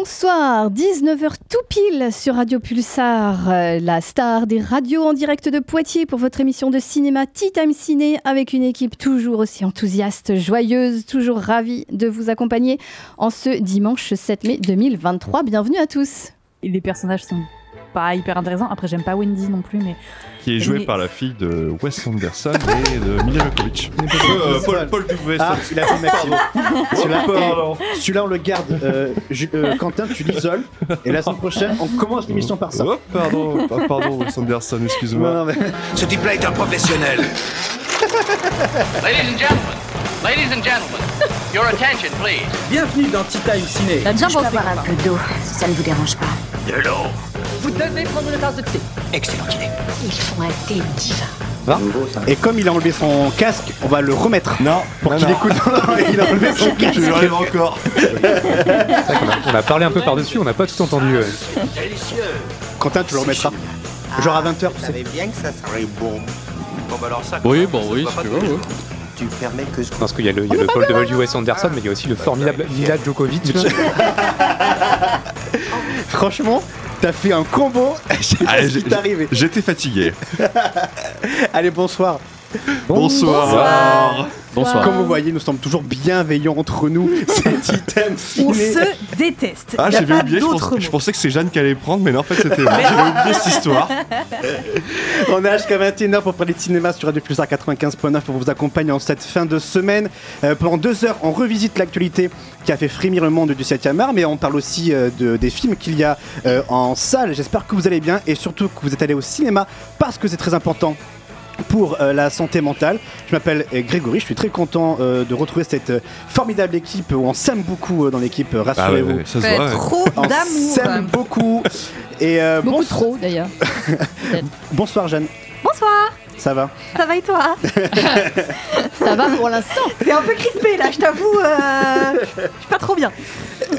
Bonsoir, 19h tout pile sur Radio Pulsar, euh, la star des radios en direct de Poitiers pour votre émission de cinéma Tea Time Ciné avec une équipe toujours aussi enthousiaste, joyeuse, toujours ravie de vous accompagner en ce dimanche 7 mai 2023. Bienvenue à tous. Les personnages sont pas hyper intéressants. Après, j'aime pas Wendy non plus, mais qui est joué Mais- par la fille de Wes Anderson et de Mila Jovovich. Euh, Paul, Paul W. Ah, il a fait Maxime. Celui-là, Pardon. celui-là, on le garde. Euh, euh, Quentin, tu l'isoles. Et la semaine prochaine, on commence l'émission par ça. Oh, pardon, ah, pardon, Wes Anderson, excuse-moi. mais- Ce type-là est un professionnel. Ladies and gentlemen, ladies and gentlemen, your attention, please. Bienvenue dans Tea Time Ciné. t'as bien pensé. avoir un peu d'eau, si ça ne vous dérange pas. De l'eau. Vous devez prendre une tasse de thé. Excellente idée. Ils font un thé divin. Et comme il a enlevé son casque, on va le remettre. Non, Pour qu'il écoute. il a enlevé son casque. Je rêve encore. On a parlé un peu par-dessus, on n'a pas tout entendu. Délicieux. Quentin, tu le remettras. Genre à 20h, tu Vous sais. savez bien que ça serait bon. Bon, bah alors ça. Oui, bon, ça oui, va si pas tu permets que ce Parce qu'il y a le, il y a le Paul W. Wes Anderson, mais il y a aussi le formidable Mila Djokovic. Franchement, t'as fait un combo. Je sais pas Allez, ce qui j'ai- t'est arrivé. J'étais fatigué. Allez, bonsoir. Bonsoir. Bonsoir. Comme vous voyez, nous sommes toujours bienveillants entre nous. C'est Titan On Ciné. se déteste. Ah, Il y a j'avais pas oublié, je, d'autre pense- je pensais que c'est Jeanne qui allait prendre, mais non, en fait c'était moi. J'avais oublié cette histoire. On est jusqu'à 21h pour parler de cinéma sur Radio Pulsar 95.9 pour vous accompagner en cette fin de semaine. Euh, pendant deux heures, on revisite l'actualité qui a fait frémir le monde du 7e art, mais on parle aussi euh, de- des films qu'il y a euh, en salle. J'espère que vous allez bien et surtout que vous êtes allés au cinéma parce que c'est très important pour euh, la santé mentale. Je m'appelle euh, Grégory, je suis très content euh, de retrouver cette euh, formidable équipe où on s'aime beaucoup euh, dans l'équipe, euh, Ah ouais, rassurez-vous. ouais, ça se Ouais, voit. ouais. trop On d'amour. s'aime beaucoup. Et euh, Beaucoup trop d'ailleurs. bonsoir Jeanne, Bonsoir, ça va ça va et toi Ça va pour l'instant. C'est un peu crispé là, je t'avoue. euh, Je suis pas trop bien.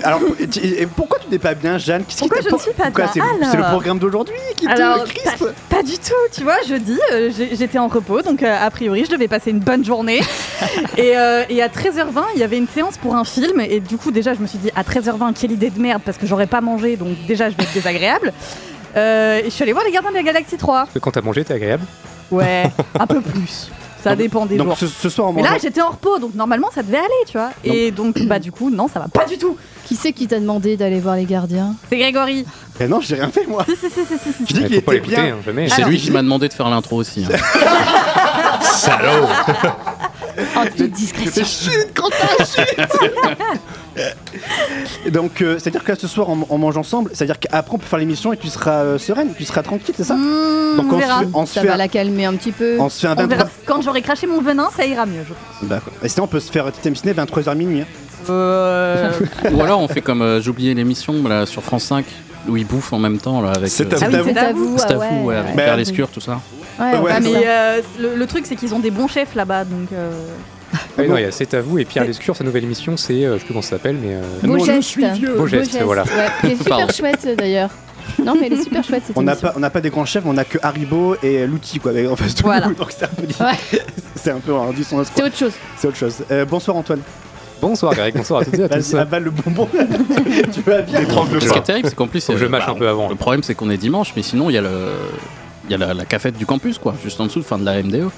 Alors, tu- et pourquoi tu n'es pas bien, Jeanne? Qu'est-ce Pourquoi je ne suis pas Pourquoi bien c'est, Alors c'est le programme d'aujourd'hui qui Alors, te crispe? pas, pas du tout, tu vois, jeudi, euh, j'ai- j'étais en repos, donc euh, a priori, je devais passer une bonne journée. et, euh, et à 13h20, il y avait une séance pour un film, et du coup, déjà, je me suis dit, à 13h20, quelle idée de merde, parce que j'aurais pas mangé, donc déjà, je vais être désagréable. Euh, et je suis allée voir Les Gardiens de la Galaxie 3. Parce que Quand t'as mangé, t'es agréable? Ouais, un peu plus. Ça dépend des Donc jours. ce, ce soir, Mais là, j'étais en repos, donc normalement, ça devait aller, tu vois. Et donc, bah, du coup, non, ça va pas du tout. Qui c'est qui t'a demandé d'aller voir les gardiens? C'est Grégory. Eh non, j'ai rien fait moi. Si, si, si, si, si. Je dis Il qu'il était bien. hein, jamais. C'est Alors- lui qui m'a demandé de faire l'intro aussi. hein. Salaud En toute discrétion. Chut, Quentin, chut Et Donc, euh, c'est-à-dire que là, ce soir, on, on mange ensemble. C'est-à-dire qu'après, on peut faire l'émission et tu seras euh, sereine, tu seras tranquille, c'est ça Mmh, Donc, on on se, verra. fait, on, se Ça fait va un, la calmer un petit peu. on se fait un On verra. 23. Quand j'aurai craché mon venin, ça ira mieux, je pense. D'accord. Et sinon, on peut se faire Titem Ciné 23h minuit. hein. Euh... Ou alors on fait comme euh, j'ai oublié l'émission là, sur France 5 où ils bouffent en même temps là avec. C'est à Ah oui, à vous. c'est à vous. C'est à ah vous, ouais, ouais, avec ouais. Pierre Lescure, tout ça. Ouais, Ouais, ouais, mais euh, le, le truc, c'est qu'ils ont des bons chefs là-bas, donc. euh, Ah non, il y a C'est à vous et Pierre Lescure, sa nouvelle émission, c'est, euh, je sais plus comment ça s'appelle, mais. euh, Beau Non, je geste. suis vieux. Beau geste, voilà. Ouais, est super Pardon. chouette d'ailleurs. Non, mais elle est super chouette cette On n'a pas, on n'a pas des grands chefs, on n'a que Haribo et l'outil quoi, en face de Voilà. nous. Donc c'est un peu, Ouais. c'est un peu un dit son C'est autre chose. C'est autre chose. Euh, bonsoir Antoine. Bonsoir Greg, bonsoir à toutes et à tous. Vas-y, avale le bonbon. tu vas bien Ce qui est terrible, c'est qu'en plus. Je mâche bah, un peu avant. Le problème, c'est qu'on est dimanche, mais sinon, il y a le. Il y a la, la cafette du campus, quoi, juste en dessous, fin de la MDE.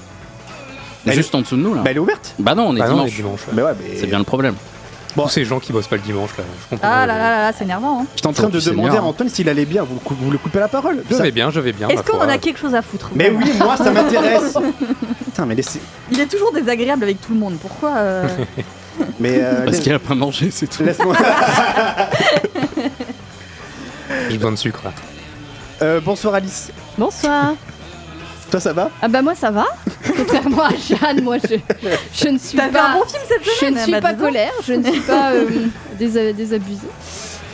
Elle Juste en dessous de nous, là. Bah elle est ouverte? Bah non, on est Bah non, on est dimanche. dimanche. ouais. Mais ouais, mais C'est bien le problème. Bon. Tous ces gens qui bossent pas le dimanche, là, je comprends. Ah là là là, là, c'est énervant. Hein. J'étais en train de demander bien. à Antoine s'il allait bien. Vous, vous le coupez la parole? Je Ça- vais bien, je vais bien. Est-ce qu'on en a quelque chose à foutre? Mais oui, moi ça m'intéresse. Putain, mais laissez. Il est toujours désagréable avec tout le monde. Pourquoi euh, Mais euh, Parce qu'il a pas mangé, c'est tout. laisse-moi. J'ai besoin de sucre. là. Euh, bonsoir Alice. Bonsoir. Toi ça va? Ah bah moi ça va. Contrairement à Jeanne, moi je, je ne suis T'as fait un pas, bon film cette je semaine ne suis bah, pas colère, je ne suis pas euh, désa- désabusée.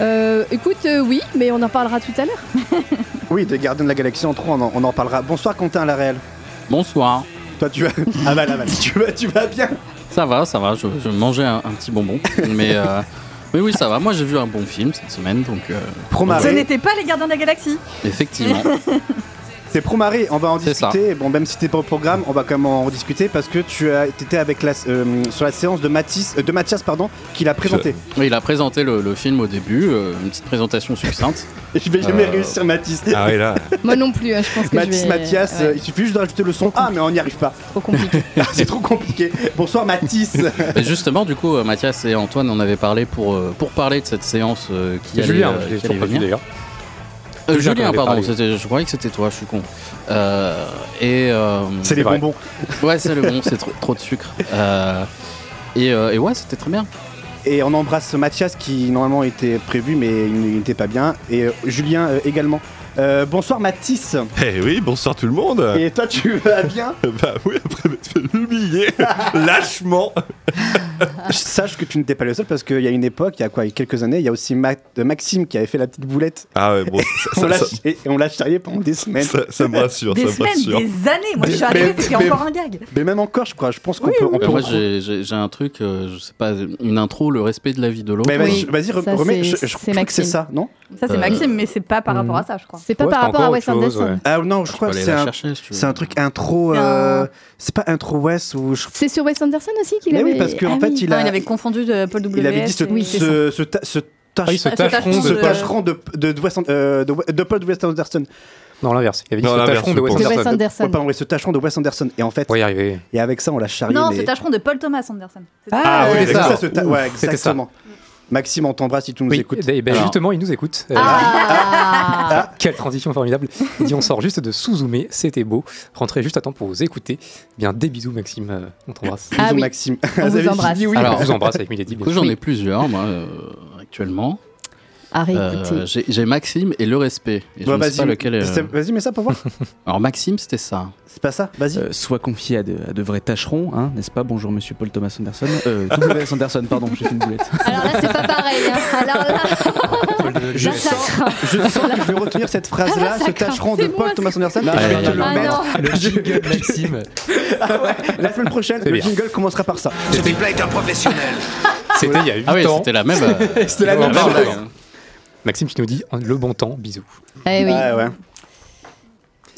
Euh, écoute, euh, oui, mais on en parlera tout à l'heure. Oui, de Gardien de la Galaxie en 3, on en, on en parlera. Bonsoir Quentin à la réelle. Bonsoir. Toi tu vas. Aval, aval. tu vas, tu vas bien. Ça va, ça va. Je, je mangeais un, un petit bonbon. mais, euh, mais oui, ça va. Moi, j'ai vu un bon film cette semaine, donc euh, Ce n'était pas les Gardiens de la Galaxie. effectivement. C'est Promaré, on va en discuter. Bon, même si t'es pas au programme, on va quand même en discuter parce que tu as, étais avec la, euh, sur la séance de, Mathis, euh, de Mathias, pardon, qu'il a présenté. Oui, il a présenté le, le film au début, euh, une petite présentation succincte. Je vais jamais Euh, réussir Mathis. Ah oui, là. Moi non plus, hein, je pense que Mathis, je vais... Mathias, ouais, euh, il suffit juste de rajouter le son A, mais on n'y arrive pas. trop compliqué. C'est trop compliqué. Bonsoir Mathis. Et justement, du coup, Mathias et Antoine en avaient parlé pour, euh, pour parler de cette séance euh, qui allait, Julien, euh, je l'ai qui allait pas vu venir. Euh, Julien, pardon, je croyais que c'était toi, je suis con. Euh, et euh, C'est les vrai. bonbons. ouais, c'est le bon, c'est trop, trop de sucre. Euh, et, euh, et ouais, c'était très bien. Et on embrasse Mathias qui normalement était prévu, mais il n'était pas bien. Et euh, Julien euh, également. Euh, bonsoir Mathis. Eh oui, bonsoir tout le monde. Et toi, tu vas bien Bah oui, après m'être fait humilier lâchement. Sache que tu n'étais pas le seul parce qu'il y a une époque, il y a quoi, il y a quelques années, il y a aussi Ma- euh, Maxime qui avait fait la petite boulette. Ah ouais, bon, ça, On ça, l'a ça, et et on l'a charrié pendant des semaines. ça- ça me rassure, Des ça me semaines, rassure. des années. Moi, je suis Mais- arrivée, c'était mais- encore un gag. Mais même encore, je crois, je pense qu'on Oui, peut. oui, on peut moi, j'ai j'ai- j'ai un truc, euh, je sais pas, une intro, le respect de la vie de l'autre. Mais vas-y, Oui, vas-y, re- ça, remets. Je, c'est- je c'est crois que c'est Maxime. ça, non? Ça, c'est Euh, Maxime, mais c'est pas par rapport à ça, je crois. C'est pas Ouais, par rapport à Wes Anderson. ouais. Ah non, je crois que c'est un, c'est truc intro. C'est euh, C'est pas intro West ou. je- C'est sur Wes Anderson aussi qu'il avait... oui, parce qu'en Ah fait, oui. il Non, a. il avait confondu de Paul W. il avait dit ce, Oui, ce, ce, ta- ce oui, tâche- ce ce tâcheron de. de- tâcheron de, de, de, Wes- euh, de, de Paul W. Anderson. Non, l'inverse. Il y avait dit Non, ce tâcheron de Wes. De Wes Anderson. Anderson. Ouais, pardon, ouais, ce tâcheron de Wes Anderson. Et en fait, On va y arriver. et avec ça, on l'a charrié. Non, ce tâcheron de Paul Thomas Anderson. Ah, ouais, c'était c'est ça. ta- ouais, exactement. Maxime, on t'embrasse si tu nous Oui, écoutes. et ben justement, il nous écoute. Euh, Ah Quelle transition formidable. Il dit on sort juste de sous-zoomer, c'était beau. Rentrez juste à temps pour vous écouter. Bien, des bisous, Maxime. euh, On t'embrasse. Ah Bisous, oui. Maxime. On vous embrasse. oui. Alors, on vous embrasse avec Milady. J'en ai plusieurs, moi, euh, actuellement. À Euh, réécouter. J'ai j'ai Maxime et le respect. Et je Ouais, sais pas vas-y, lequel euh, vas-y, mets ça pour voir. Alors, Maxime, c'était ça. C'est pas ça, vas-y. Euh, soit confié à de, à de vrais tâcherons, hein, n'est-ce pas? Bonjour Monsieur Paul Thomas Anderson. Euh, W.S. Anderson, pardon, j'ai fait une boulette. Alors là, c'est pas pareil. hein. Alors là, je, là, sens, je sens que je vais retenir cette phrase-là, Ah, ce tâcheron de Paul Thomas Anderson. Et je vais te le Ah mettre. Le jingle Maxime. La semaine prochaine, le jingle commencera par ça. Ce type-là est un professionnel. C'était il y a 8 Ah oui, ans. c'était la même. euh, C'était la la même Maxime, tu nous dis le bon temps. Bisous. Eh oui. Ouais, ouais.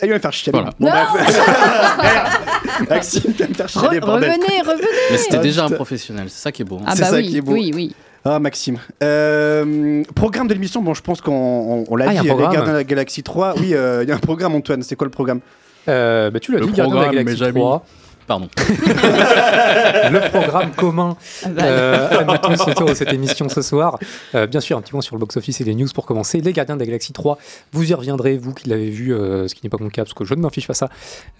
Il va me faire chialer. Voilà. Bon, Non. bref. Maxime, tu vas me faire Re- chialer, bordel. revenez, revenez. Mais c'était Ah, déjà un professionnel, c'est ça qui est beau. hein. Ah C'est bah ça oui, qui est beau. oui, oui. Ah, Maxime. Euh, programme de l'émission, bon, je pense qu'on on, on l'a Ah, dit, les. Gardiens de la Galaxie 3. Oui, euh, il y a un programme, Antoine. C'est quoi le programme? Euh, bah, tu l'as dit, Gardien de la Galaxie mes amis. 3. Pardon. le programme commun Ah bah, euh, à nous tous autour de cette émission ce soir. Euh, bien sûr, un petit point sur le box-office et les news pour commencer. Les Gardiens de la Galaxie 3, vous y reviendrez, vous qui l'avez vu, euh, ce qui n'est pas mon cas, parce que je ne m'en fiche pas ça.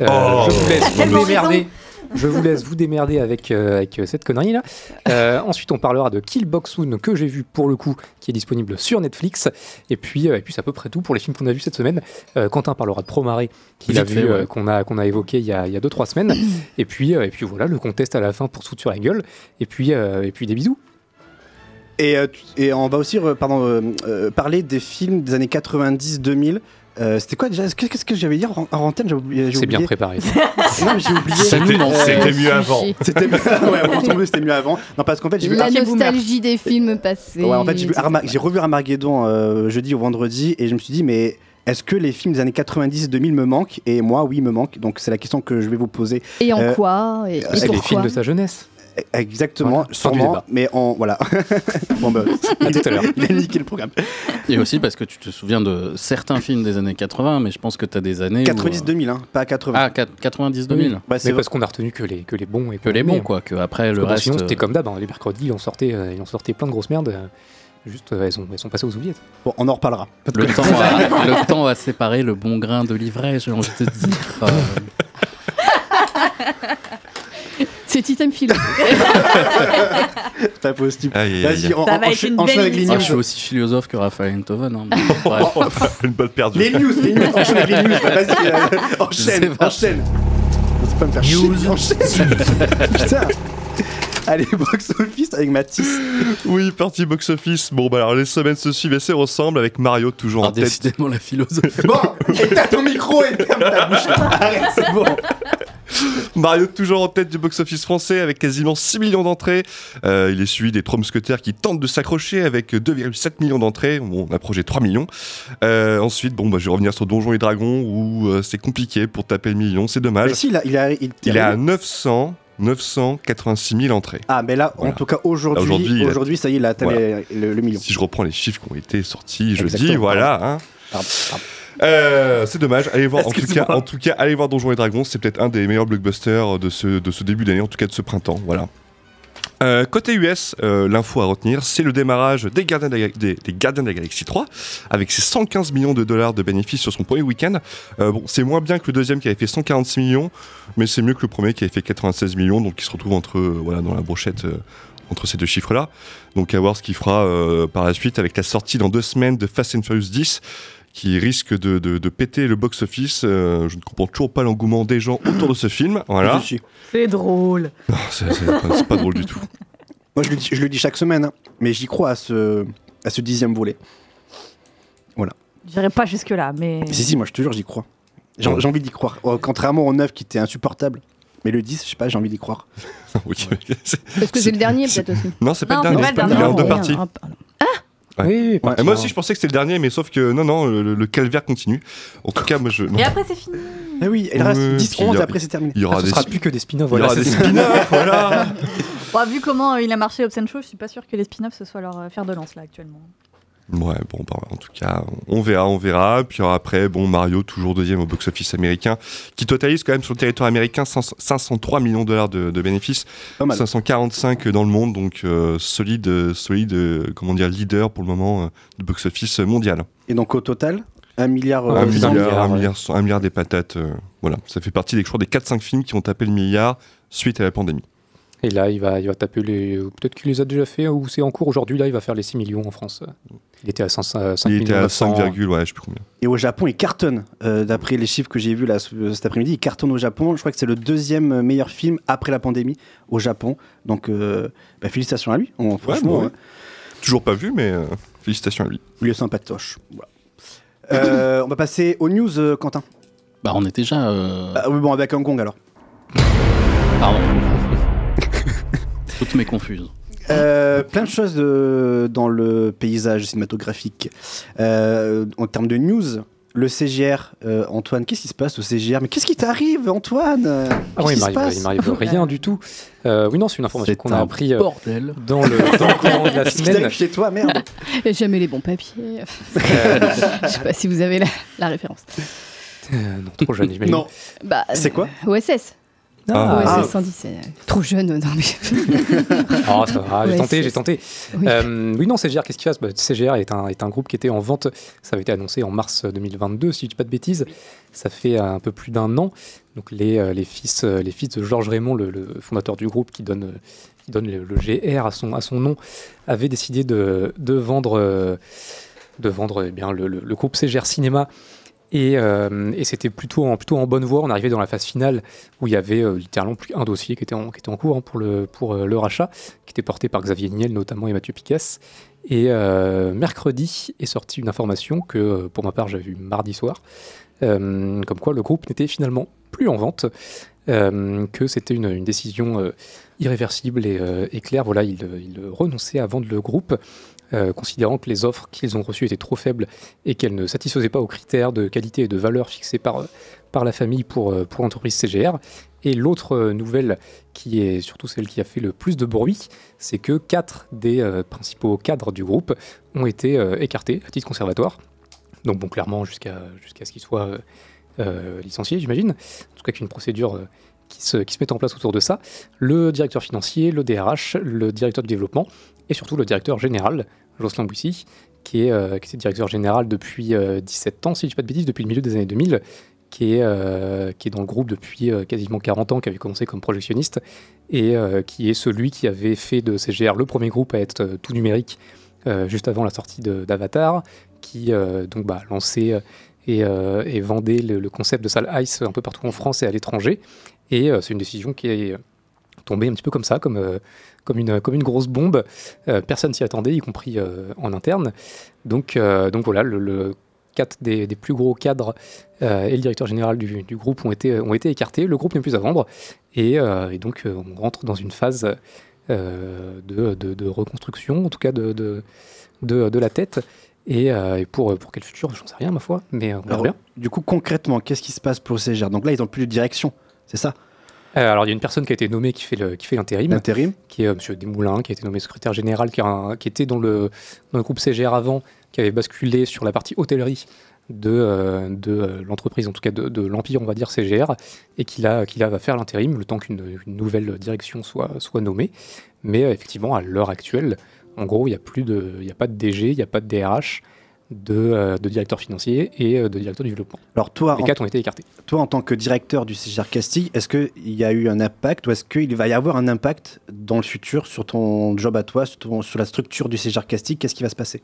Euh, Oh. Je vous laisse vous démerder. Je vous laisse vous démerder avec, euh, avec euh, cette connerie-là. Euh, ensuite, on parlera de Kill Box Soon, que j'ai vu pour le coup, qui est disponible sur Netflix. Et puis, euh, et puis c'est à peu près tout pour les films qu'on a vus cette semaine. Euh, Quentin parlera de Promaré, qu'il a vu, ouais. euh, qu'on a, qu'on a évoqué il y a 2-3 semaines. et, puis, euh, et puis voilà, le contest à la fin pour foutre sur la gueule. Et puis, euh, et puis des bisous. et, euh, on va aussi euh, pardon, euh, euh, parler des films des années 90-2000. Euh, C'était quoi déjà? Qu'est- Qu'est-ce que j'avais dit? En, en antenne J'ai oublié. j'ai C'est bien préparé. Non, mais j'ai oublié. C'était Euh, mieux avant. C'était ouais, veut, c'était mieux avant. Non, parce qu'en fait, j'ai vu. La nostalgie des films passés. Ouais, en fait, j'ai vu etc. Arma- j'ai revu Armageddon euh, jeudi au vendredi et je me suis dit, mais est-ce que les films des années 90-2000 me manquent? Et moi, oui, me manquent. Donc, c'est la question que je vais vous poser. Et en Euh, quoi? Et, et avec les films de sa jeunesse. Exactement, Voilà, sûrement, débat. mais en. Voilà. bon, bah, À tout à l'heure. il a niqué le programme. Et aussi parce que tu te souviens de certains films des années 80, mais je pense que tu as des années. où, euh, 90-2000, hein, pas 80. Ah, 90-2000. Bah, c'est Mais parce qu'on a retenu que les, que les bons et Que les bons, quoi. Que après, le Parce reste. Sinon, c'était euh, comme d'hab. hein, Les mercredis, ils en sortaient, euh, ils en sortaient plein de grosses merdes. euh, Juste, euh, elles, sont, elles sont passées aux oubliettes. Bon, on en reparlera. Le temps, a, le temps a séparé le bon grain de l'ivraie, j'ai envie de te dire. Euh, C'est Titan Philo. Aïe. Vas-y, on, Ça va être une enchaîne belle avec les émission. ah, news. je suis aussi philosophe que Raphaël Enthoven. hein, mais bref. Une balle perdue. Les news, les news, enchaîne avec les news. Vas-y, euh, enchaîne, enchaîne. C'est pas me faire chier, enchaîne. Putain. Allez, box office avec Mathis. Oui, partie box-office. Bon, bah alors les semaines se suivent et se ressemblent avec Mario toujours Ah, en tête. décidément, la philosophie. Bon, éteins ton micro et ferme ta bouche. Arrête, c'est bon. Mario toujours en tête du box-office français avec quasiment 6 millions d'entrées. Euh, il est suivi des Trois Mousquetaires qui tentent de s'accrocher avec 2,7 millions d'entrées. Bon, on approche des 3 millions. Euh, ensuite, bon, bah, je vais revenir sur Donjons et Dragons où euh, c'est compliqué pour taper le million. C'est dommage. Mais si, il, a, il, a- il- Il est à 900, 986 000 entrées. Ah, mais là, en tout cas, aujourd'hui, ça y est, il a atteint voilà. le, le million. Si je reprends les chiffres qui ont été sortis jeudi, Exactement. voilà. hein. Pardon, pardon. Euh, c'est dommage. Allez voir, en tout, cas, Excuse-moi. en tout cas, allez voir Donjons et Dragons. C'est peut-être un des meilleurs blockbusters de ce, de ce début d'année, en tout cas de ce printemps. Voilà. Euh, côté US, euh, l'info à retenir, c'est le démarrage des Gardiens de, la, des, des Gardiens de la Galaxie 3, avec ses 115 millions de dollars de bénéfices sur son premier week-end. Euh, bon, c'est moins bien que le deuxième qui avait fait 146 millions, mais c'est mieux que le premier qui avait fait 96 millions, donc il se retrouve entre, voilà, dans la brochette entre ces deux chiffres-là. Donc à voir ce qu'il fera par la suite avec la sortie dans deux semaines de Fast and Furious 10 qui risque de, de- de péter le box-office. Euh, je ne comprends toujours pas l'engouement des gens autour de ce film. Voilà. C'est drôle. Non, c'est c'est pas, c'est pas drôle du tout. Moi, je le dis, je le dis chaque semaine, hein, mais j'y crois à ce, à ce dixième volet. J'irai pas jusque-là, mais. Si, si, moi, je te jure, j'y crois. J'ai envie d'y croire. Euh, Contrairement au 9 qui était insupportable. Mais le 10, je sais pas, j'ai envie d'y croire. Oui, Parce que c'est le dernier, peut-être aussi. Non, c'est pas Non, le dernier. c'est pas le Il est en deux Ah, parties. Pardon. Ouais. Oui, oui, Et parti, moi aussi, je pensais que c'était le dernier, mais sauf que non, non, le, le calvaire continue. En tout cas, moi, je. Et après, c'est fini. Ah oui, il reste Oui, 10, puis il y 11, a- après c'est terminé. Il y aura Ah, ce des, sera plus que des spin-offs. il y Voilà, aura des spin-offs, voilà. Bon, vu comment euh, il a marché Obscene Show, je suis pas sûr que les spin-offs ce soit leur euh, fer de lance là actuellement. Ouais, bon, bah, en tout cas, on verra, on verra. Puis après, bon, Mario, toujours deuxième au box-office américain, qui totalise quand même sur le territoire américain 500 503 millions de dollars de, de bénéfices, Pas mal. 545 dans le monde, donc euh, solide, solide, euh, comment dire, leader pour le moment euh, du box-office mondial. Et donc au total, 1 milliard. un, milliard, un, milliard, ouais. un milliard des patates, voilà. Ça fait partie des, je crois, des 4-5 films qui ont tapé le milliard suite à la pandémie. Et là, il va, il va taper les. Peut-être qu'il les a déjà fait ou c'est en cours aujourd'hui. Là, il va faire les 6 millions en France. Il était à 5, 5 Il millions. était à 900. 5, ouais, je sais plus combien. Et au Japon, il cartonne. Euh, D'après les chiffres que j'ai vus là, ce- cet après-midi, il cartonne au Japon. Je crois que c'est le deuxième meilleur film après la pandémie au Japon. Donc, euh, bah, félicitations à lui. On- franchement, bah ouais. hein, Toujours pas vu, mais euh, félicitations à lui. lui est sympatoche. Voilà. Euh, on va passer aux news, euh, Quentin. Bah, on est déjà. euh, Ah oui, bon, avec Hong Kong alors. Pardon. Toutes mes confuses. Euh, plein de choses de- dans le paysage cinématographique. Euh, en termes de news, le CGR, euh, Antoine, qu'est-ce qui se passe au CGR Mais qu'est-ce qui t'arrive, Antoine? Euh, Ah oui, il se m'arrive, passe? il m'arrive rien du tout. Euh, oui, non, c'est une information qu'on a un appris euh, Bordel. dans le, dans le courant de la semaine. chez toi, merde Jamais les bons papiers. Euh, Je sais pas si vous avez la, la référence. euh, non, trop jeune, j'imagine. Non. Bah, C'est quoi? Euh, Ah. Ah. 110. c'est, euh, Trop jeune. Non, mais... Oh, ça va, j'ai Ouais, tenté, c'est- j'ai tenté. Oui. Euh, oui, non, CGR, qu'est-ce qui se passe? Bah, CGR est un, est un groupe qui était en vente. Ça avait été annoncé en mars 2022, si je dis pas de bêtises. Ça fait euh, un peu plus d'un an. Donc les, euh, les, fils, euh, les fils de Georges Raymond, le, le fondateur du groupe qui donne, euh, qui donne le, le GR à son, à son nom, avaient décidé de, de vendre, euh, de vendre eh bien, le, le- le groupe CGR Cinéma. Et, euh, et c'était plutôt en, plutôt en bonne voie. On arrivait dans la phase finale où il y avait euh, littéralement plus qu'un dossier qui était en, qui cours hein, pour, le, pour euh, le rachat, qui était porté par Xavier Niel notamment et Mathieu Picasse. Et mercredi est sortie une information que, pour ma part, j'avais vue mardi soir, comme quoi le groupe n'était finalement plus en vente, que c'était une, décision irréversible et, et claire. Voilà, ils il renonçaient à vendre le groupe, euh, considérant que les offres qu'ils ont reçues étaient trop faibles et qu'elles ne satisfaisaient pas aux critères de qualité et de valeur fixés par, par la famille pour, euh, pour l'entreprise CGR. Et l'autre euh, nouvelle, qui est surtout celle qui a fait le plus de bruit, c'est que quatre des euh, principaux cadres du groupe ont été euh, écartés à titre conservatoire. Donc bon, clairement jusqu'à ce qu'ils soient euh, euh, licenciés, j'imagine. En tout cas, qu'une procédure euh, qui, se, qui se en place autour de ça. Le directeur financier, le DRH, le directeur du développement et surtout le directeur général, Jocelyn Bouissy, qui est, euh, qui était directeur général depuis euh, 17 ans, si je ne dis pas de bêtises, depuis le milieu des années 2000, qui est, euh, qui est dans le groupe depuis euh, quasiment 40 ans, qui avait commencé comme projectionniste, et euh, qui est celui qui avait fait de CGR le premier groupe à être euh, tout numérique euh, juste avant la sortie d'Avatar, qui euh, donc bah, lançait euh, et, euh, vendait le, le concept de salle Ice un peu partout en France et à l'étranger. Et euh, c'est une décision qui est tombée un petit peu comme ça, comme, euh, comme, une, comme une grosse bombe. Euh, personne s'y attendait, y compris euh, en interne. Donc, donc voilà, le, le- quatre des, des plus gros cadres euh, et le directeur général du, du groupe ont été, ont été écartés. Le groupe n'est plus à vendre. Et, euh, et donc, euh, on rentre dans une phase de, de- de reconstruction, en tout cas de, de, de, la tête. Et, et pour, pour quel futur, j'en sais rien, ma foi. Mais on verra Alors, bien. Du coup, concrètement, qu'est-ce qui se passe pour le CGR Donc là, ils n'ont plus de direction, c'est ça? Euh, alors, il y a une personne qui a été nommée qui fait le- qui fait l'intérim. L'intérim qui est euh, M. Desmoulins, qui a été nommé secrétaire général, qui, a un- qui était dans le, dans le groupe CGR avant, qui avait basculé sur la partie hôtellerie de, euh, de l'entreprise, en tout cas de, de l'empire, on va dire CGR, et qui là, qui là va faire l'intérim, le temps qu'une une nouvelle direction soit, soit nommée. Mais effectivement, à l'heure actuelle, en gros, il n'y a, plus de- il y a pas de DG, il n'y a pas de DRH, de, euh, de directeur financier et euh, de directeur du développement. Alors toi, Les en, quatre ont été écartés. toi, en tant que directeur du CGR Castille, est-ce qu'il y a eu un impact ou est-ce qu'il va y avoir un impact dans le futur sur ton job à toi, sur, ton- sur la structure du CGR Castille Qu'est-ce qui va se passer?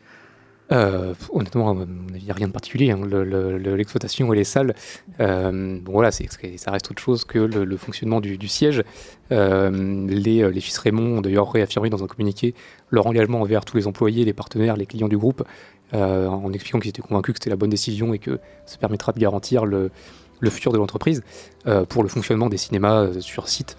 Euh, honnêtement, à mon avis, il n'y a rien de particulier. hein. Le- le- le- L'exploitation et les salles, euh, bon, voilà, ça reste autre chose que le, le fonctionnement du, du siège. Euh, les, les fils Raymond ont d'ailleurs réaffirmé dans un communiqué leur engagement envers tous les employés, les partenaires, les clients du groupe, euh, en expliquant qu'ils étaient convaincus que c'était la bonne décision et que ça permettra de garantir le, le futur de l'entreprise euh, pour le fonctionnement des cinémas euh, sur site.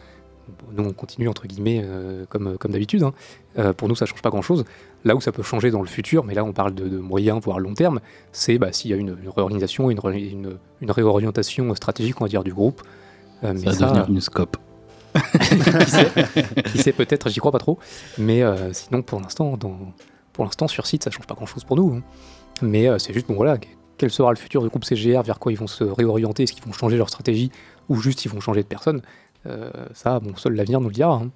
Nous, on continue, entre guillemets, comme, comme d'habitude. hein. Pour nous, ça ne change pas grand-chose. Là où ça peut changer dans le futur, mais là on parle de, de moyen, voire long terme, c'est bah, s'il y a une, une réorganisation, une, une- une réorientation stratégique, on va dire, du groupe. Euh, mais Ça va ça, devenir une scope. qui sait, sait peut-être, j'y crois pas trop. Mais euh, sinon, pour l'instant, dans- pour l'instant, sur site, ça change pas grand-chose pour nous. hein. Mais euh, c'est juste, bon voilà, quel sera le futur du groupe CGR, vers quoi ils vont se réorienter, est-ce qu'ils vont changer leur stratégie, ou juste ils vont changer de personne. Euh, ça, bon, seul l'avenir nous le dira. hein.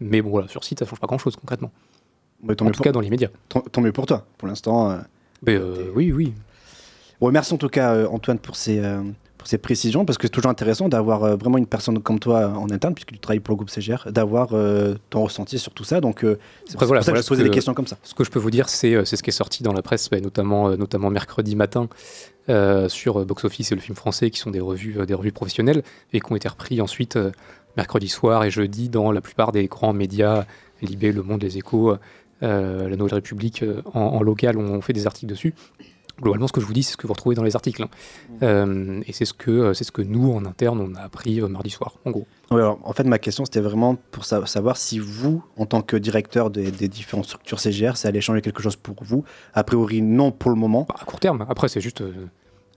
Mais bon, voilà, sur site, ça change pas grand-chose concrètement. Mais En tout pour- cas, dans l'immédiat. tant, tant mieux pour toi, pour l'instant. euh. Euh, oui, oui. Bon, merci en tout cas, Antoine, pour ces, pour ces précisions, parce que c'est toujours intéressant d'avoir euh, vraiment une personne comme toi en interne, puisque tu travailles pour le groupe CGR, d'avoir euh, ton ressenti sur tout ça. Donc, euh, c'est pour voilà, ça que voilà je ce posais que- des questions comme ça. Ce que je peux vous dire, c'est ce qui est sorti dans la presse, notamment, notamment mercredi matin sur Box Office et le film français, qui sont des revues, des revues professionnelles et qui ont été repris ensuite mercredi soir et jeudi dans la plupart des grands médias, Libé, Le Monde, Les Échos, La Nouvelle République, en, en local, on fait des articles dessus. Globalement, ce que je vous dis, c'est ce que vous retrouvez dans les articles. hein. Euh, et c'est ce, que, euh, ce que nous, en interne, on a appris euh, mardi soir, en gros. Alors, en fait, ma question, c'était vraiment pour sa- savoir si vous, en tant que directeur des, des différentes structures CGR, ça allait changer quelque chose pour vous. A priori, non pour le moment. à court terme. Après, c'est juste euh,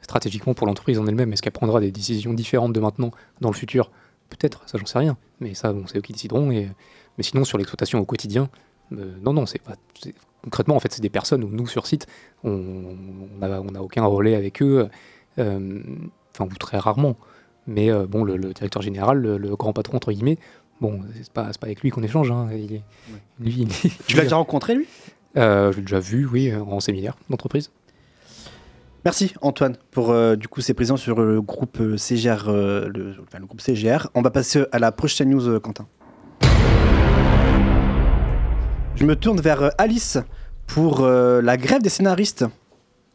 stratégiquement pour l'entreprise en elle-même. Est-ce qu'elle prendra des décisions différentes de maintenant dans le futur? Peut-être, ça j'en sais rien. Mais ça, bon, c'est eux qui décideront. Et... Mais sinon, sur l'exploitation au quotidien, non, non, c'est pas. Concrètement, en fait, c'est des personnes où nous, sur site, on n'a on a aucun relais avec eux, euh, enfin, ou très rarement. Mais euh, bon, le, le directeur général, le, le grand patron, entre guillemets, bon, c'est pas, pas avec lui qu'on échange. hein. Il est- lui, il est- Tu l'as déjà rencontré, lui? Euh, Je l'ai déjà vu, oui, en séminaire d'entreprise. Merci Antoine pour euh, du coup ces présences sur le groupe CGR, euh, le, enfin, le groupe CGR. On va passer à la prochaine news, Quentin. Je me tourne vers euh, Alice pour euh, la grève des scénaristes.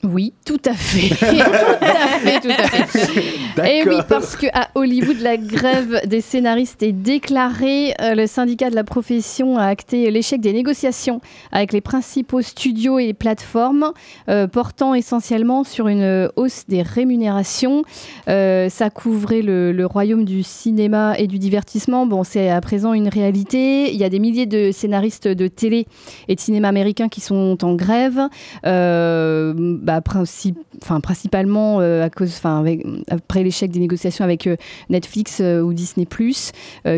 Oui, tout à fait. tout à fait, tout à fait. Et oui, parce qu'à Hollywood, la grève des scénaristes est déclarée. Euh, le syndicat de la profession a acté l'échec des négociations avec les principaux studios et plateformes, euh, portant essentiellement sur une hausse des rémunérations. Euh, ça couvrait le, le royaume du cinéma et du divertissement. Bon, c'est à présent une réalité. Il y a des milliers de scénaristes de télé et de cinéma américain qui sont en grève. Bah, principalement euh, à cause, après l'échec des négociations avec euh, Netflix euh, ou Disney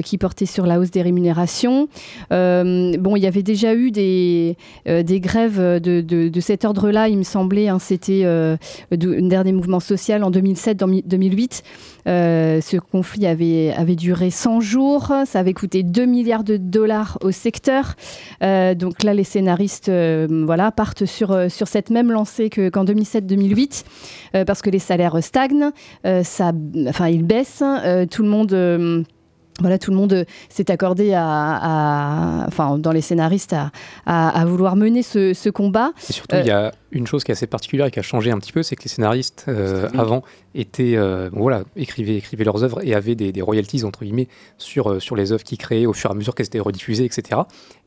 qui portaient sur la hausse des rémunérations. Bon, il y avait déjà eu des, grèves de, cet ordre-là, il me semblait. hein, C'était un dernier mouvement social en 2007-2008. Euh, ce conflit avait, duré 100 jours, ça avait coûté 2 milliards de dollars au secteur. Euh, donc là, les scénaristes euh, partent sur, cette même lancée que- qu'en 2007-2008, euh, parce que les salaires stagnent, ils baissent, tout le monde... voilà, tout le monde euh, s'est accordé à, à- enfin, dans les scénaristes à, à- à vouloir mener ce, ce combat. Et surtout, il y a une chose qui est assez particulière et qui a changé un petit peu, c'est que les scénaristes euh, avant étaient, euh, bon, voilà, écrivaient, écrivaient leurs œuvres et avaient des, des royalties entre guillemets sur, euh, sur les œuvres qu'ils créaient au fur et à mesure qu'elles étaient rediffusées, etc.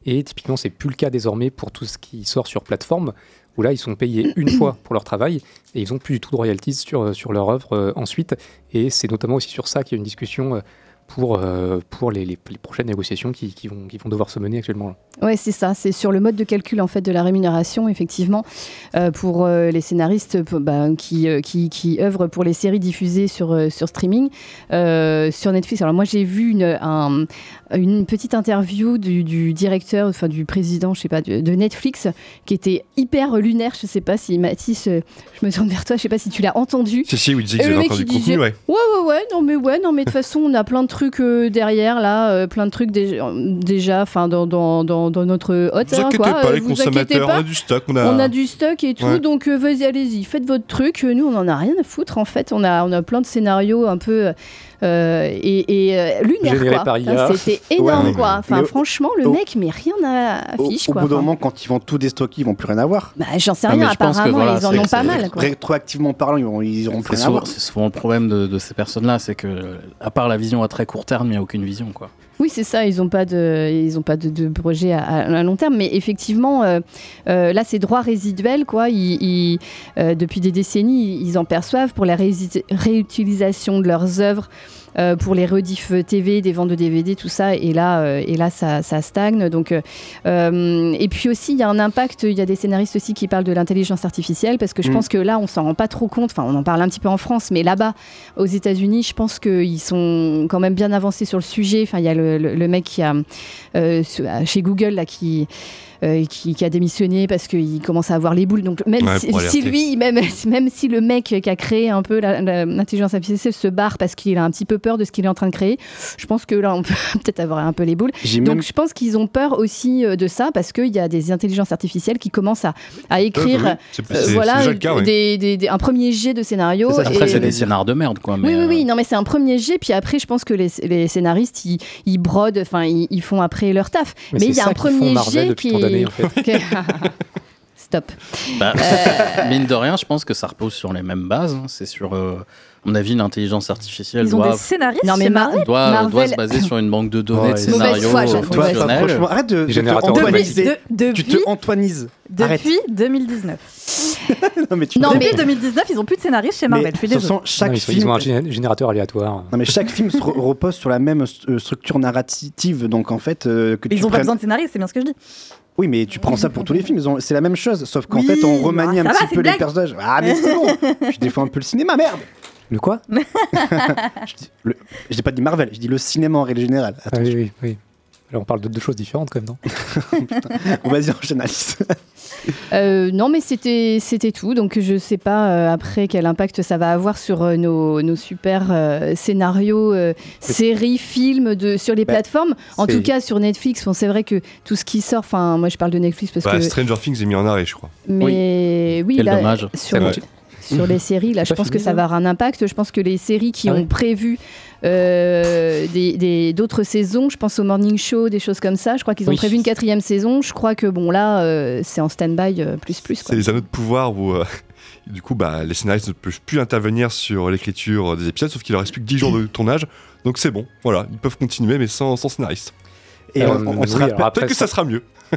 Et typiquement, c'est plus le cas désormais pour tout ce qui sort sur plateforme, où là, ils sont payés une fois pour leur travail et ils ont plus du tout de royalties sur, sur leur œuvre euh, ensuite. Et c'est notamment aussi sur ça qu'il y a une discussion. euh, pour, euh, pour les, les- prochaines négociations qui, qui vont, qui vont devoir se mener actuellement. Ouais, c'est ça. C'est sur le mode de calcul en fait de la rémunération, effectivement, euh, pour euh, les scénaristes bah, qui, qui qui œuvrent pour les séries diffusées sur sur streaming, sur Netflix. Alors moi, j'ai vu un- une petite interview du, du directeur, enfin du président, je sais pas, de, de Netflix, qui était hyper lunaire. Je sais pas si Mathis, euh, je me tourne vers toi. Je sais pas si tu l'as entendu. Si, si, oui, disait mec, entendu le contenu, disait, ouais. Ouais, ouais, ouais, non, mais ouais, non, mais de toute façon, on a plein de trucs euh, derrière, là, euh, plein de trucs déjà, enfin, dans, dans, dans, dans notre hôte, Vous hein, inquiétez quoi. pas, les vous consommateurs, pas. on a du stock. On a, On a du stock et tout, Ouais. donc euh, vas-y, allez-y, faites votre truc. Nous, on en a rien à foutre, en fait. On a, on a plein de scénarios un peu euh, et, et euh, quoi. C'était énorme, Ouais, quoi. Enfin, mais au- franchement, le au- mec, mais rien à Au, affiche, au quoi. bout d'un moment, quand ils vont tout déstocker, ils vont plus rien avoir. bah, j'en sais Ah, rien, apparemment, voilà, ils en ont pas mal, quoi. Rétroactivement parlant, ils, vont, ils auront plus C'est rien à souvent, voir. c'est souvent le problème de, de ces personnes-là, c'est que, à part la vision à très court terme, il n'y a aucune vision. Quoi. Oui, c'est ça. Ils n'ont pas de, ils ont pas de, de projet à, long terme, mais effectivement, euh, euh, là, ces droits résiduels, quoi. Ils, ils, euh, depuis des décennies, ils en perçoivent pour la réutilisation de leurs œuvres. Euh, pour les rediff TV, des ventes de DVD, tout ça, et là, euh, et là ça, ça stagne. Donc, euh, et puis aussi, il y a un impact. Il y a des scénaristes aussi qui parlent de l'intelligence artificielle, parce que je Mm. pense que là, on s'en rend pas trop compte. Enfin, on en parle un petit peu en France, mais là-bas, aux États-Unis, je pense qu'ils sont quand même bien avancés sur le sujet. Enfin, il y a le, le- le mec qui a chez Google là qui qui, qui a démissionné parce qu'il commence à avoir les boules. Donc même Ouais, si, lui, même, même si le mec qui a créé un peu l'intelligence artificielle se barre parce qu'il a un petit peu peur de ce qu'il est en train de créer, je pense que là on peut peut-être avoir un peu les boules. Donc même- je pense qu'ils ont peur aussi euh, de ça parce qu'il y a des intelligences artificielles qui commencent à, à écrire euh, voilà, cas, des, des- des- un premier jet de scénario. Ça, et- Après, c'est des scénars de merde. Quoi, mais, oui, oui, euh, oui, non, mais c'est un premier jet. Puis après, je pense que les, les scénaristes, ils, ils brodent, enfin, ils, ils font après leur taf. Mais il y a un premier jet qui en fait. Stop. Bah, Euh. mine de rien, je pense que ça repose sur les mêmes bases. hein. C'est sur, euh, à mon avis, l'intelligence artificielle Ils ont doit, des scénaristes Non, mais Marvel doit, Marvel- doit se baser sur une banque de données de Ouais, scénarios mauvaise foi, j'avoue. Toi, Ouais, ça, fonctionnels. franchement, arrête de, de te antoiniser. De- Tu depuis, te antoinises. Arrête. depuis 2019. Non, mais tu Non, te- mais- Depuis 2019, ils ont plus de scénaristes chez mais Marvel. Je suis de chaque Non, ils, sont- film. ils ont un gé- générateur aléatoire. Non mais chaque film se re- repose sur la même euh, structure narrative, donc en fait euh, que ils ont pas besoin de scénaristes, c'est bien ce que je dis. Oui, mais tu prends ça pour tous les films, c'est la même chose, sauf qu'en Oui, fait on remanie ah, un petit va, peu les personnages. Ah mais c'est bon, je défends un peu le cinéma, merde. Le quoi? Je dis, le- je dis pas dit Marvel, je dis le cinéma en règle générale. Ah oui, oui, oui. Là, on parle de deux choses différentes quand même, non On va dire enchaîne Alice. Euh, non, mais c'était c'était tout. Donc je sais pas euh, après quel impact ça va avoir sur euh, nos, nos super euh, scénarios, euh, séries, films de sur les Bah, plateformes. En tout cas sur Netflix, bon, c'est vrai que tout ce qui sort. Enfin, moi je parle de Netflix parce Bah, que. Stranger Things est mis en arrêt, je crois. Mais oui, Quel là, dommage. sur, les, vrai. sur les séries, là, je pense que ça là va avoir un impact. Je pense que les séries qui Ah ont oui. prévu euh, des- des- d'autres saisons, je pense au Morning Show, des choses comme ça. Je crois qu'ils ont Oui. prévu une quatrième saison. Je crois que bon là, euh, c'est en stand-by euh, plus plus. C'est les anneaux de pouvoir où, euh, du coup, bah, les scénaristes ne peuvent plus intervenir sur l'écriture des épisodes, sauf qu'il leur reste plus que 10 jours de tournage. Donc c'est bon, voilà, ils peuvent continuer, mais sans, sans scénariste. Et Euh, on, on oui, se alors rappelle, après, Peut-être que ça sera mieux.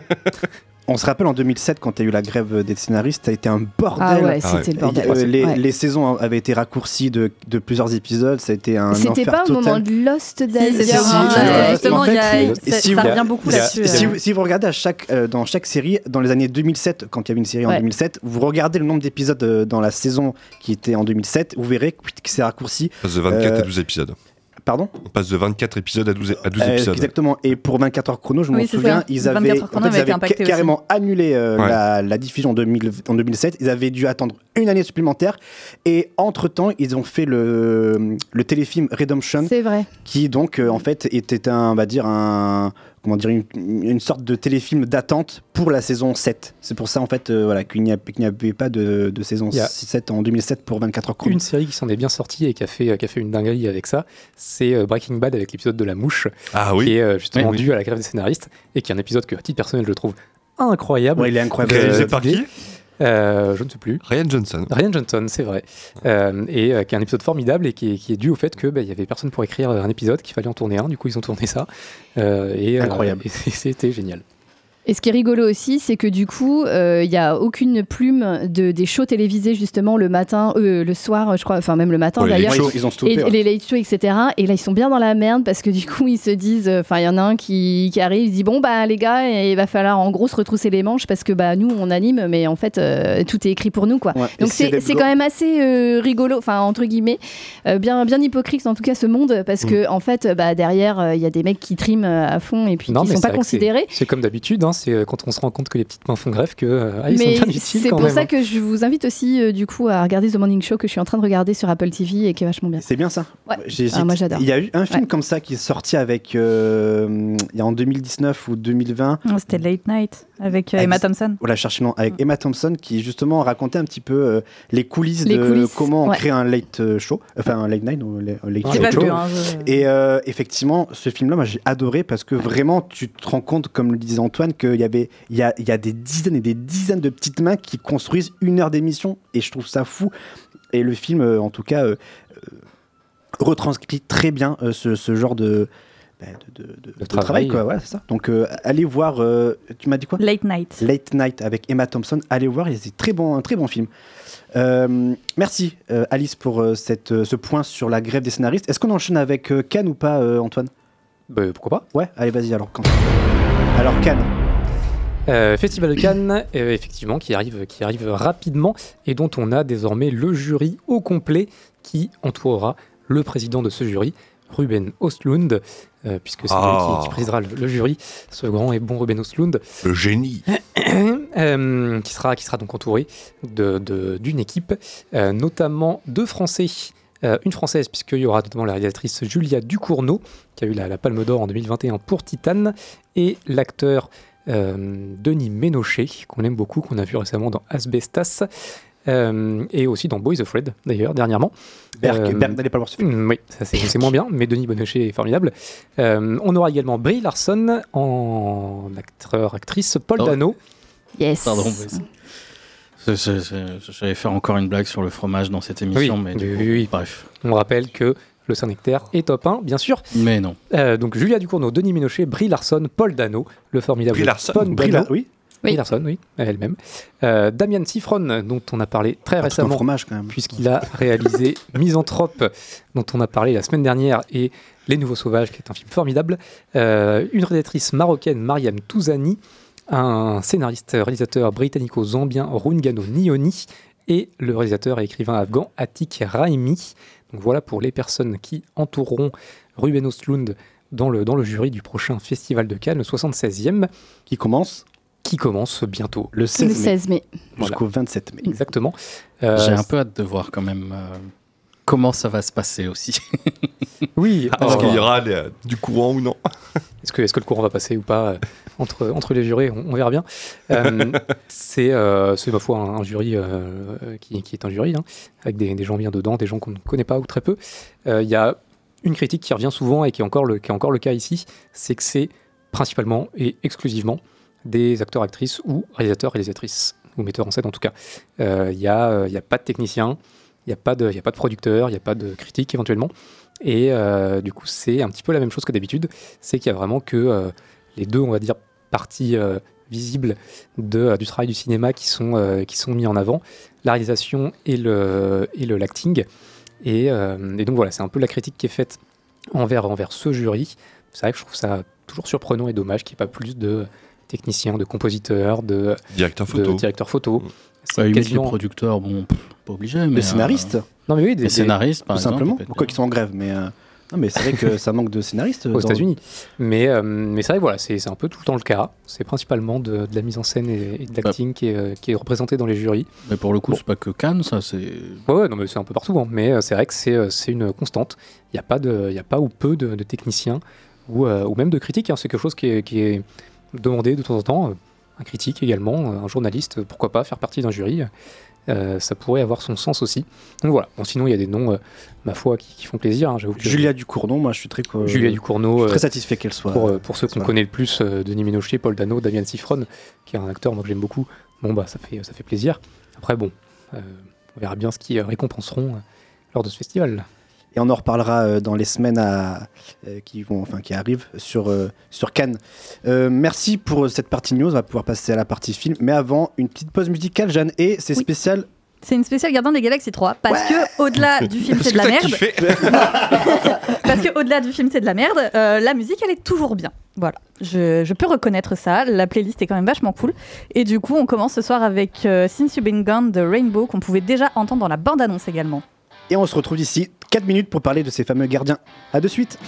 on se rappelle en 2007 quand il y a eu la grève des scénaristes, ça a été un bordel. Ah ouais, Ah ouais. c'était le bordel. euh, les, Ouais. les saisons avaient été raccourcies de, de plusieurs épisodes, ça a été un C'était pas au moment de Lost c'est si, hein, justement, ça- revient beaucoup Si- là-dessus. Si, euh. vous, si vous regardez à chaque, euh, dans chaque série, dans les années 2007, quand il y avait une série en Ouais. 2007, vous regardez le nombre d'épisodes euh, dans la saison qui était en 2007, vous verrez que c'est raccourci. Passe de 24 Euh, à 12 épisodes. Pardon On passe de 24 épisodes à 12, à 12 Euh, épisodes. Exactement. Et pour 24 heures chrono, je Oui, c'est souviens, ça. ils 24 avaient, en fait, ils ca- carrément annulé euh, Ouais. la, la diffusion en, 2000 en 2007. Ils avaient dû attendre une année supplémentaire. Et entre-temps, ils ont fait le, le téléfilm Redemption, C'est vrai. qui donc, euh, en fait, était un, on va dire, un comment dire, une, une sorte de téléfilm d'attente pour la saison 7. C'est pour ça en fait euh, voilà, qu'il n'y avait pas de, de saison Il y a 7 en 2007 pour 24 heures chrono. Une série qui s'en est bien sortie et qui a fait, qui a fait une dinguerie avec ça, c'est euh, Breaking Bad avec l'épisode de la mouche, Ah oui. qui est euh, justement Oui, oui. dû à la grève des scénaristes et qui est un épisode que, à titre personnel, je trouve incroyable. Ouais, il est incroyable. Euh, Réalisé par qui? Euh, Je ne sais plus. Ryan Johnson. Ryan Johnson, c'est vrai. Euh, et euh, qui est un épisode formidable et qui est, qui est dû au fait qu'il y avait personne pour écrire un épisode, qu'il fallait en tourner un. Du coup, ils ont tourné ça. Et, Incroyable. et c'était génial. Et ce qui est rigolo aussi, c'est que du coup, euh, il n'y a aucune plume de, des shows télévisés justement le matin, euh, le soir, je crois, enfin même le matin les d'ailleurs. shows. ils ont Et stoppé. ouais. les late shows, etc. Et là, ils sont bien dans la merde parce que du coup, ils se disent. euh, Enfin, il y en a un qui, qui arrive, il dit Bon, bah, les gars, il va falloir en gros se retrousser les manches parce que bah, nous, on anime, mais en fait, euh, tout est écrit pour nous, quoi. Ouais. Donc, c'est quand même assez euh, rigolo, enfin, entre guillemets, euh, bien, bien hypocrite en tout cas ce monde parce Mm. que, en fait, bah, derrière, euh, il y a des mecs qui triment euh, à fond et puis Non, qui sont pas considérés. C'est comme d'habitude, hein, c'est euh, quand on se rend compte que les petites mains font grève que euh, ah, ils Mais sont bien utiles c'est pour même. ça hein. que je vous invite aussi euh, du coup à regarder The Morning Show que je suis en train de regarder sur Apple TV et qui est vachement bien. C'est bien ça. Ouais. Ah, moi, j'adore. Il y a eu un film Ouais. comme ça qui est sorti avec euh, il y a en 2019 ou 2020. Non, C'était Late Night avec euh, Avec- Emma Thompson. Voilà, cherchez le nom, avec Emma Thompson qui justement racontait un petit peu euh, les coulisses Les de coulisses, comment on ouais. crée un late show, enfin un late night ou late Ah, show. pas show. vu. hein, je- Et euh, effectivement, ce film-là, moi j'ai adoré parce que vraiment, tu te rends compte, comme le disait Antoine, qu'il y avait, il y a, il y a des dizaines et des dizaines de petites mains qui construisent une heure d'émission, et je trouve ça fou. Et le film, euh, en tout cas, euh, euh, retranscrit très bien euh, ce, ce genre de, bah, de, de- de- de travail, travail. quoi. Ouais, c'est ça. Donc, euh, allez voir. euh, tu m'as dit quoi? Late Night. Late Night avec Emma Thompson. Allez voir, c'est très bon, un très bon film. Euh, merci euh, Alice pour euh, cette, euh, ce point sur la grève des scénaristes. Est-ce qu'on enchaîne avec euh, Cannes ou pas, euh, Antoine? Bah, pourquoi pas Ouais, allez, vas-y alors. Quand... Alors Cannes. Euh, Festival de Cannes, euh, effectivement, qui arrive, qui arrive rapidement et dont on a désormais le jury au complet qui entourera le président de ce jury, Ruben Ostlund, euh, puisque c'est Ah. lui qui, qui présidera le, le jury, ce grand et bon Ruben Ostlund, Le génie. qui, sera, qui sera donc entouré de- de- d'une équipe, notamment deux Français. euh, une française, puisqu'il y aura notamment la réalisatrice Julia Ducournau, qui a eu la, la Palme d'Or en 2021 pour Titane, et l'acteur Denis Ménochet, qu'on aime beaucoup, qu'on a vu récemment dans Asbestas, euh, et aussi dans Boys Afraid, d'ailleurs, dernièrement. Berk, Euh, Berk, n'allez pas voir ce film. Oui, ça c'est c'est moins bien, mais Denis Ménochet est formidable. Euh, on aura également Brie Larson en acteur-actrice, Paul Oh. Dano. Yes. Pardon, mais c'est- c'est- c'est- c'est- J'allais faire encore une blague sur le fromage dans cette émission, Oui, mais coup, oui. bref. On rappelle que le Saint-Nectaire est top 1, bien sûr. Mais non. Euh, donc Julia Ducournau, Denis Ménochet, Brie Larson, Paul Dano, le formidable Brie Larson. Paul Brie Dano. Oui, Brie Oui. Larson, oui, elle-même. Euh, Damian Sifron, dont on a parlé très un récemment, fromage quand même. puisqu'il a réalisé Misanthrope, dont on a parlé la semaine dernière, et Les Nouveaux Sauvages, qui est un film formidable. Euh, une réalisatrice marocaine, Mariam Touzani, un scénariste, réalisateur britannico-zambien, Rungano Nioni, et le réalisateur et écrivain afghan, Atik Raimi. Donc voilà pour les personnes qui entoureront Ruben Ostlund dans le, dans le jury du prochain Festival de Cannes, le 76e, Qui commence qui commence bientôt. le Le 16 mai 16 mai. jusqu'au 27 mai. Exactement. Euh, J'ai un peu hâte de voir quand même euh, comment ça va se passer aussi. Oui, Est-ce alors, qu'il y aura du courant ou non Est-ce que, est-ce que le courant va passer ou pas euh, entre, entre les jurés on, on verra bien. Euh, c'est, euh, ma foi un, un jury euh, qui, qui est un jury, hein, avec des, des gens bien dedans, des gens qu'on ne connaît pas ou très peu. Il y a une critique qui revient souvent et qui est encore le, qui est encore le cas ici, c'est que c'est principalement et exclusivement des acteurs, actrices ou réalisateurs, réalisatrices, ou metteurs en scène en tout cas. Il n'y a, y a pas de technicien, il n'y a, pas de- y a pas de producteur, il n'y a pas de critique éventuellement. Et euh, du coup, c'est un petit peu la même chose que d'habitude, c'est qu'il y a vraiment que euh, les deux, on va dire, parties euh, visibles de, du travail du cinéma qui sont, qui sont mis en avant, la réalisation et le, et le l'acting. Et, et donc voilà, c'est un peu la critique qui est faite envers, envers ce jury. C'est vrai que je trouve ça toujours surprenant et dommage qu'il n'y ait pas plus de techniciens, de compositeurs, de, Directeur de photo. directeurs photo. C'est limite, les quasiment- producteurs, bon, pff, pas obligé. Mais Les scénaristes, Non mais oui, des, Les scénaristes, par tout exemple. simplement. Pourquoi qu'ils sont en grève Mais euh, non, mais c'est vrai que ça manque de scénaristes. aux dans- États-Unis. Mais, euh, mais c'est vrai voilà, c'est c'est un peu tout le temps le cas. C'est principalement de, de la mise en scène et, et de l'acting qui, est, euh, qui est représenté dans les jurys. Mais pour le coup, Bon. c'est pas que Cannes, ça, c'est. Ouais, ouais, non, mais c'est un peu partout. hein. Mais euh, c'est vrai que c'est euh, c'est une constante. Il n'y a, pas de- il y a pas ou peu de, de techniciens ou, euh, ou même de critiques. hein. C'est quelque chose qui est, qui est demandé de temps en temps. Euh, Un critique également, euh, un journaliste, pourquoi pas faire partie d'un jury. euh, ça pourrait avoir son sens aussi. Donc voilà. Bon, sinon, il y a des noms, euh, ma foi, qui, qui font plaisir. hein. Que- Julia Ducournau, moi je suis très, co- Julia je Ducournau. suis très euh, satisfait qu'elle soit. pour, euh, pour ceux qu'on connaît le plus, euh, Denis Ménochet, Paul Dano, Damien Sifron, qui est un acteur moi, que j'aime beaucoup. Bon, bah, ça fait, ça fait plaisir. Après, bon, euh, on verra bien ce qu'ils euh, récompenseront euh, lors de ce festival. Et on en reparlera euh, dans les semaines à- euh, qui, vont, enfin, qui arrivent sur, euh, sur Cannes. Euh, merci pour cette partie news. On va pouvoir passer à la partie film. Mais avant, une petite pause musicale, Jeanne. Et c'est Oui. spécial. C'est une spéciale Gardien des Galaxies 3 parce que au-delà du film Parce c'est de la merde, parce que au-delà du film c'est de la merde, euh, la musique elle est toujours bien. Voilà, je, je peux reconnaître ça. La playlist est quand même vachement cool. Et du coup on commence ce soir avec euh, Since You've Been Gone de Rainbow qu'on pouvait déjà entendre dans la bande annonce également. Et on se retrouve d'ici 4 minutes pour parler de ces fameux gardiens. À de suite.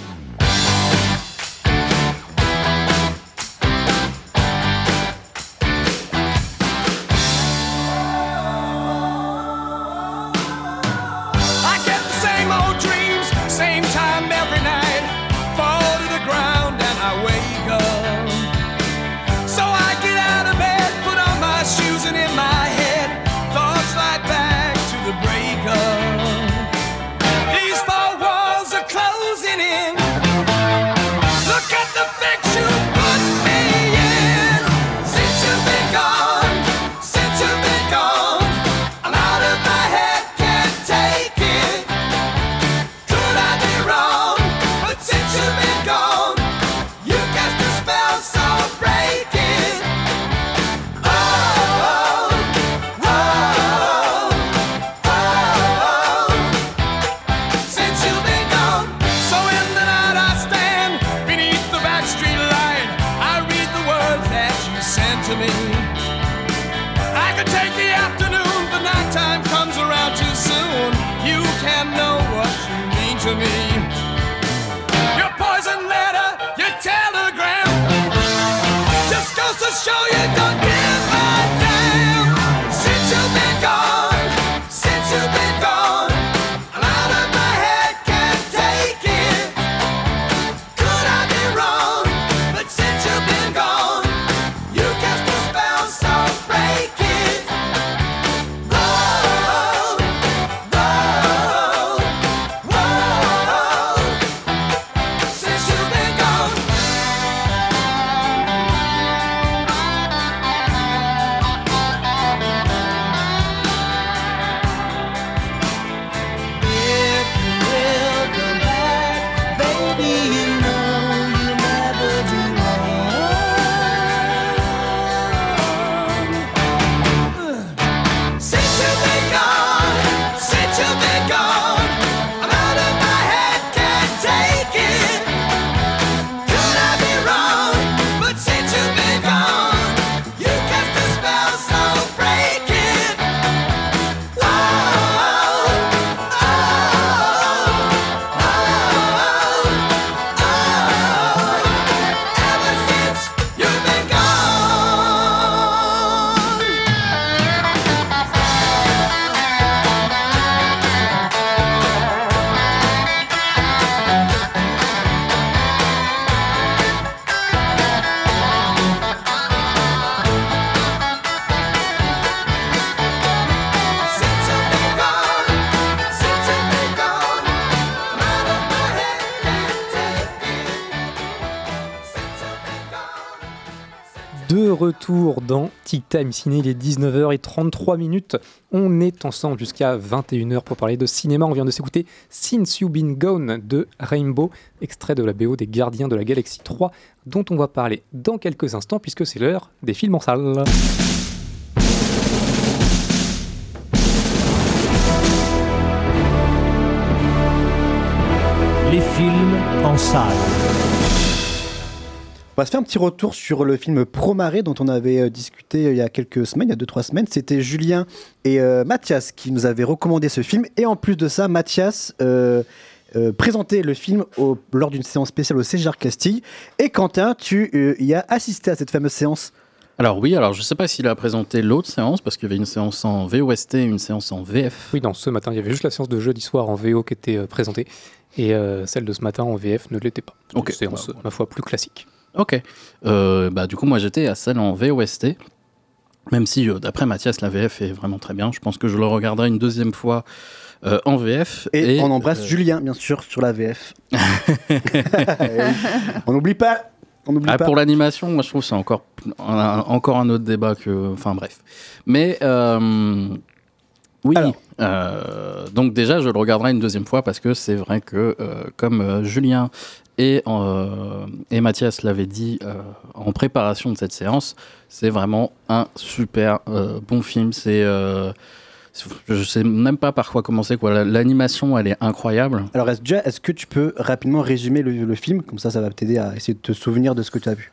Retour dans Tic Time Ciné, il est 19h33 minutes. On est ensemble jusqu'à 21h pour parler de cinéma. On vient de s'écouter Since You've Been Gone de Rainbow, extrait de la BO des Gardiens de la Galaxie 3, dont on va parler dans quelques instants puisque c'est l'heure des films en salle. Les films en salle. On va se faire un petit retour sur le film Promaré dont on avait euh, discuté euh, il y a quelques semaines, il y a 2-3 semaines. C'était Julien et euh, Mathias qui nous avaient recommandé ce film. Et en plus de ça, Mathias euh, euh, présentait le film au- lors d'une séance spéciale au César Castille. Et Quentin, tu euh, y as assisté à cette fameuse séance Alors oui, alors je sais pas s'il a présenté l'autre séance parce qu'il y avait une séance en VOST et une séance en VF. Oui, non, ce matin, il y avait juste la séance de jeudi soir en VO qui était euh, présentée et euh, celle de ce matin en VF ne l'était pas. Une séance, Bah, ma foi, plus classique. Ok. Euh, bah, du coup, moi j'étais à celle en VOST. Même si, euh, d'après Mathias, la VF est vraiment très bien. Je pense que je le regarderai une deuxième fois euh, en VF. Et, on embrasse Julien, bien sûr, sur la VF. on n'oublie pas. On Ah, pas. pour l'animation, moi je trouve que c'est encore, un, encore un autre débat que. Enfin bref. Mais. Oui. euh, donc déjà, je le regarderai une deuxième fois parce que c'est vrai que, euh, comme euh, Julien et, et Mathias l'avaient dit en préparation de cette séance, c'est vraiment un super bon film. C'est, je sais même pas par quoi commencer. Quoi. La- L'animation, elle est incroyable. Alors, est-ce, déjà, est-ce que tu peux rapidement résumer le, le film? Comme ça, ça va t'aider à essayer de te souvenir de ce que tu as vu.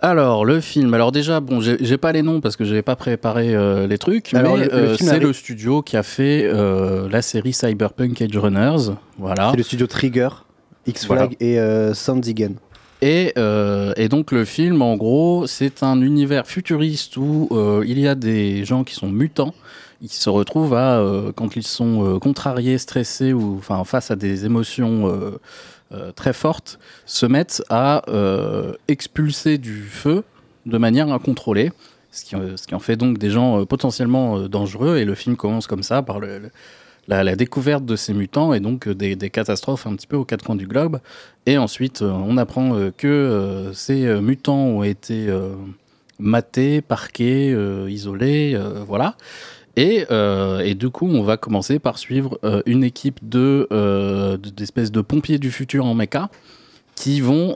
Alors, le film. Alors, déjà, bon, j'ai pas les noms parce que j'avais pas préparé euh, les trucs, Alors, mais euh, c'est le studio qui a fait euh, la série Cyberpunk Edge Runners. Voilà. C'est le studio Trigger, X-Flag Voilà. et Sandigan. Et, et donc le film, en gros, c'est un univers futuriste où il y a des gens qui sont mutants. Ils se retrouvent à, quand ils sont contrariés, stressés ou enfin face à des émotions euh, très fortes, se mettent à euh, expulser du feu de manière incontrôlée. Ce qui, euh, ce qui en fait donc des gens potentiellement dangereux. Et le film commence comme ça, par la, découverte de ces mutants et donc des, des catastrophes un petit peu aux quatre coins du globe. Et ensuite, on apprend que ces mutants ont été matés, parqués, isolés, voilà. Et, euh, et du coup, on va commencer par suivre euh, une équipe euh, de- d'espèces de pompiers du futur en méca qui vont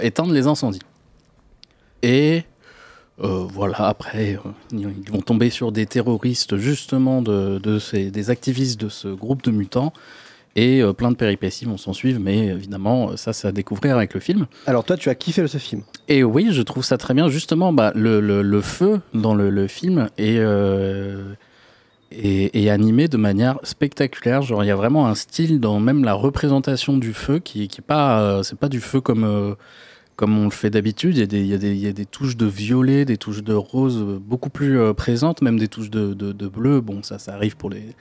éteindre les incendies. Et voilà, après, ils vont tomber sur des terroristes, justement, de, de ces, des activistes de ce groupe de mutants. Et euh, plein de péripéties vont s'en suivre, mais évidemment, ça, c'est à découvrir avec le film. Alors, toi, tu as kiffé ce film Et oui, je trouve ça très bien. Justement, bah, le, le- le feu dans le, le film est, euh, est, est animé de manière spectaculaire. Genre, il y a vraiment un style dans même la représentation du feu qui, qui est pas, euh, c'est pas du feu comme euh, comme on le fait d'habitude. Il y, a des- touches de violet, des touches de rose euh, beaucoup plus euh, présentes, même des touches de, bleu. Bon, ça, ça arrive pour les,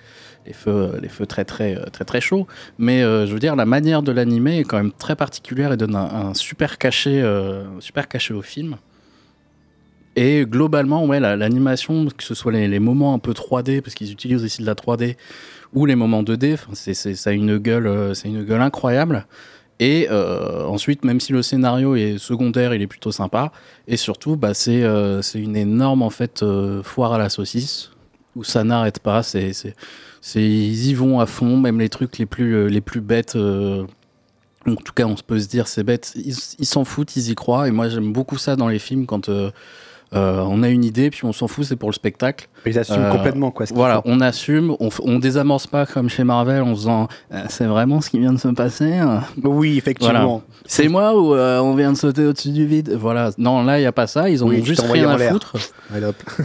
feux, les feux très, très, euh, très, très chauds. Mais euh, je veux dire, la manière de l'animer est quand même très particulière et donne un, super cachet, euh, super cachet au film. Et globalement, ouais, la- l'animation, que ce soit les, moments un peu 3D, parce qu'ils utilisent aussi de la 3D, ou les moments 2D, enfin, c'est, c'est- ça a une gueule, euh, c'est une gueule incroyable. Et euh, ensuite, même si le scénario est secondaire, il est plutôt sympa. Et surtout, bah, c'est, euh, une énorme en fait euh, foire à la saucisse où ça n'arrête pas. C'est, ils y vont à fond, même les trucs les plus, euh, les plus bêtes. en tout cas, on peut se dire c'est bête. Ils s'en foutent, ils y croient. Et moi, j'aime beaucoup ça dans les films quand euh, euh, on a une idée, puis on s'en fout, c'est pour le spectacle. Ils assument complètement, quoi, ce Voilà, on assume, on, désamorce pas comme chez Marvel en faisant Euh, c'est vraiment ce qui vient de se passer. hein Oui, effectivement. C'est moi ou euh, on vient de sauter au-dessus du vide? Voilà. Non, là, il n'y a pas ça. Ils ont Oui, juste rien en à foutre.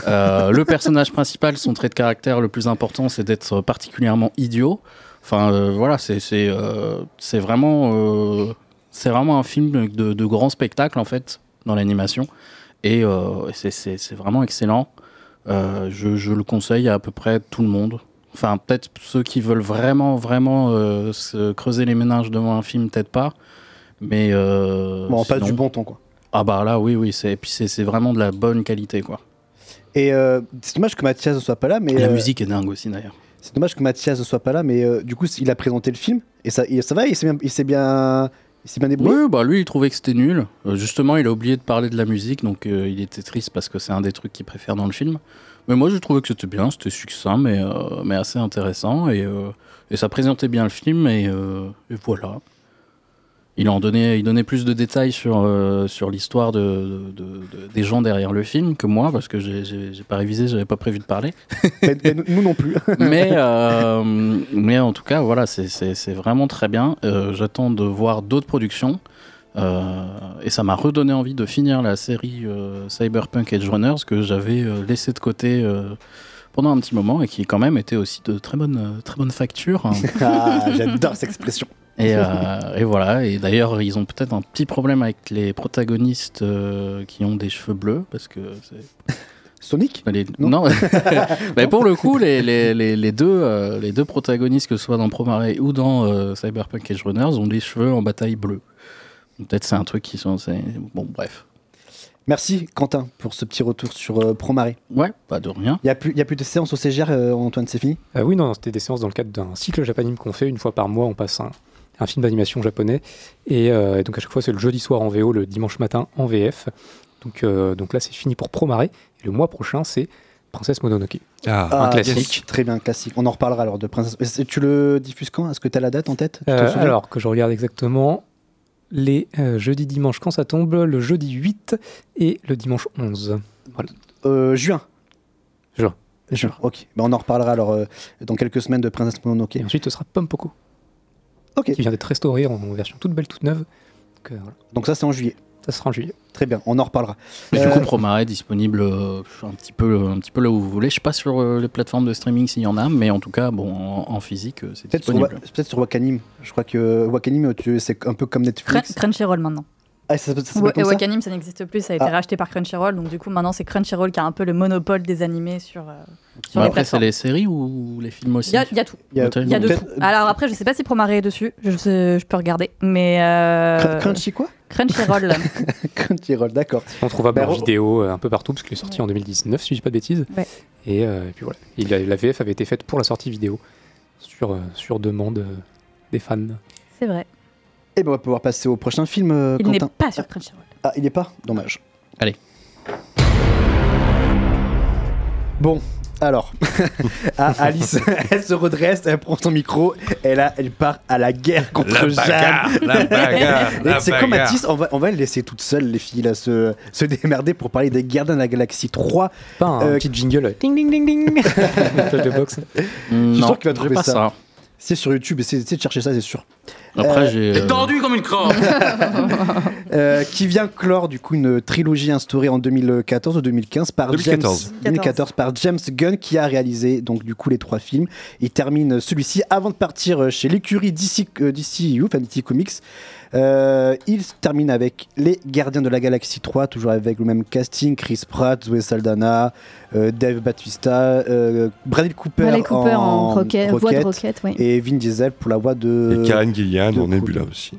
Euh, le personnage principal, son trait de caractère le plus important, c'est d'être particulièrement idiot. Enfin, euh, voilà, c'est euh, vraiment, euh, c'est vraiment un film de, de grand spectacle, en fait, dans l'animation. Et euh, c'est- vraiment excellent. Euh, je, je le conseille à à peu près tout le monde. Enfin, peut-être ceux qui veulent vraiment, vraiment euh, se creuser les méninges devant un film, peut-être pas. Mais. Bon, on passe du bon ton, quoi. Ah, bah là, oui, oui. Et puis, c'est vraiment de la bonne qualité, quoi. Et euh, c'est dommage que Mathias ne soit pas là, mais. La euh, musique est dingue aussi, d'ailleurs. C'est dommage que Mathias ne soit pas là, mais euh, du coup, il a présenté le film. Et ça, et ça va, il s'est bien, il s'est bien, il bien. Oui, bah lui, il trouvait que c'était nul. Euh, justement, il a oublié de parler de la musique, donc euh, il était triste parce que c'est un des trucs qu'il préfère dans le film. Mais moi, je trouvais que c'était bien, c'était succinct, mais, euh, mais assez intéressant. Et, et ça présentait bien le film, et voilà. Il en donnait, il donnait plus de détails sur, euh, sur l'histoire de, de- de- des gens derrière le film que moi, parce que j'ai- j'ai pas révisé, j'avais pas prévu de parler. Mais- mais nous non plus. mais, euh, mais en tout cas, voilà, c'est- vraiment très bien. Euh, J'attends de voir d'autres productions. Et ça m'a redonné envie de finir la série Cyberpunk Edge Runners que j'avais euh, laissé de côté pendant un petit moment et qui quand même était aussi de très bonne, euh, très bonne facture. Ah, j'adore cette expression. Et, euh, et voilà, et d'ailleurs, ils ont peut-être un petit problème avec les protagonistes euh, qui ont des cheveux bleus, parce que c'est. Sonic les... Non. Non, Mais pour le coup, les, les, les, les deux, euh, les deux protagonistes, que ce soit dans Promare ou dans Cyberpunk Edge Runners, ont des cheveux en bataille bleus. Donc Peut-être c'est un truc qui sont. Bon, bref. Merci Quentin pour ce petit retour sur euh, Promaré. Ouais, pas de rien. Il n'y a, plus- y a plus de séances au CGR, euh, Antoine, c'est fini? Euh, oui, non, c'était des séances dans le cadre d'un cycle japanime qu'on fait une fois par mois. On passe un, un film d'animation japonais. Et, euh, et donc à chaque fois, c'est le jeudi soir en VO, le dimanche matin en VF. Donc, euh, donc là, c'est fini pour Promare. Et le mois prochain, c'est Princesse Mononoke. Ah, un classique. yes, très bien, classique. On en reparlera alors de Princesse. Tu le diffuses quand? Est-ce que tu as la date en tête? Euh, alors que je regarde exactement les euh, jeudis, dimanche quand ça tombe, le jeudi 8 et le dimanche 11. Voilà. Euh, Juin. Juin. Juin, ok. Ben, on en reparlera alors euh, dans quelques semaines de Princesse Mononoke. Et ensuite, ce sera Pompoko. Ok. Qui vient d'être restauré en version toute belle, toute neuve. Donc, euh, voilà. Donc ça, c'est en juillet. Ça sera en juillet. Très bien, on en reparlera. Mais du Euh, coup, Promare est disponible euh, un, petit peu, un petit peu là où vous voulez. Je sais pas sur euh, les plateformes de streaming s'il y en a, mais en tout cas, bon, en, en physique, euh, c'est disponible. Peut-être sur Wakanim. Je crois que Wakanim, c'est un peu comme Netflix. Crun- Crunchyroll maintenant. Ah, ça, ça Ouais, Wakanim, ça n'existe plus, ça a été Ah. racheté par Crunchyroll, donc du coup maintenant c'est Crunchyroll qui a un peu le monopole des animés sur, euh, sur Bon, les après, c'est les séries ou les films aussi Il y, a- il y a tout. Il y a- Il y a de peut-être- tout. Alors après, je sais pas si Promare est dessus, je, sais- je peux regarder, mais. euh, Cr- Crunchy quoi? Crunchyroll. Crunchyroll, d'accord. On trouvable Bah, en vidéo euh, un peu partout, parce qu'il est sorti en 2019, si je dis pas de bêtises. Ouais. Et, euh, et puis voilà. Et la, la VF avait été faite pour la sortie vidéo, sur, euh, sur demande euh, des fans. c'est vrai. Et ben on va pouvoir passer au prochain film, euh, Il n'est pas sur Crunchyroll. Ah, il est pas? Dommage. Allez. Bon, alors, Ah, Alice, elle se redresse, elle prend son micro, et là, elle part à la guerre contre La bagarre, Jeanne. la bagarre, la C'est comme. Mathis, on va, on va les laisser toutes seules, les filles, là, se, se démerder pour parler des Gardiens de la Galaxie 3. Pas un Euh, petit jingle. Ding ding ding ding de boxe. Je suis sûr qu'il va trouver pas ça. ça. C'est sur YouTube, essayez essayez de chercher ça, c'est sûr. Après, Euh, j'ai. euh, Tendu comme une crotte Euh, qui vient clore du coup une trilogie instaurée en 2014 ou 2015 par 2014. James 2014 par James Gunn qui a réalisé donc du coup les trois films. Il termine celui-ci avant de partir chez l'écurie DC euh, DC Comics. Euh, il termine avec les Gardiens de la Galaxie 3, toujours avec le même casting Chris Pratt, Zoe Saldana, euh, Dave Bautista, euh, Bradley Cooper, Bradley Cooper en, roquette, voix de roquette, oui. et Vin Diesel pour la voix de Et Karen Gillian en. Nebula aussi.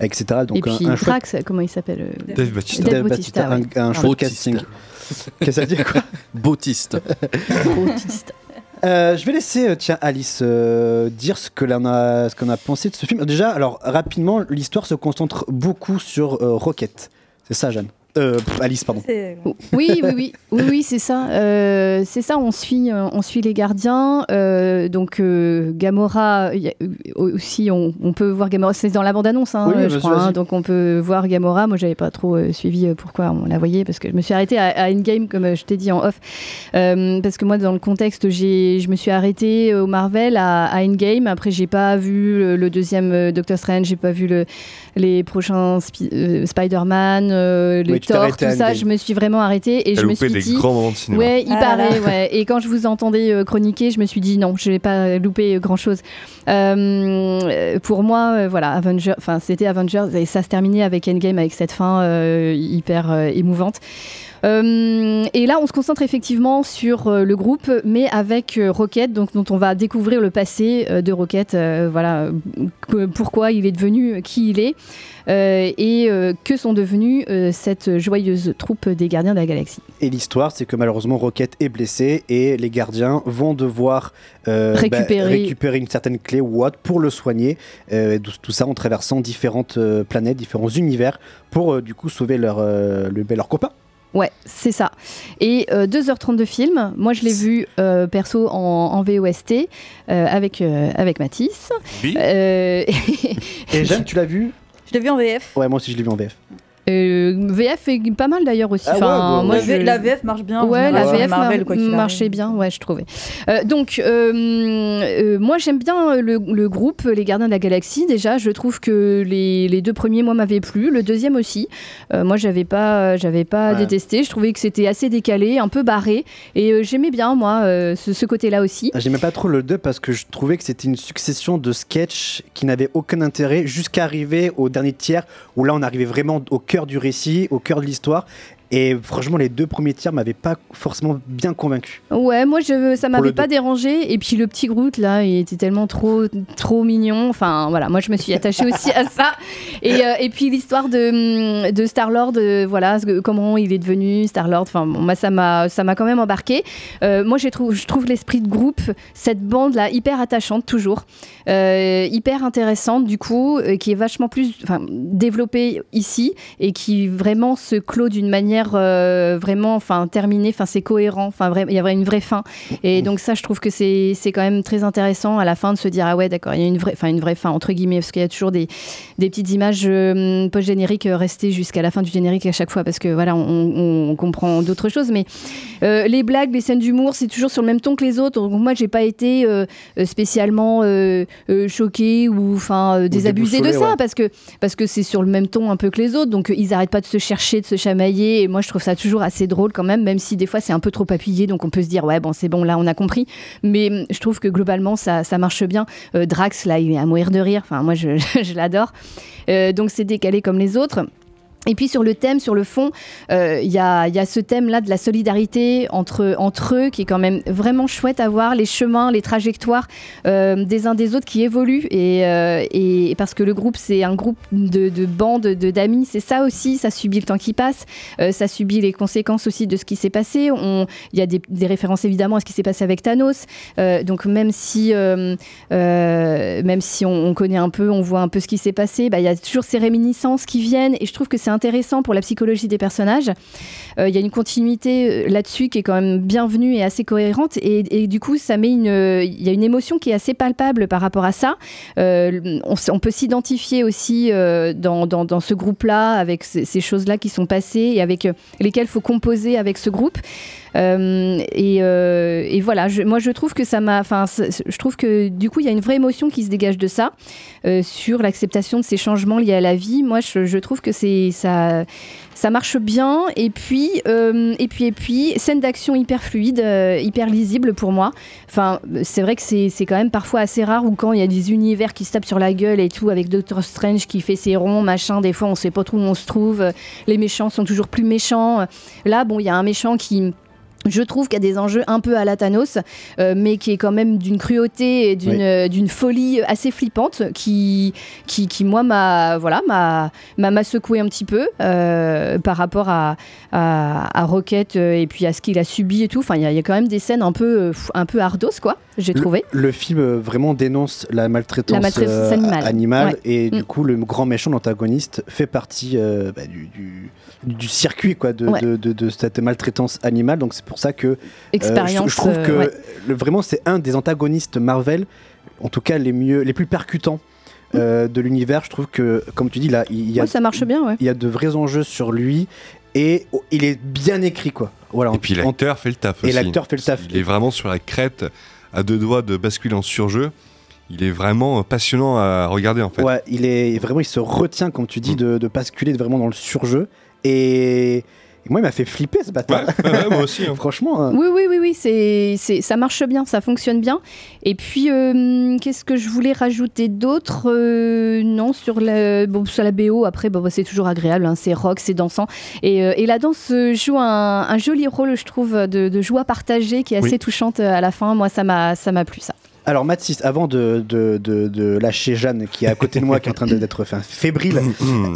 etc. Donc Et puis un, un chouette Drax, comment il s'appelle euh, Dave Bautista. Dave Bautista, Bautista, ouais. un, un chouette casting. Qu'est-ce que ça veut dire quoi? Bautiste. Bautista. Euh, je vais laisser euh, tiens Alice euh, dire ce qu'on a pensé de ce film. Déjà, alors rapidement, l'histoire se concentre beaucoup sur Rocket. C'est ça, Jeanne? Euh, Alice, pardon. Oui, oui, oui, oui, oui, c'est ça. Euh, c'est ça. On suit, euh, on suit les gardiens. Euh, donc euh, Gamora, il y a- aussi, on, on peut voir Gamora. C'est dans la bande-annonce, hein, Oui, je crois. hein. donc on peut voir Gamora. Moi, j'avais pas trop euh, suivi pourquoi on la voyait parce que je me suis arrêtée à, à Endgame, comme je t'ai dit en off, Euh, parce que moi, dans le contexte, j'ai, je me suis arrêtée au Marvel à, à Endgame. Après, j'ai pas vu le, le deuxième Doctor Strange. J'ai pas vu le, les prochains Spi- euh, Spider-Man, euh, les Oui, tout ça. Je me suis vraiment arrêtée et je me loupé suis des dit. grands moments de cinéma. Ouais, il Ah paraît, ouais. Et quand je vous entendais euh, chroniquer, je me suis dit non, je vais pas louper grand chose. pour moi, euh, voilà, Avenger, enfin c'était Avengers et ça se terminait avec Endgame avec cette fin euh, hyper euh, émouvante. Euh, et là, on se concentre effectivement sur euh, le groupe, mais avec euh, Rocket, donc dont on va découvrir le passé euh, de Rocket, voilà, pourquoi il est devenu qui il est, et que sont devenus cette joyeuse troupe des Gardiens de la Galaxie. Et l'histoire, c'est que malheureusement Rocket est blessé et les gardiens vont devoir euh, Récupérer. récupérer une certaine clé ou autre pour le soigner. Tout, ça en traversant différentes planètes, différents univers pour du coup sauver leur, le, leur copain. Ouais, c'est ça. Et euh, 2h30 de film. Moi, je l'ai vu euh, perso en, en VOST euh, avec, euh, avec Mathis. Oui. Euh, Et Jeanne, tu l'as vu? Je l'ai vu en VF. Ouais, moi aussi je l'ai vu en VF. Euh, VF est pas mal d'ailleurs aussi. Ah ouais, Enfin, moi, la je- V- la VF marche bien, en Ouais, la VF Marvel, mar- marchait arrive. bien, ouais, je trouvais. Euh, donc, euh, euh, moi, j'aime bien le, le groupe Les Gardiens de la Galaxie. Déjà, je trouve que les, les deux premiers, moi, m'avaient plu. Le deuxième aussi. Euh, moi, j'avais pas, j'avais pas Ouais. détesté. Je trouvais que c'était assez décalé, un peu barré, et euh, j'aimais bien moi euh, ce, ce côté-là aussi. J'aimais pas trop le 2 parce que je trouvais que c'était une succession de sketchs qui n'avaient aucun intérêt jusqu'à arriver au dernier tiers où là on arrivait vraiment au cœur du récit, au cœur de l'histoire. Et franchement, les deux premiers tiers m'avaient pas forcément bien convaincu. Ouais, moi je, ça m'avait pas deux. dérangé. Et puis le petit Groot là, il était tellement trop, trop mignon. Enfin voilà, moi je me suis attachée aussi à ça. Et, euh, et puis l'histoire de, de Star Lord, voilà, comment il est devenu Star Lord. Enfin, bon, moi ça m'a, quand même embarqué. Euh, moi j'ai trouvé, je trouve l'esprit de groupe, cette bande là hyper attachante toujours, Euh, hyper intéressante du coup, euh, qui est vachement plus, développée ici et qui vraiment se clôt d'une manière euh, vraiment, enfin terminée. Enfin c'est cohérent. Enfin il y a une vraie fin. Et donc ça, je trouve que c'est quand même très intéressant à la fin de se dire ah ouais d'accord, il y a une vraie, enfin une vraie fin entre guillemets parce qu'il y a toujours des, des petites images euh, post génériques euh, restées jusqu'à la fin du générique à chaque fois parce que voilà on, comprend d'autres choses. Mais euh, les blagues, les scènes d'humour, c'est toujours sur le même ton que les autres. Donc moi, j'ai pas été spécialement choquée ou enfin désabusée de ça ouais. parce que parce que c'est sur le même ton un peu que les autres. Donc ils arrêtent pas de se chercher, de se chamailler. Et moi, je trouve ça toujours assez drôle quand même, même si des fois c'est un peu trop appuyé. Donc on peut se dire ouais bon c'est bon là on a compris. Mais hum, je trouve que globalement ça, ça marche bien. Euh, Drax là il est à mourir de rire. Enfin moi je, l'adore. Euh, donc c'est décalé comme les autres. Et puis sur le thème, sur le fond, euh, il y, a, il y a ce thème-là de la solidarité entre, eux qui est quand même vraiment chouette à voir, les chemins, les trajectoires euh, des uns des autres qui évoluent. Et, euh, et parce que le groupe, c'est un groupe de, de bandes, de- d'amis, c'est ça aussi, ça subit le temps qui passe, euh, ça subit les conséquences aussi de ce qui s'est passé. Il y a des, références évidemment à ce qui s'est passé avec Thanos. Euh, donc même si, euh, euh, même si on, on connaît un peu, on voit un peu ce qui s'est passé, bah, il y a toujours ces réminiscences qui viennent et je trouve que c'est intéressant pour la psychologie des personnages. Euh, Il y a une continuité euh, là-dessus qui est quand même bienvenue et assez cohérente et, du coup ça met une, euh, il y a une émotion qui est assez palpable par rapport à ça. Euh, on, peut s'identifier aussi euh, dans, dans- ce groupe-là avec ces, ces choses-là qui sont passées et avec euh, lesquelles faut composer avec ce groupe. Euh, et, euh, et voilà, moi je trouve que ça m'a. Enfin, je trouve que du coup il y a une vraie émotion qui se dégage de ça euh, sur l'acceptation de ces changements liés à la vie. Moi je, trouve que c'est ça. Ça marche bien et puis et puis et puis scène d'action hyper fluide, hyper lisible pour moi. Enfin c'est vrai que c'est c'est quand même parfois assez rare ou quand il y a des univers qui se tapent sur la gueule et tout avec Doctor Strange qui fait ses ronds machin. Des fois on sait pas trop où on se trouve. Les méchants sont toujours plus méchants. Là bon il y a un méchant qui je trouve qu'il y a des enjeux un peu à la Thanos, euh, mais qui est quand même d'une cruauté et d'une Oui. euh, folie assez flippante, qui, qui, qui, moi, m'a voilà, m'a secoué un petit peu euh, par rapport à, à, à Rocket et puis à ce qu'il a subi et tout. Enfin, il y, a- il y a quand même des scènes un peu, un peu quoi, j'ai trouvé. Le, film vraiment dénonce la maltraitance, La maltraitance animale. animale, Ouais. et Mm. du coup le grand méchant l'antagoniste fait partie bah, du, du- du circuit quoi, de, Ouais. de, de- de cette maltraitance animale. Donc c'est pour ça que euh, Expérience, je, je trouve euh, que ouais. le- vraiment c'est un des antagonistes Marvel, en tout cas les mieux, les plus percutants. euh, de l'univers, je trouve que, comme tu dis là, il y a, Ouais, ça marche bien, ouais. il y a de vrais enjeux sur lui et oh, il est bien écrit quoi. Voilà. Et puis l'acteur fait le taf Et aussi. l'acteur fait le taf. Il est vraiment sur la crête, à deux doigts de basculer en surjeu. Il est vraiment euh, passionnant à regarder en fait. Ouais, il est vraiment, il se retient, comme tu dis, de, de basculer vraiment dans le surjeu. Et, et moi, il m'a fait flipper ce bâtard. Ouais, ouais, moi aussi. hein. Franchement. hein. Oui, oui, oui, oui, c'est, c'est, ça marche bien, ça fonctionne bien. Et puis, euh, qu'est-ce que je voulais rajouter d'autre Euh, Non, sur la, bon, sur la BO, après, bon, bah, c'est toujours agréable, hein, c'est rock, c'est dansant. Et, euh, et la danse joue un, un joli rôle, je trouve, de, de joie partagée qui est assez Oui. touchante à la fin. Moi, ça m'a, ça m'a plu, ça. Alors, Mathis, avant de, de, de- de lâcher Jeanne, qui est à côté de moi, qui est en train d'être fébrile.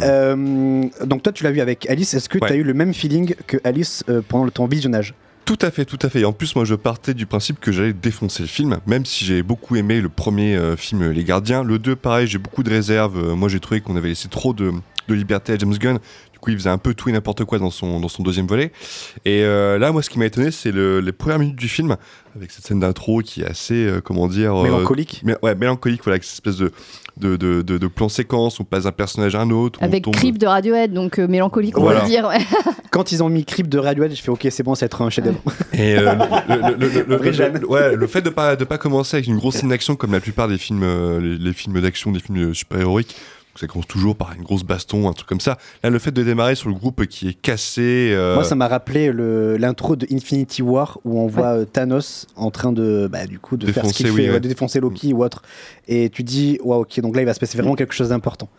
euh, donc, toi, tu l'as vu avec Alice. Est-ce que tu as eu le même feeling que Alice euh, pendant ton visionnage? Tout à fait, tout à fait. Et en plus, moi, je partais du principe que j'allais défoncer le film, même si j'ai beaucoup aimé le premier euh, film Les Gardiens. Le 2, pareil, j'ai beaucoup de réserves. Euh, moi, j'ai trouvé qu'on avait laissé trop de, de liberté à James Gunn. Du coup, il faisait un peu tout et n'importe quoi dans son, dans son deuxième volet. Et euh, là, moi, ce qui m'a étonné, c'est le- les premières minutes du film, avec cette scène d'intro qui est assez, euh, comment dire... euh, Mélancolique. mé- Ouais, mélancolique, voilà, avec cette espèce de, de, de, de, de plan séquence, on passe d'un personnage à un autre. Avec tombe- Creep de Radiohead, donc euh, mélancolique, on Voilà. va le dire. ouais. Quand ils ont mis Creep de Radiohead, je fais ok, c'est bon, ça va être un chef-d'œuvre. Et euh, le, le- le- le- le- Vrai le- Jeanne. ouais, le fait de pas de pas commencer avec une grosse scène d'action comme la plupart des films, euh, les, les films d'action, des films super héroïques, ça commence toujours par une grosse baston, un truc comme ça. Là, le fait de démarrer sur le groupe qui est cassé. euh, Moi, ça m'a rappelé l'intro de Infinity War où on voit euh, Thanos en train de, bah, du coup, de faire ce qu'il Défoncer, fait, ouais, de défoncer Loki ou autre. Et tu dis, waouh, ok, donc là, il va se passer vraiment quelque chose d'important.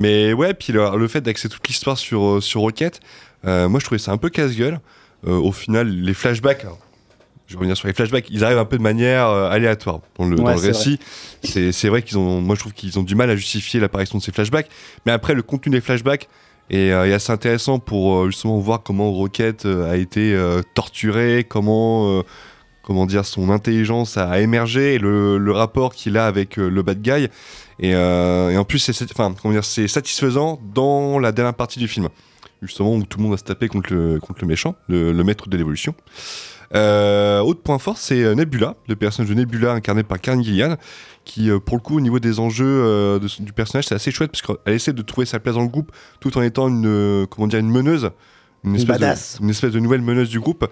Mais ouais, puis le, le fait d'axer toute l'histoire sur, euh, sur Rocket, euh, moi je trouvais ça un peu casse-gueule. Euh, au final, les flashbacks, alors, je vais revenir sur les flashbacks, ils arrivent un peu de manière euh, aléatoire dans le, Ouais, dans le c'est récit. C'est vrai qu'ils ont, moi je trouve qu'ils ont du mal à justifier l'apparition de ces flashbacks. Mais après, le contenu des flashbacks est, euh, est assez intéressant pour euh, justement voir comment Rocket a été torturé, comment. comment dire, son intelligence a émergé et le, le rapport qu'il a avec le bad guy. Et, et en plus, c'est enfin, satisfaisant dans la dernière partie du film, justement où tout le monde va se taper contre le, contre le méchant, le, le maître de l'évolution. Euh, autre point fort, c'est euh, Nebula, le personnage de Nebula incarné par Karen Gillian, qui, euh, pour le coup, au niveau des enjeux euh, de du personnage, c'est assez chouette parce qu'elle essaie de trouver sa place dans le groupe tout en étant une, euh, comment dire, une meneuse, une espèce, badass. de, une espèce de nouvelle meneuse du groupe,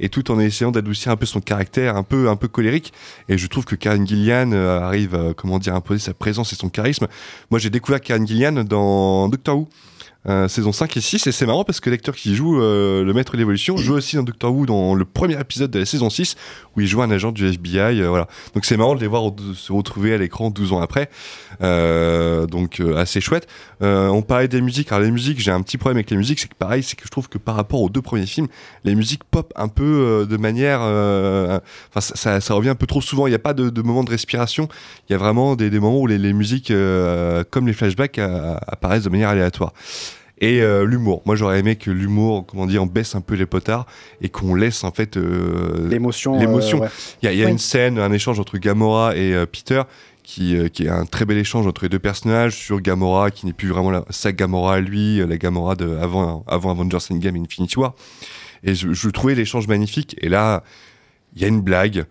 et tout en essayant d'adoucir un peu son caractère, un peu, un peu colérique. Et je trouve que Karen Gillian arrive, comment dire, à imposer sa présence et son charisme. Moi, j'ai découvert Karen Gillian dans Doctor Who. Euh, saison 5 et 6 et c'est marrant parce que l'acteur qui joue euh, le maître de l'évolution joue aussi dans Doctor Who dans le premier épisode de la saison 6 où il joue un agent du FBI euh, voilà. Donc c'est marrant de les voir se retrouver à l'écran 12 ans après donc assez chouette. On parlait des musiques. Alors les musiques j'ai un petit problème avec les musiques c'est que pareil c'est que je trouve que par rapport aux deux premiers films les musiques pop un peu de manière enfin ça, ça, revient un peu trop souvent. Il n'y a pas de, de moment de respiration. Il y a vraiment des, moments où les, musiques comme les flashbacks apparaissent de manière aléatoire et euh, l'humour. Moi, j'aurais aimé que l'humour, comment dire, on baisse un peu les potards et qu'on laisse en fait euh, L'émotion, L'émotion. euh, ouais. Il y a, il y a Oui. une scène, un échange entre Gamora et euh, Peter. Qui, euh, qui est un très bel échange entre les deux personnages sur Gamora qui n'est plus vraiment la, sa Gamora à lui, la Gamora de avant, avant Avengers Endgame et Infinity War. Et je, je trouvais l'échange magnifique. Et là, il y a une blague euh,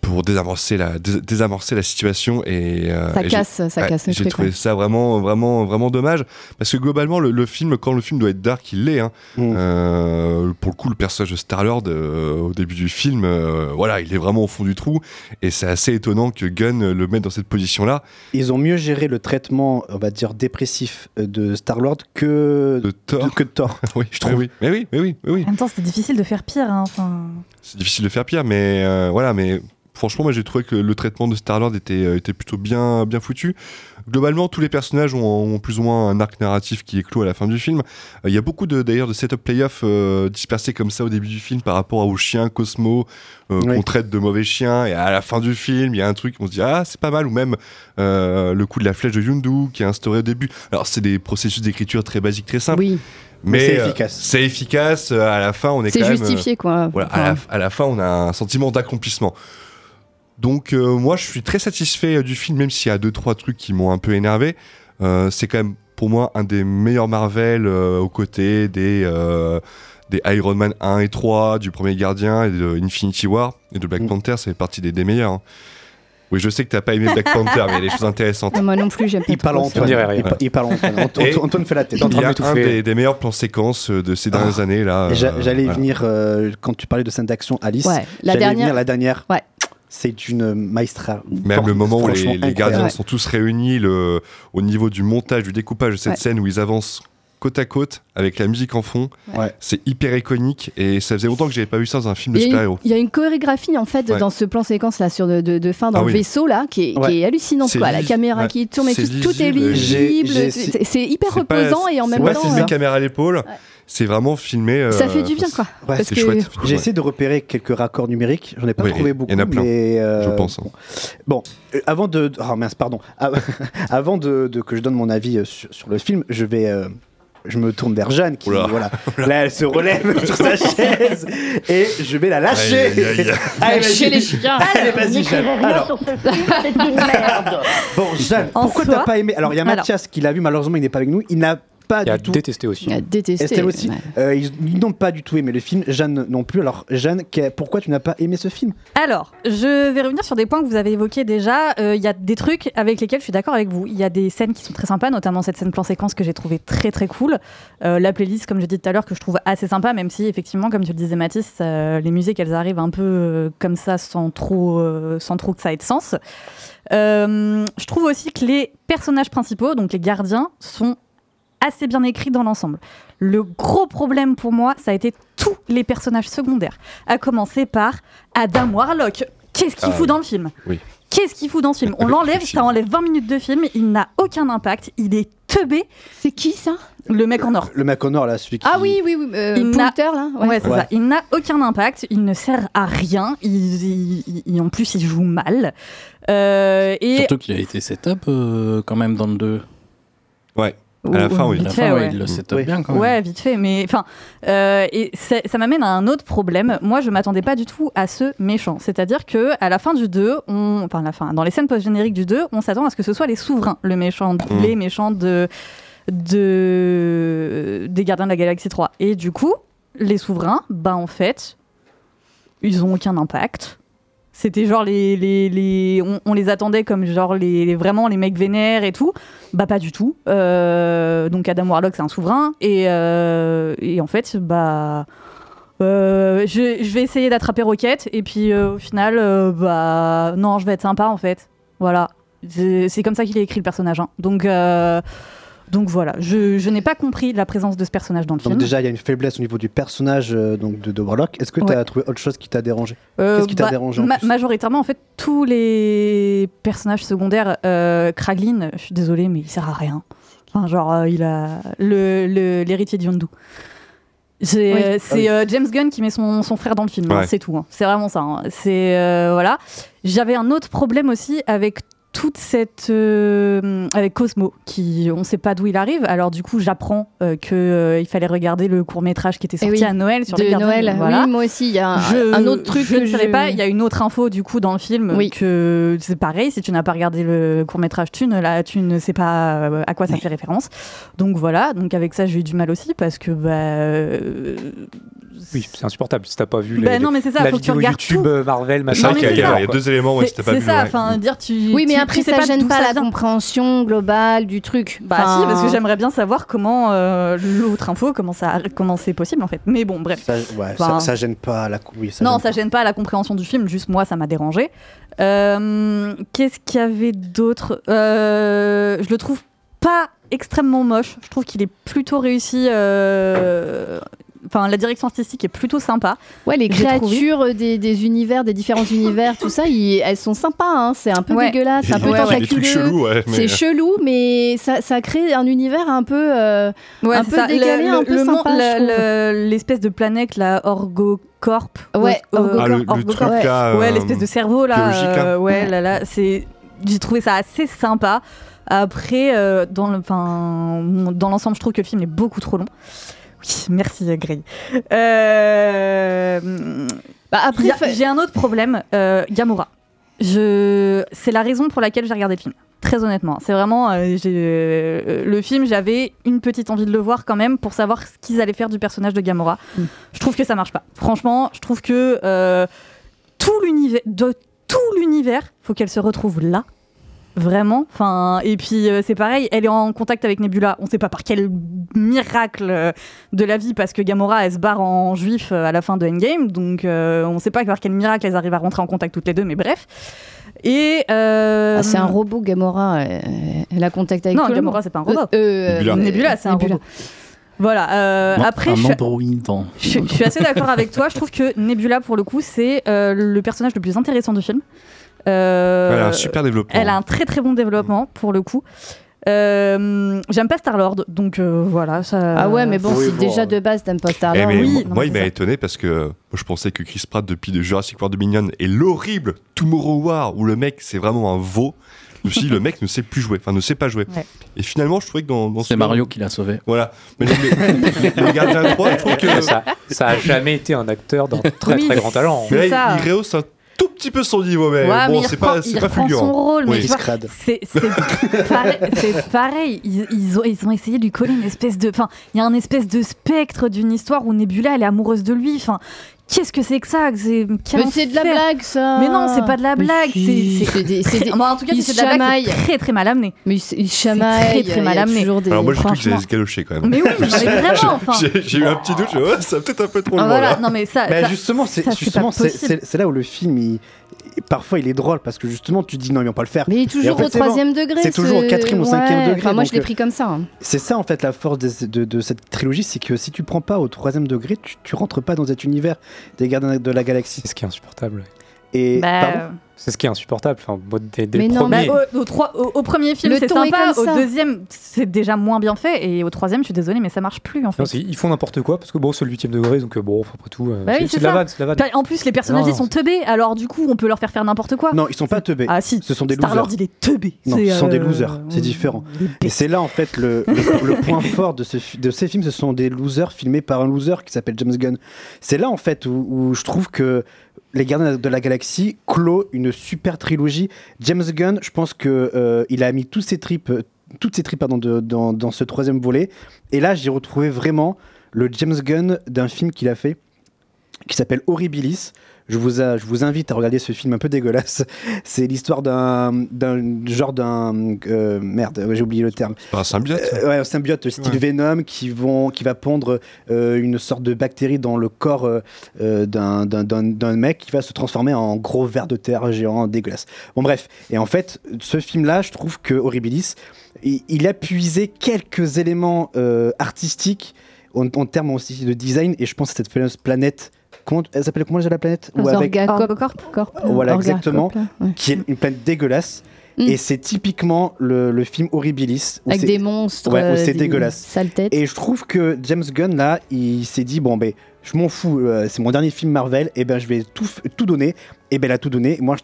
pour désamorcer la, dés- désamorcer la situation. Et, euh, Ça et casse, ça casse le J'ai trouvé ouais. ça vraiment, vraiment, vraiment dommage. Parce que globalement, le, le film, quand le film doit être dark, il l'est. hein. Mm. Euh, pour le coup, le personnage de Star-Lord, euh, au début du film, euh, voilà, il est vraiment au fond du trou. Et c'est assez étonnant que Gunn le mette dans cette position-là. Ils ont mieux géré le traitement, on va dire, dépressif euh, de Star-Lord que de Thor. que de Thor. oui, je trouve. Oui, mais oui, mais oui, mais oui. En même temps, c'était difficile de faire pire. hein, C'est difficile de faire pire, mais euh, voilà, mais franchement, moi j'ai trouvé que le traitement de Star-Lord était, euh, était plutôt bien, bien foutu. Globalement, tous les personnages ont, ont plus ou moins un arc narratif qui est clos à la fin du film. Euh, Il y a beaucoup de- d'ailleurs de, setup playoff euh, dispersés comme ça au début du film par rapport aux chiens Cosmo euh, Oui. qu'on traite de mauvais chiens. Et à la fin du film, il y a un truc, on se dit ah c'est pas mal, ou même le coup de la flèche de Yondu qui est instauré au début. Alors c'est des processus d'écriture très basiques, très simples. Oui. Mais, c'est efficace. c'est efficace. À la fin, on est, C'est quand même, justifié, quoi. Voilà, à, la, à la fin, on a un sentiment d'accomplissement. Donc, euh, moi, je suis très satisfait euh, du film, même s'il y a deux, trois trucs qui m'ont un peu énervé. Euh, c'est quand même, pour moi, un des meilleurs Marvel euh, aux côtés des, euh, des Iron Man 1 et 3, du premier Gardien et de Infinity War et de Black Panther. Ça fait partie des, des meilleurs. hein. Oui, je sais que t'as pas aimé Black Panther, mais il y a des choses intéressantes. Moi non plus, j'aime pas Il parle trop Antoine. Il, il parle Antoine. Anto- Et- Antoine fait la tête. Il y a un des, des meilleurs plans séquences de ces dernières années là. Euh, J'allais y voilà. venir euh, quand tu parlais de scène d'action, Alice. Ouais, la dernière- venir la dernière. Ouais. C'est une maestra. Même le moment où les, gardiens Ouais. sont tous réunis, le, au niveau du montage, du découpage de cette Ouais. scène où ils avancent côte à côte avec la musique en fond, Ouais. c'est hyper iconique et ça faisait longtemps que j'avais pas vu ça dans un film de super-héros. il y a une chorégraphie en fait Ouais. dans ce plan séquence là sur de, de- de fin dans Ah le oui. vaisseau là qui est, Ouais. qui est quoi. La caméra ouais. qui tourne et tout, tout est lisible. C'est hyper pas- reposant et en même ouais, temps c'est euh, une caméra à l'épaule, c'est vraiment filmé. euh, ça fait du bien quoi. Ouais, c'est que- chouette. J'ai essayé de repérer quelques raccords numériques. J'en ai pas Oui, trouvé il y beaucoup. en a plein, mais, euh, je pense, hein. Bon, Bon, euh, avant de. Oh mince, pardon. Avant de, de- que je donne mon avis sur, sur le film, je vais. euh, je me tourne vers Jeanne qui, Oula. voilà, là elle se relève sur sa chaise et je vais la lâcher. Aïe, aïe, aïe. Allez, Lâchez vas-y. les chiens. Allez, vas-y, Jeanne. Alors, bon, Jeanne, En pourquoi soi- t'as pas aimé? Alors, il y a Alors. Mathias qui l'a vu, malheureusement, il n'est pas avec nous. Il n'a pas Il a du tout. détesté aussi. Il a détesté. Estelle aussi. ouais. Euh, ils n'ont pas du tout aimé le film. Jeanne non plus. Alors, Jeanne, pourquoi tu n'as pas aimé ce film? Alors, je vais revenir sur des points que vous avez évoqués déjà. Euh, Il y a des trucs avec lesquels je suis d'accord avec vous. Il y a des scènes qui sont très sympas, notamment cette scène plan-séquence que j'ai trouvé très très cool. Euh, la playlist, comme je dit tout à l'heure, que je trouve assez sympa, même si effectivement, comme tu le disais Mathis, euh, les musiques elles arrivent un peu euh, comme ça sans trop, euh, sans trop que ça ait de sens. Euh, je trouve aussi que les personnages principaux, donc les gardiens, sont assez bien écrits dans l'ensemble. Le gros problème pour moi, ça a été tous les personnages secondaires, à commencer par Adam Warlock. Qu'est-ce qu'il Ah fout dans le film? Oui. Qu'est-ce qu'il fout dans ce film? On l'enlève, ça enlève 20 minutes de film, il n'a aucun impact, il est teubé. C'est qui ça? Le mec en or. Le mec en or, là, celui qui. Ah oui, oui, oui. euh, Il Poulter, là? Ouais, c'est Ouais. ça. Il n'a aucun impact, il ne sert à rien, il, il- il- en plus il joue mal. Euh, et Surtout qu'il a été setup euh, quand même dans le 2. Ouais. À la fin, ou oui. vite fait, fin, ouais, il le setup Oui. bien quand même. Ouais, vite fait. Mais enfin, euh, et ça, ça m'amène à un autre problème. Moi, je m'attendais pas du tout à ce méchant. C'est-à-dire que à la fin du 2, on, enfin, la fin, dans les scènes post-génériques du 2, on s'attend à ce que ce soit les souverains, le méchant, Mm. les méchants de, de des Gardiens de la Galaxie 3. Et du coup, les souverains, bah en fait, ils ont aucun impact. C'était genre les, les, on, les attendait comme genre les, vraiment les mecs vénères et tout. Bah pas du tout. Euh, donc Adam Warlock c'est un souverain et, euh, et en fait bah euh, je, je vais essayer d'attraper Rocket et puis au final bah non je vais être sympa en fait. Voilà. C'est comme ça qu'il est écrit le personnage. hein. Donc donc voilà. Je, je n'ai pas compris la présence de ce personnage dans le Donc, film. déjà, il y a une faiblesse au niveau du personnage euh, donc de, de Warlock. Est-ce que tu as Ouais. trouvé autre chose qui t'a dérangé? Euh, Qu'est-ce qui t'a bah, dérangé en ma- plus? Majoritairement, en fait, tous les personnages secondaires, euh, Kraglin, je suis désolée, mais il sert à rien. Enfin, genre, euh, il a le- le- l'héritier de Yondu. C'est Oui. euh, Ah oui. euh, James Gunn qui met son, son frère dans le film, hein, c'est tout. hein. C'est vraiment ça. hein. C'est euh, voilà. J'avais un autre problème aussi avec toute cette euh, avec Cosmo qui on sait pas d'où il arrive. Alors du coup, j'apprends euh, que euh, il fallait regarder le court métrage qui était Eh sorti oui, à Noël sur les De gardiens. Noël. Voilà. Oui, moi aussi, il y a un, Je- un autre truc je que ne savais pas. Il y a une autre info du coup dans le film Oui. que c'est pareil. Si tu n'as pas regardé le court métrage, tu ne la- tu ne sais pas euh, à quoi ça fait référence. Donc voilà. Donc avec ça, j'ai eu du mal aussi parce que bah. Euh, Oui, c'est insupportable si t'as pas vu les, bah non mais c'est ça. la Faut que tu vidéo regardes YouTube tout. euh, Marvel, C'est machin. vrai mais qu'il y, a- c'est il y a- ça. il y a deux éléments où C'est c'était pas c'est vu. ça. ouais. Enfin dire tu. Oui, mais tu- après, tu sais ça pas gêne pas ça la compréhension globale du truc. Bah Enfin, si, parce que j'aimerais bien savoir comment euh, l'autre info, comment ça, comment c'est possible en fait. Mais bon, bref. ça, ouais, Enfin, ça, ça gêne pas la. Oui, ça non, gêne ça gêne pas la compréhension du film, juste moi, ça m'a dérangé. Euh, Qu'est-ce qu'il y avait d'autre? Euh, Je le trouve pas extrêmement moche. Je trouve qu'il est plutôt réussi. euh, Enfin, la direction artistique est plutôt sympa. Ouais, les créatures des, des univers, des différents univers, tout ça, ils- elles sont sympas. hein. C'est un peu Ouais. dégueulasse, un peu des- tentaculeux. chelous, ouais. mais- C'est chelou, mais ça, ça crée un univers un peu, euh, Ouais, un peu ça. décalé, Le- un peu le sympa, L'espèce de planète, la Orgocorp. Ouais, Euh, Orgocorp. Ah, le, le truc Ouais. là. ouais, euh, l'espèce de cerveau là. biologique, euh, ouais, Ouais. là, là, c'est. J'ai trouvé ça assez sympa. Après, euh, dans le, enfin, dans l'ensemble, je trouve que le film est beaucoup trop long. Oui, merci Grey. Euh, Bah, après, a- j'ai un autre problème, euh, Gamora. Je, c'est la raison pour laquelle j'ai regardé le film. Très honnêtement, c'est vraiment euh, euh, le film. J'avais une petite envie de le voir quand même pour savoir ce qu'ils allaient faire du personnage de Gamora. Mm. Je trouve que ça marche pas. Franchement, je trouve que euh, tout l'univers, de tout l'univers, faut qu'elle se retrouve là. Vraiment. Enfin, et puis euh, c'est pareil, elle est en contact avec Nebula. On sait pas par quel miracle euh, de la vie, parce que Gamora, elle se barre en juif euh, à la fin de Endgame. Donc euh, on sait pas par quel miracle elles arrivent à rentrer en contact toutes les deux, mais bref. Et. euh, Ah, c'est un robot, Gamora. Elle a contact avec Non, Gamora, c'est pas un robot. Euh, euh, Nebula. Nebula, c'est un Nebula. robot. Voilà. euh, Non, après, un je dans- je, je suis assez d'accord avec toi. Je trouve que Nebula, pour le coup, c'est euh, le personnage le plus intéressant du film. Euh, Elle a un super développement. elle a un très très bon développement, pour le coup. Euh, J'aime pas Star-Lord, donc euh, voilà. Ça... Ah ouais, mais bon, Oui, si bon, déjà euh. de base t'aimes pas Eh, Star-Lord. mais oui, moi, non, moi, mais il m'a étonné parce que moi, je pensais que Chris Pratt, depuis de Jurassic World Dominion et l'horrible Tomorrow War, où le mec, c'est vraiment un veau. Je me suis dit, le mec ne sait plus jouer, enfin ne sait pas jouer. Ouais. Et finalement, je trouvais que dans, dans C'est ce- Mario qui l'a sauvé. Voilà. Mais les, les- les gardiens 3, je trouve que. ça, ça a jamais été un acteur d'un très Oui, très grand talent. Mais là, il, il rehausse un tout petit peu son niveau, mais Ouais, bon, c'est pas, c'est pas fulgurant. son rôle, mais Oui. c'est c'est pareil, c'est pareil. Ils, ils ont, ils ont essayé de lui coller une espèce de. Enfin, il y a un espèce de spectre d'une histoire où Nebula, elle est amoureuse de lui. Enfin, qu'est-ce que c'est que ça C'est Mais c'est de la blague, ça. Mais non, c'est pas de la blague. C'est des- des- Bon, en tout cas, ils c'est de la blague. chamaillent. Très très mal amené. Mais il, il chamaille. très, très mal amené. Alors moi, je trouve que c'est escaloché quand même. Mais oui, mais vraiment. Enfin, J'ai j'ai eu un petit doute, je me suis dit, ouais, ça peut-être un peu trop ah, loin. voilà, là. non mais ça. Bah, ça- justement, c'est là où le film, il- parfois, il est drôle parce que justement, tu dis non, ils vont pas le faire. Mais il est toujours en fait, au bon. troisième degré. C'est toujours au quatrième ou cinquième degré, Enfin, moi, je l'ai euh, pris comme ça. hein. C'est ça en fait la force de, de- de cette trilogie, c'est que si tu prends pas au troisième degré, tu, tu rentres pas dans cet univers des gardiens de la galaxie. C'est ce qui est insupportable. Et Bah, pardon C'est ce qui est insupportable. Enfin, dès, dès Mais non, Bah, premier. au, au trois- au- au premier film, c'est est sympa. Au deuxième, c'est déjà moins bien fait. Et au troisième, je suis désolée, mais ça marche plus en fait. Non, ils font n'importe quoi parce que bon, c'est le huitième degré, donc euh, bon, après tout, euh, Bah oui, c'est de la vanne, la vanne. Bah, En plus, les personnages Non, ils sont teubés, alors du coup, on peut leur faire faire n'importe quoi. Non, ils sont pas teubés. Ah si, Ce sont des Star-Lord, losers. il est teubé. Non, C'est, ce sont des euh, losers, c'est différent. est Et c'est là en fait le, le- le point fort de, ce, fi- de ces films, ce sont des losers filmés par un loser qui s'appelle James Gunn. C'est là en fait où, où je trouve que les Gardiens de la Galaxie clôt une super trilogie. James Gunn, je pense que euh, il a mis ses tripes, toutes ses tripes dans, dans ce troisième volet. Et là, j'ai retrouvé vraiment le James Gunn d'un film qu'il a fait qui s'appelle Horribilis. Je vous, a- je vous invite à regarder ce film un peu dégueulasse. C'est l'histoire d'un, d'un genre d'un euh, merde, j'ai oublié le terme. C'est pas un symbiote Euh, ouais, un symbiote style Ouais. Venom qui, vont, qui va pondre euh, une sorte de bactérie dans le corps euh, d'un, d'un, d'un- d'un mec qui va se transformer en gros ver de terre géant dégueulasse. Bon bref, et en fait, ce film-là, je trouve que Horribilis, il, il a puisé quelques éléments euh, artistiques en, en termes aussi de design, et je pense à cette fameuse planète. Comment, elle s'appelle comment déjà la planète Ou avec-. Corp, Voilà, exactement. ouais. qui est une planète dégueulasse. Mm. Et c'est typiquement le, le film Horribilis. où Avec des monstres. Ouais, où euh, c'est des dégueulasse. Sales têtes. Et je trouve que James Gunn, là, il s'est dit bon, ben, je m'en fous, euh, c'est mon dernier film Marvel, et ben, je vais tout, tout donner. Et ben, il a tout donné. Moi, je,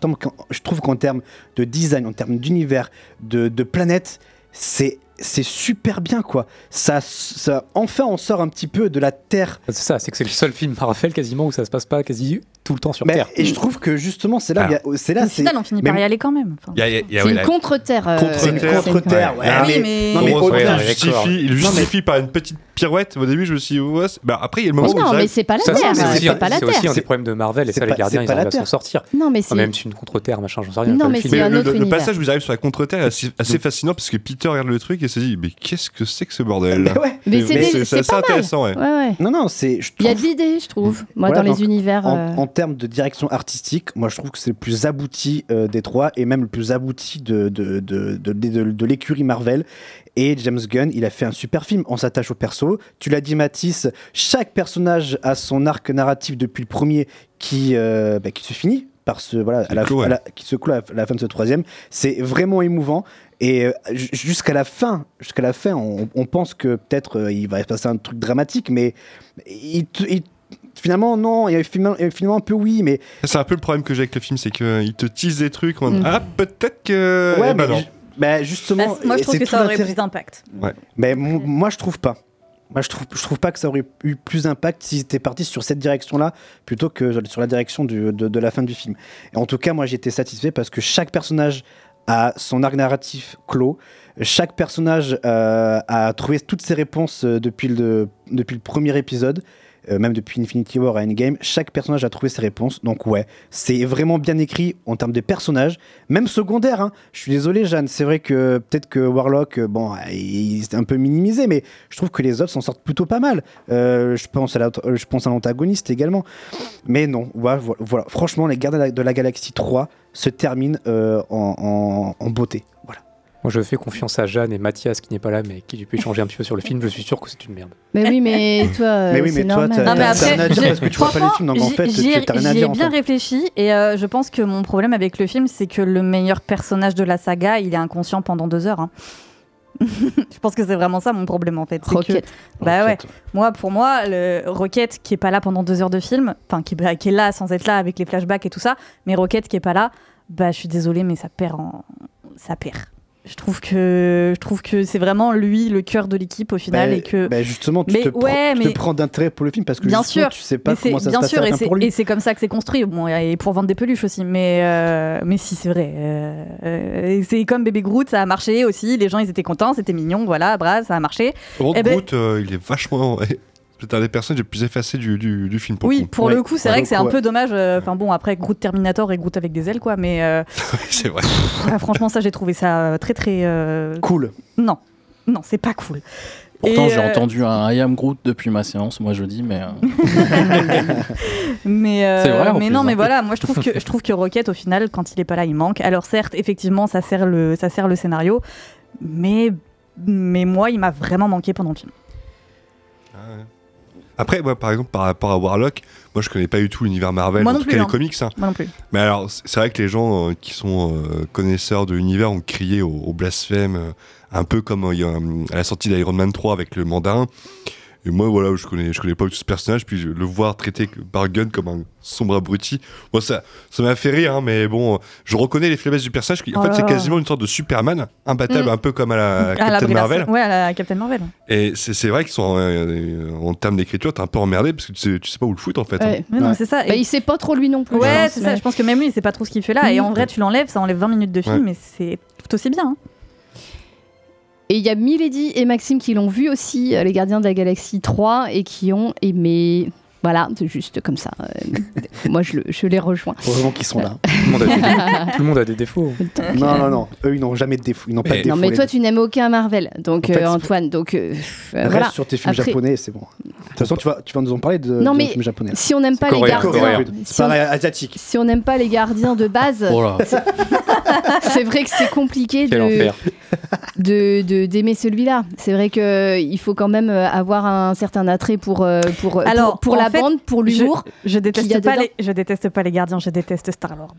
je trouve qu'en termes de design, en termes d'univers, de, de planète, c'est. C'est super bien quoi. Ça, ça, enfin, on sort un petit peu de la Terre C'est ça, c'est que c'est le seul film Marvel quasiment où ça se passe pas quasi tout le temps sur Mais- Terre. et je trouve que justement, c'est là, il y a- c'est là, c'est final, on finit mais- par y aller quand même. Enfin, Il y a- il y a- il y a- C'est ouais, une la- contre-terre. euh, Contre-terre. contre-terre. Ouais. ouais, Ah oui, mais- mais- non, mais il ouais, justifie, il justifie par une petite pirouette. Au début, je me suis dit, ouais, bah, après, il y a le moment Mais où non, mais c'est pas la Ça, Terre. c'est pas la c'est aussi Terre. un des problèmes de Marvel, et c'est ça, les gardiens, ils arrivent à s'en Terre. sortir. Non, mais Ah, c'est. même si une contre-terre, machin, j'en sais rien. Non, mais c'est un le, autre passage où ils arrivent sur la contre-terre est assez, fascinant parce que Peter regarde le truc et se dit mais qu'est-ce que c'est que ce bordel Mais ouais. Mais c'est assez intéressant ouais. Ouais, ouais. Non, non, c'est. Il y a de l'idée, je trouve. Moi, dans les univers. Termes de direction artistique, moi je trouve que c'est le plus abouti euh, des trois et même le plus abouti de, de, de, de, l'écurie Marvel. Et James Gunn, il a fait un super film. On s'attache au perso. Tu l'as dit, Mathis, chaque personnage a son arc narratif depuis le premier qui, euh, bah, qui se finit par ce voilà à la, clôt, ouais. à la- qui se clôt à la fin de ce troisième. C'est vraiment émouvant. Et euh, ju- jusqu'à la fin, jusqu'à la fin, on, on pense que peut-être il va se passer un truc dramatique, mais il, te- il- finalement non. Il y a finalement, finalement un peu oui, mais c'est un peu le problème que j'ai avec le film c'est qu'il te tease des trucs en Mm. ah peut-être que Ouais, Eh ben mais non. bah, justement, Bah, moi, je et trouve que ça aurait plus d'impact. Mais mon- moi, je trouve pas. Moi, je trouve, je trouve pas que ça aurait eu plus d'impact si c'était parti sur cette direction-là plutôt que sur la direction du- de, de la fin du film. Et en tout cas, moi, j'étais satisfait parce que chaque personnage a son arc narratif clos. Chaque personnage euh, a trouvé toutes ses réponses euh, depuis le, depuis le premier épisode. Euh, même depuis Infinity War à Endgame, chaque personnage a trouvé ses réponses. Donc ouais, c'est vraiment bien écrit en termes de personnages, même secondaires. hein. Je suis désolé, Jeanne, c'est vrai que peut-être que Warlock, euh, bon, il est un peu minimisé, mais je trouve que les autres s'en sortent plutôt pas mal. Euh, je pense à l'antagoniste également. Mais non, ouais, voilà, franchement, les Gardiens de la- Galaxie 3 se terminent en, en- en beauté. Voilà. Moi, je fais confiance à Jeanne et Mathias qui n'est pas là, mais qui j'ai pu échanger un petit peu sur le film. Je suis sûr que c'est une merde. Mais oui, mais toi, euh, Mais oui, c'est mais toi, normal. t'as- Non, mais t'as- après, rien à dire j'ai- parce que tu vois pas les films, donc en fait, j'y ai- t'as rien à en bien fait. réfléchi et euh, je pense que mon problème avec le film, c'est que le meilleur personnage de la saga, il est inconscient pendant deux heures. hein. je pense que c'est vraiment ça mon problème en fait. c'est que- Rocket. Bah ouais. Rocket. Moi, pour moi, le Rocket qui est pas là pendant deux heures de film, enfin qui, est- qui est là sans être là avec les flashbacks et tout ça, mais Rocket qui est pas là, bah je suis désolée, mais ça perd en ça perd. Je trouve que je trouve que c'est vraiment lui le cœur de l'équipe au final Bah, et que bah, justement, tu Mais te, prends- ouais, tu te mais- prends d'intérêt pour le film parce que bien justement, sûr, tu sais pas comment ça bien se passe sûr, et c'est pour lui. et c'est comme ça que c'est construit. Bon, et pour vendre des peluches aussi, mais euh, mais si c'est vrai. Euh, euh, c'est comme bébé Groot, ça a marché aussi. Les gens ils étaient contents, c'était mignon, voilà, bras, ça a marché. Eh ben- Groot, euh, il est vachement. C'est un des personnages les plus effacés du, du, du film. Pour Oui, coup. pour le coup, c'est vrai que c'est un Ouais. peu dommage. euh, Enfin bon, après Groot Terminator et Groot avec des ailes, quoi. Mais euh, c'est vrai. ah, franchement, ça, j'ai trouvé ça euh, très très euh, cool. Non, non, c'est pas cool. Pourtant, j'ai euh, entendu un I am Groot depuis ma séance, moi mais. euh, Mais, euh, C'est vrai, mais plus, non, hein. mais voilà, moi je trouve que je trouve que Rocket au final, quand il est pas là, il manque. Alors certes, effectivement, ça sert le ça sert le scénario, mais mais moi, il m'a vraiment manqué pendant le film. Après, moi, par exemple, par rapport à Warlock, moi je connais pas du tout l'univers Marvel, Moi en non tout plus, cas hein. les comics. hein. Moi non plus. Mais alors, c'est vrai que les gens euh, qui sont euh, connaisseurs de l'univers ont crié au, au blasphème, euh, un peu comme à la sortie d'Iron Man 3 avec le mandarin. Et moi, voilà, je connais, je connais pas tout ce personnage, puis je- le voir traité par Gunn comme un sombre abruti, moi ça ça m'a fait rire, hein, mais bon, je reconnais les faiblesses du personnage, qui en Oh fait c'est quasiment une sorte de Superman, imbattable, Mm. un peu comme à la À la Captain Marvel. Ouais, à la Captain Marvel. Et c'est c'est vrai qu'ils sont euh, en termes d'écriture, t'es un peu emmerdé parce que tu sais, tu sais pas où le foutre en fait. hein. Ouais. Ouais, non, c'est ça. Bah, Et- il sait pas trop lui non plus. Ouais, je pense, c'est ça. Je pense que même lui, il sait pas trop ce qu'il fait là. Et Mhm. en vrai, tu l'enlèves, ça enlève 20 minutes de film, Ouais. mais c'est tout aussi bien. hein. Et il y a Milady et Maxime qui l'ont vu aussi, euh, Les Gardiens de la Galaxie 3, et qui ont aimé. Voilà, c'est juste comme ça. Euh, Moi, je, le- je les rejoins. Heureusement qu'ils sont là. Tout le monde a des, tout le monde a des défauts. non, non, non. Eux, ils n'ont jamais de défaut. Ils n'ont pas de Mais- défaut. Non, mais les toi, tu n'aimes aucun Marvel, donc En fait, euh, Antoine. Donc euh, euh, Reste voilà. sur tes films Après- japonais, c'est bon. De toute façon, tu vas, tu vas nous en parler de, Non, de mais films japonais. si on n'aime pas les coréen, gardiens, coréen. si C'est on- pareil, asiatique. si on n'aime pas les gardiens de base, Oh c'est vrai que c'est compliqué Quel de, enfer. de de- d'aimer celui-là. C'est vrai que euh, il faut quand même euh, avoir un certain attrait pour euh, pour Alors, pour, pour en la fait, bande, pour l'humour. Je a déteste pas dedans. les, je déteste pas les gardiens, je déteste Star Lord.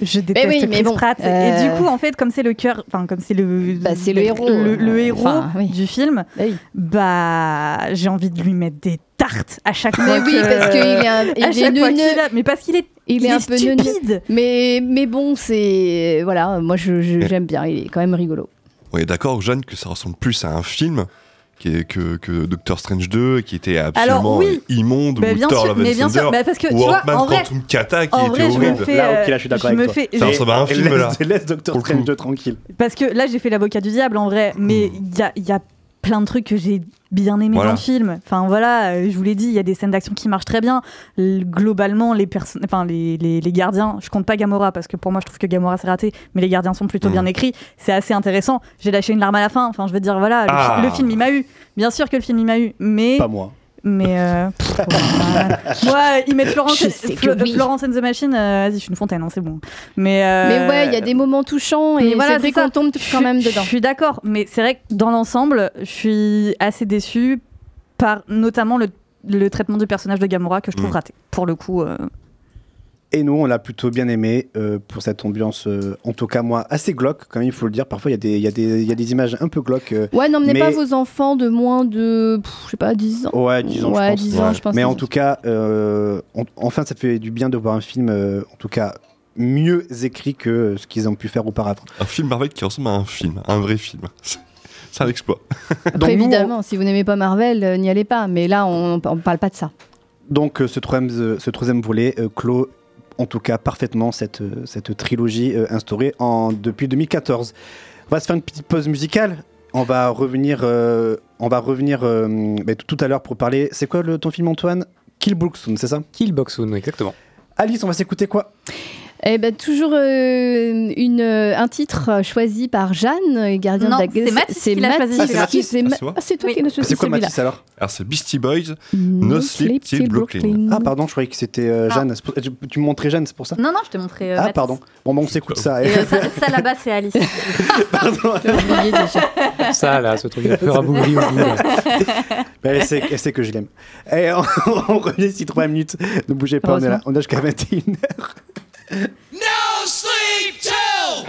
Je déteste oui, mais Chris bon, Pratt. euh, Et du coup, en fait, comme c'est le cœur, enfin comme c'est le, Bah, c'est le héros, le, le héros enfin, oui. du film, Bah oui. bah j'ai envie de lui mettre des tartes à chaque Mais fois. oui, que- parce qu'il est un- il est mais parce qu'il est, Il est un peu stupide. Mais mais bon, c'est voilà, moi je je- j'aime bien. Il est quand même rigolo. On est d'accord, Jeanne, que ça ressemble plus à un film qui est que, que Doctor Strange 2, qui était absolument Alors, oui. immonde, Bah, ou bien Thor sûr, Love mais bien sûr, Thunder, bah, parce que, tu ou vois, Ant-Man en vrai- Quantum Kata, qui en était vrai, je me horrible. fais, Là, euh, ok, là, je suis d'accord je avec me toi. fais- Ça je- ressemble à un film, laisse, là. laisse Doctor Strange coup. 2 tranquille. Parce que là, j'ai fait l'avocat du diable en vrai, mais il y a, il y a plein de trucs que j'ai bien aimé Voilà. dans le film. Enfin voilà, euh, je vous l'ai dit, il y a des scènes d'action qui marchent très bien. Globalement, les, enfin, les, les, les gardiens, je compte pas Gamora parce que pour moi, je trouve que Gamora c'est raté, mais les gardiens sont plutôt Mm. bien écrits. C'est assez intéressant. J'ai lâché une larme à la fin. Enfin, je veux dire, voilà, le, Ah. le film il m'a eu. Bien sûr que le film il m'a eu, mais. Pas moi. Mais euh, pff, moi, ils mettent Florence, oui. Florence and the Machine. euh, Vas-y, je suis une fontaine, hein, c'est bon. Mais, euh, Mais ouais, il y a des moments touchants et voilà, c'est vrai c'est ça. qu'on tombe Je quand suis- même dedans. Je suis d'accord, mais c'est vrai que dans l'ensemble, je suis assez déçue par notamment le, le traitement du personnage de Gamora que je trouve Mm. raté. Pour le coup, euh, Et nous, on l'a plutôt bien aimé euh, pour cette ambiance, euh, en tout cas moi, assez glauque, quand même, il faut le dire. Parfois, il y, a des- il y, a des- il y a des images un peu glauques. euh, Ouais, n'emmenez Mais- pas vos enfants de moins de, pff, je sais pas, 10 ans. Ouais, 10 ans, Ouais, je pense. 10 ans, je pense Mais en tout cas, euh, on- enfin, ça fait du bien de voir un film, euh, en tout cas, mieux écrit que ce qu'ils ont pu faire auparavant. Un film Marvel qui ressemble à un film, un vrai film. C'est un exploit. Après, Donc, nous, évidemment, si vous n'aimez pas Marvel, euh, n'y allez pas. Mais là, on, on parle pas de ça. Donc euh, ce troisième, euh, ce troisième volet euh, clôt en tout cas parfaitement cette, cette trilogie euh, instaurée en, depuis 2014. On va se faire une petite pause musicale. On va revenir, euh, on va revenir euh, bah, tout à l'heure pour parler. C'est quoi le, ton film Antoine? Kill Soon, c'est ça? Kill Boxoon, exactement. Alice, on va s'écouter quoi? Eh ben, toujours euh, une, euh, un titre euh, choisi par Jeanne, euh, gardien Non, de la c'est Mathis qui l'a choisi, Mathis c'est Ah, Ma- c'est ah, c'est toi Oui. qui l'as choisi C'est quoi celui-là. Mathis alors? Alors c'est Beastie Boys, No Sleep Till Brooklyn. Ah pardon, je croyais que c'était euh, Ah. Jeanne. C'est Tu, me montrais Jeanne, c'est pour ça? Non, non, je t'ai montré. euh, Ah Mathis. pardon. Bon, bah, on s'écoute ça. Et, euh, ça, ça, là-bas, c'est Alice. Pardon. Déjà. Ça, là, ce truc un peu rabougri au bout. là. Elle, sait, elle sait que je l'aime. Et on, on revient ici 3 minutes. Ne bougez pas, on est là. On a jusqu'à 21h. No sleep till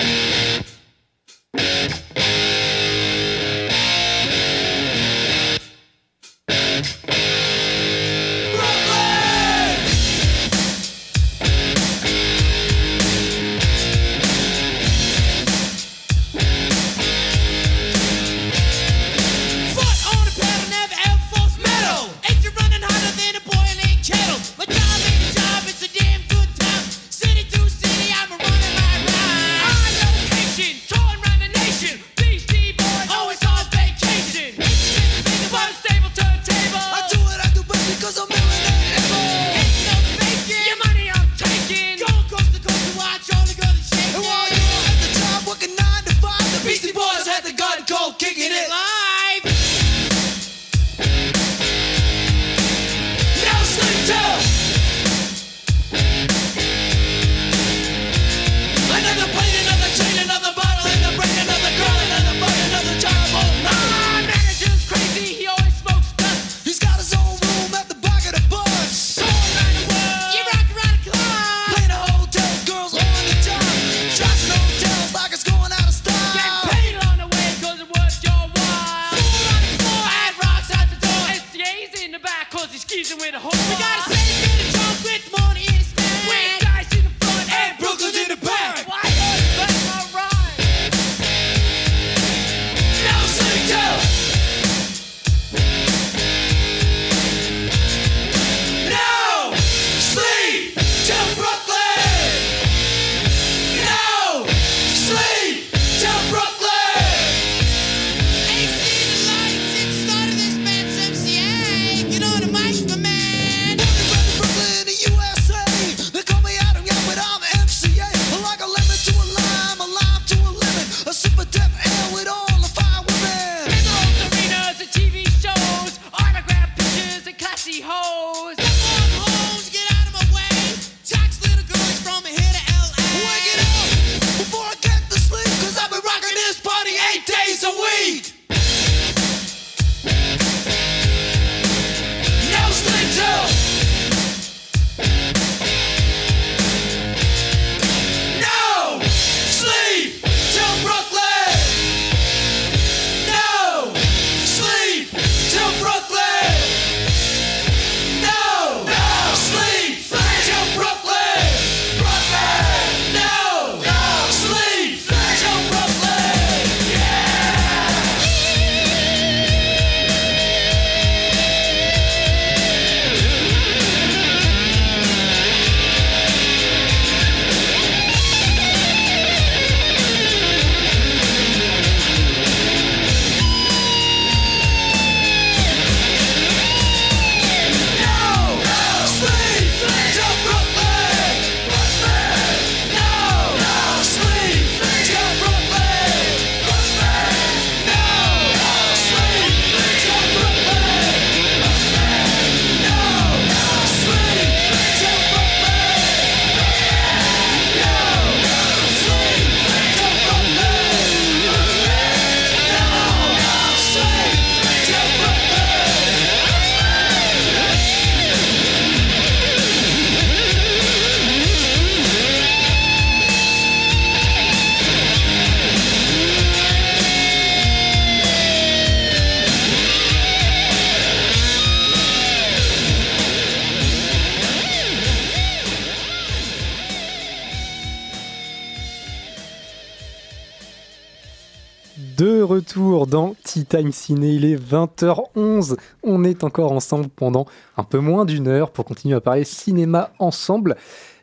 Time Ciné, il est 20h11. On est encore ensemble pendant un peu moins d'une heure pour continuer à parler cinéma ensemble.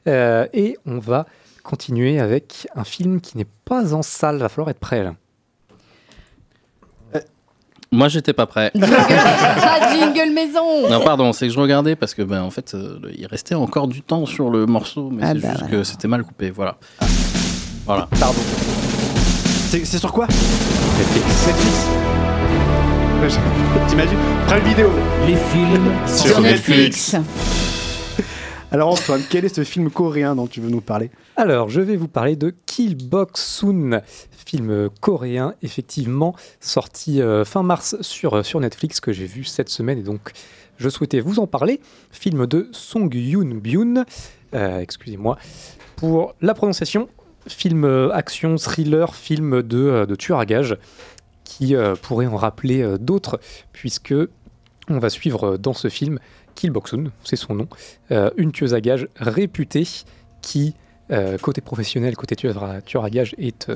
Euh, et on va continuer avec un film qui n'est pas en salle. Va falloir être prêt là. Moi, j'étais pas prêt. Ah, jingle maison Non, pardon, c'est que je regardais parce que, ben, en fait, euh, il restait encore du temps sur le morceau, mais Ah c'est bah juste voilà. que c'était mal coupé. Voilà. Voilà. Pardon. C'est sur quoi Netflix. Netflix. T'imagines Prime vidéo. Les films Sur Netflix. Alors Antoine, quel est ce film coréen dont tu veux nous parler? Alors, je vais vous parler de Kill Box Soon, film coréen, effectivement, sorti euh, fin mars sur, euh, sur Netflix, que j'ai vu cette semaine, et donc je souhaitais vous en parler. Film de Song Yoon Byun, euh, excusez-moi pour la prononciation. Film euh, action, thriller, film de, euh, de tueur à gages, qui euh, pourrait en rappeler d'autres, puisque on va suivre dans ce film Kill Boxun, c'est son nom, une tueuse à gages réputée qui, côté professionnel, côté tueur à, tueur à gages, est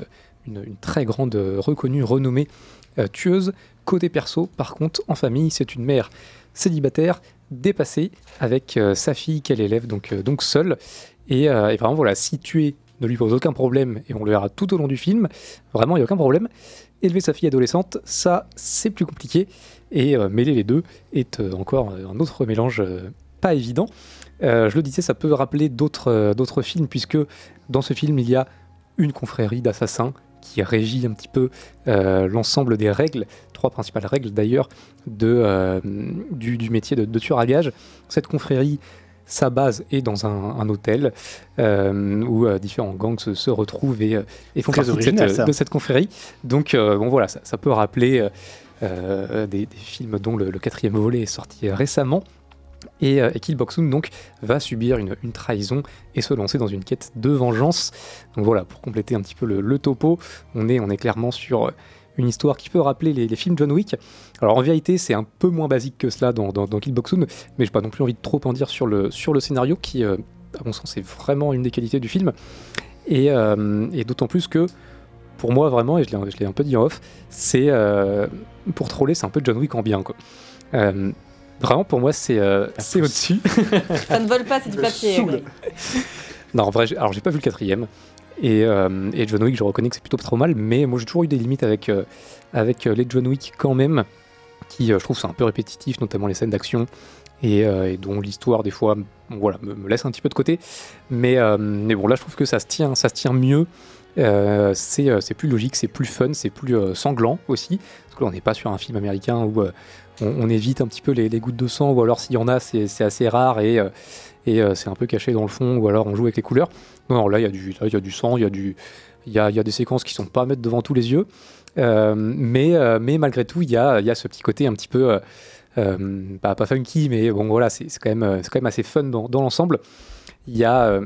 une, très grande, reconnue, renommée tueuse. Côté perso, par contre, en famille, c'est une mère célibataire, dépassée, avec sa fille qu'elle élève donc, donc seule. Et, et vraiment, voilà, si tuer lui pose aucun problème, et on le verra tout au long du film, vraiment, il n'y a aucun problème. Élever sa fille adolescente, ça, c'est plus compliqué. Et euh, mêler les deux est euh, encore euh, un autre mélange pas évident. Je le disais, ça peut rappeler d'autres d'autres films, puisque dans ce film, il y a une confrérie d'assassins qui régit un petit peu l'ensemble des règles, trois principales règles d'ailleurs, du, métier de, de tueur à gages. Cette confrérie, sa base est dans un, un hôtel euh, où euh, différents gangs se, se retrouvent et, euh, et font partie de cette, de confrérie. Donc, euh, bon voilà, ça, ça peut rappeler des, des films dont le, le quatrième volet est sorti récemment. Et, et Kill Boxun donc va subir une, une trahison et se lancer dans une quête de vengeance. Donc voilà, pour compléter un petit peu le, le topo, on est, on est clairement sur une histoire qui peut rappeler les, les films John Wick. Alors en vérité, c'est un peu moins basique que cela dans, dans, dans Kill Boxun, mais j'ai pas non plus envie de trop en dire sur le, sur le scénario qui, euh, à mon sens, est vraiment une des qualités du film. Et, euh, et d'autant plus que, pour moi, vraiment, et je l'ai un peu dit en off, c'est euh, pour troller, c'est un peu John Wick en bien. Quoi. Euh, vraiment, pour moi, c'est euh, c'est au-dessus. Ça ne vole pas, c'est du papier. Non, en vrai, alors j'ai pas vu le quatrième. Et, euh, et John Wick, je reconnais que c'est plutôt pas trop mal, mais moi j'ai toujours eu des limites avec, euh, avec euh, les John Wick quand même, qui je trouve c'est un peu répétitif, notamment les scènes d'action, et, dont l'histoire des fois voilà, me, laisse un petit peu de côté. Mais, mais bon, là je trouve que ça se tient, ça se tient mieux. C'est plus logique, c'est plus fun, c'est plus sanglant aussi. Parce que là on n'est pas sur un film américain où on, évite un petit peu les, les gouttes de sang, ou alors s'il y en a, c'est assez rare et, et c'est un peu caché dans le fond, ou alors on joue avec les couleurs. Non, là il y, y a du sang, il y, a du- y a, y a des séquences qui sont pas à mettre devant tous les yeux, Euh, mais, euh, mais malgré tout, il y a, y a ce petit côté un petit peu, euh, euh, pas, funky, mais bon voilà, c'est quand, même, quand même assez fun dans, dans l'ensemble. Il y a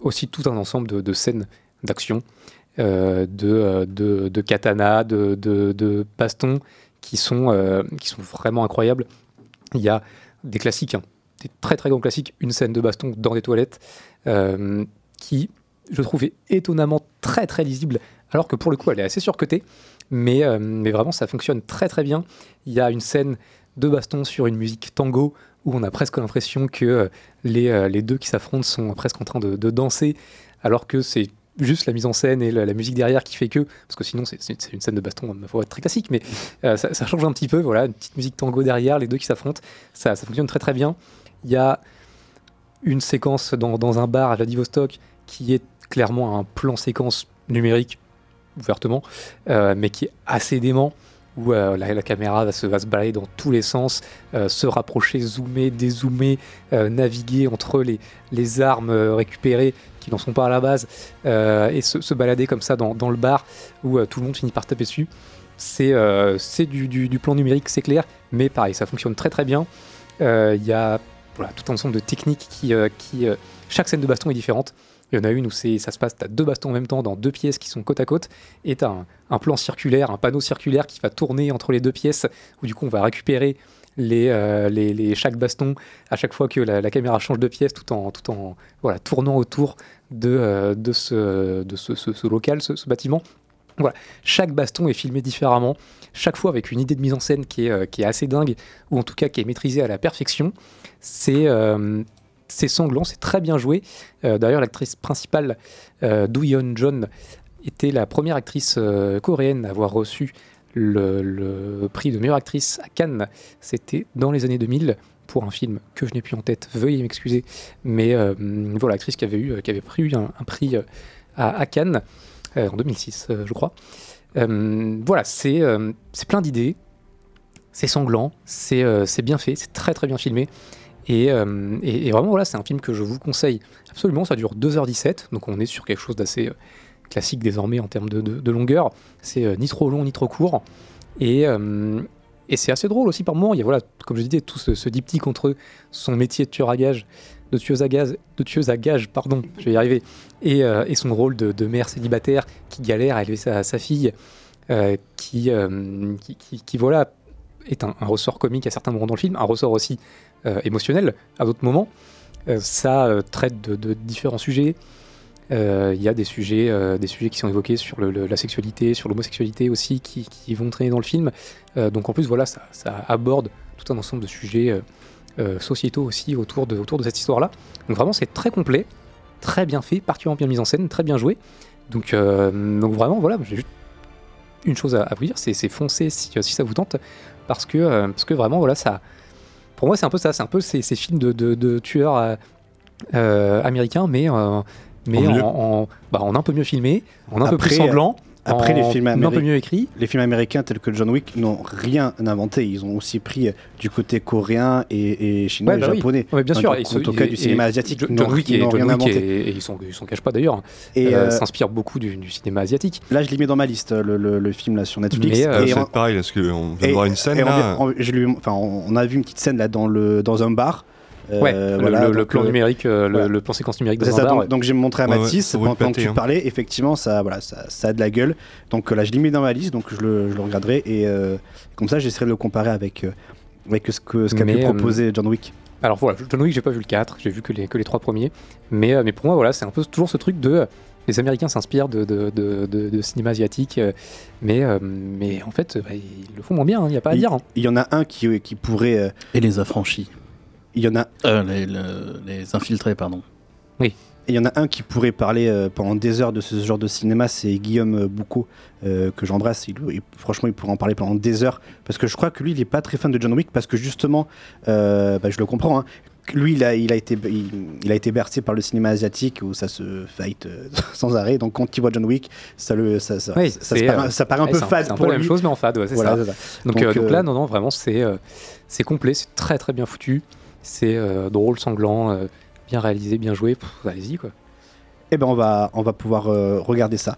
aussi tout un ensemble de, scènes d'action, de, de, de katana, de, de, bastons qui sont, qui sont vraiment incroyables. Il y a des classiques, hein, des très très grands classiques, une scène de baston dans des toilettes qui, je trouve, est étonnamment très très lisible, alors que pour le coup, elle est assez surcotée, mais, euh, mais vraiment ça fonctionne très très bien. Il y a une scène de baston sur une musique tango où on a presque l'impression que euh, les, euh, les deux qui s'affrontent sont presque en train de, danser, alors que c'est juste la mise en scène et la, musique derrière qui fait que, parce que sinon c'est- une scène de baston, ma foi, très classique, mais ça, ça change un petit peu, voilà, une petite musique tango derrière, les deux qui s'affrontent, ça, ça fonctionne très très bien. Il y a une séquence dans, un bar à Vladivostok qui est clairement un plan séquence numérique, ouvertement, euh, mais qui est assez dément, où euh, la, caméra va se, balader dans tous les sens, euh, se rapprocher, zoomer, dézoomer, naviguer entre les, armes récupérées qui n'en sont pas à la base, et se, balader comme ça dans, le bar où tout le monde finit par taper dessus. C'est du, du- plan numérique, c'est clair, mais pareil, ça fonctionne très très bien. Il y a voilà, tout un ensemble de techniques qui... euh, qui euh, chaque scène de baston est différente. Il y en a une où ça se passe, tu as deux bastons en même temps dans deux pièces qui sont côte à côte, et tu as un, plan circulaire, un panneau circulaire qui va tourner entre les deux pièces, où du coup on va récupérer euh, chaque baston à chaque fois que la, caméra change de pièce, tout en, tournant autour de, ce local, ce, ce bâtiment. Voilà. Chaque baston est filmé différemment, chaque fois avec une idée de mise en scène qui est, euh, qui est assez dingue, ou en tout cas qui est maîtrisée à la perfection. C'est euh, c'est sanglant, c'est très bien joué. Euh, D'ailleurs, l'actrice principale, euh, Do Yeon John, était la première actrice coréenne à avoir reçu le, prix de meilleure actrice à Cannes. C'était dans les années 2000 pour un film que je n'ai plus en tête. Veuillez m'excuser, mais voilà, actrice qui avait eu, qui avait pris un, prix à, Cannes en 2006, euh, je crois. Euh, voilà, c'est euh, c'est plein d'idées, c'est sanglant, c'est euh, c'est bien fait, c'est très très bien filmé. Et, et- vraiment, voilà, c'est un film que je vous conseille absolument. Ça dure 2h17, donc on est sur quelque chose d'assez classique désormais en termes de, de- longueur. C'est ni trop long ni trop court. Et, et c'est assez drôle aussi par moments. Il y a, voilà, comme je disais, tout ce, ce diptyque entre son métier de tueur à gage, de tueuse à gage, pardon, je vais y arriver, et, euh, son rôle de, mère célibataire qui galère à élever sa, fille, euh, qui, euh, qui, qui- voilà, est un, ressort comique à certains moments dans le film, un ressort aussi émotionnel à d'autres moments. Ça traite de, différents sujets. Il y a des sujets, des sujets qui sont évoqués sur la sexualité, sur l'homosexualité aussi, qui, vont traîner dans le film. Donc en plus, voilà, ça aborde tout un ensemble de sujets euh, sociétaux aussi autour de, autour de cette histoire-là. Donc vraiment, c'est très complet, très bien fait, particulièrement bien mis en scène, très bien joué. Donc, euh, donc vraiment, voilà, j'ai juste une chose à, à vous dire, c'est c'est foncer si, si ça vous tente, parce que, euh, parce que vraiment, voilà, ça, pour moi, c'est un peu ça, c'est un peu ces, ces films de, de- de tueurs américains, mais, mais En en, mieux. en- bah, en un peu mieux filmé, en un peu plus sanglant, Après, les en films, un peu améri- mieux écrit. les films américains tels que John Wick n'ont rien inventé. Ils ont aussi pris euh, du côté coréen et, et chinois Ouais, et bah oui. japonais. Ouais, bien sûr, ce- en tout cas du cinéma et asiatique. John Wick ils John rien Wick inventé. et, et ils s'en ils cachent pas d'ailleurs. Et, euh, euh, s'inspirent beaucoup du, du cinéma asiatique. Là, je l'ai mis dans ma liste, le, le- le film là, sur Netflix. Euh, Et c'est en- pareil, parce qu'on vient de voir une scène et on là. vient- on- je lui- enfin, on a vu une petite scène là dans, le, dans un bar. Euh, ouais, le- voilà, le, le donc, plan euh, numérique, euh, le- voilà. le, plan séquence numérique C'est dans ça, donc, ouais. donc j'ai montré à Ouais, ouais, Mathis le pendant que tu hein. parlais, effectivement ça, voilà, ça, ça a de la gueule. Donc là je l'ai mis dans ma liste, donc je le, je le regarderai et euh, comme ça j'essaierai de le comparer avec, euh, avec ce que ce qu'a pu euh, proposer John Wick. Alors voilà, John Wick, j'ai pas vu le 4, j'ai vu que les, que les trois premiers. Mais, euh, mais pour moi, voilà, c'est un peu toujours ce truc de. euh, Les Américains s'inspirent de, de, de, de- de cinéma asiatique, euh, mais, euh, mais en fait, bah, ils le font moins bien, il n'y a pas à Il- dire. hein. Il y en a un qui, qui pourrait. euh, Et les affranchis. Il y en a Euh, les, le- les infiltrés, pardon. Et il y en a un qui pourrait parler euh, pendant des heures de ce genre de cinéma, c'est Guillaume euh, Boucaud, euh, que j'embrasse. Il- il- franchement, il pourrait en parler pendant des heures. Parce que je crois que lui, il n'est pas très fan de John Wick, parce que justement, euh, bah, je le comprends. hein. Lui, il a, il, a été, il, il a été bercé par le cinéma asiatique où ça se fight euh, sans arrêt. Donc quand il voit John Wick, ça, le, ça, ça, Oui, ça, paraît, euh, ça paraît un ouais, peu fade C'est un peu pour la même chose, mais en fade, ouais, c'est Voilà, ça. Donc, Donc, euh, donc là, non, non, vraiment, c'est euh, c'est complet, c'est très très bien foutu, c'est euh, drôle, sanglant, euh, bien réalisé, bien joué. Allez-y, quoi. eh ben on va, on va pouvoir euh, regarder ça.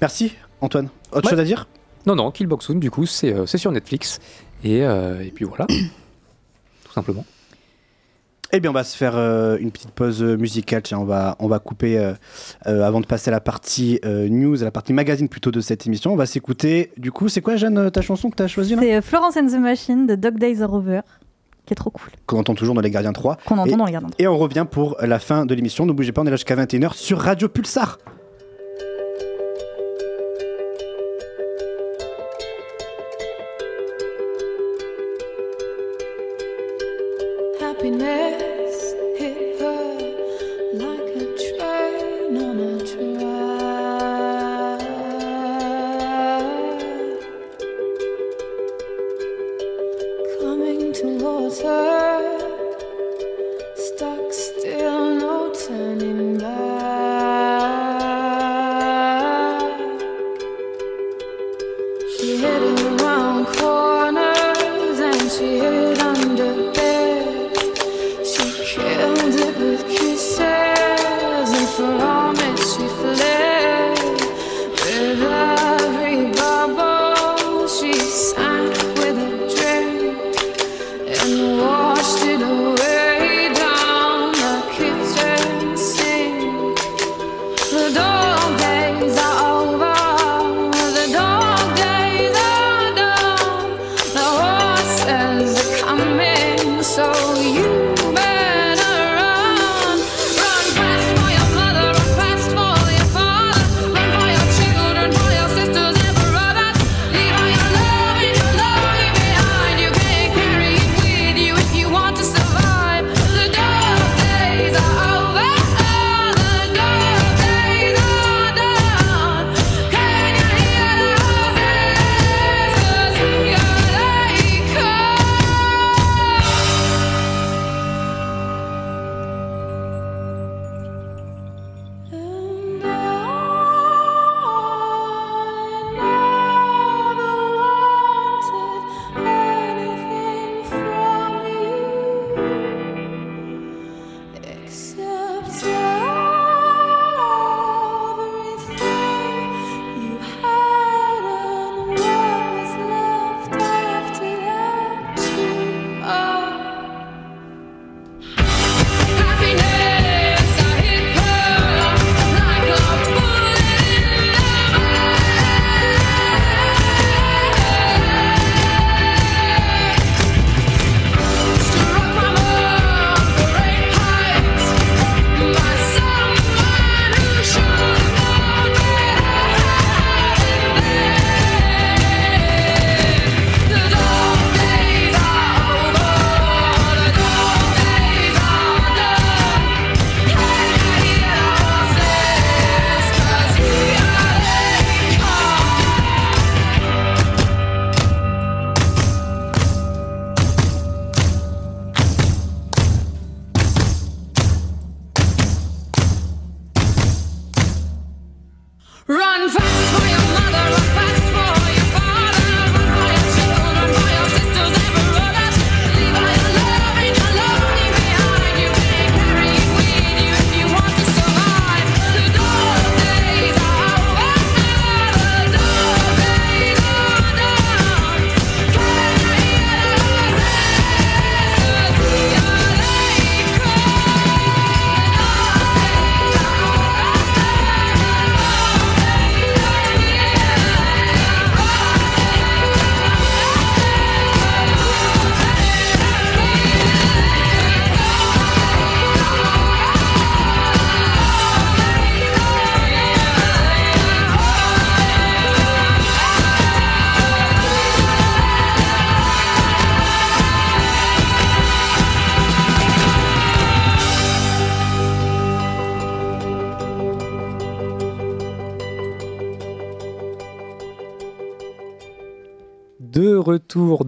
Merci Antoine. Autre Ouais. chose à dire? Non, non, Kill Box Soon, du coup, c'est euh, c'est sur Netflix. Et, euh, et puis voilà. Tout simplement. Eh bien, on va se faire euh, une petite pause musicale. Tiens, on va, on va couper euh, euh, avant de passer à la partie euh, news, à la partie magazine plutôt de cette émission. On va s'écouter. Du coup, c'est quoi, Jeanne, ta chanson que tu as choisie là? C'est Florence and the Machine de Dog Days Are Over, qui est trop cool. Qu'on entend toujours dans Les Gardiens 3. Qu'on entend Et- dans Les Gardiens 3. Et on revient pour la fin de l'émission. Ne bougez pas, on est là jusqu'à 21h sur Radio Pulsar. The dog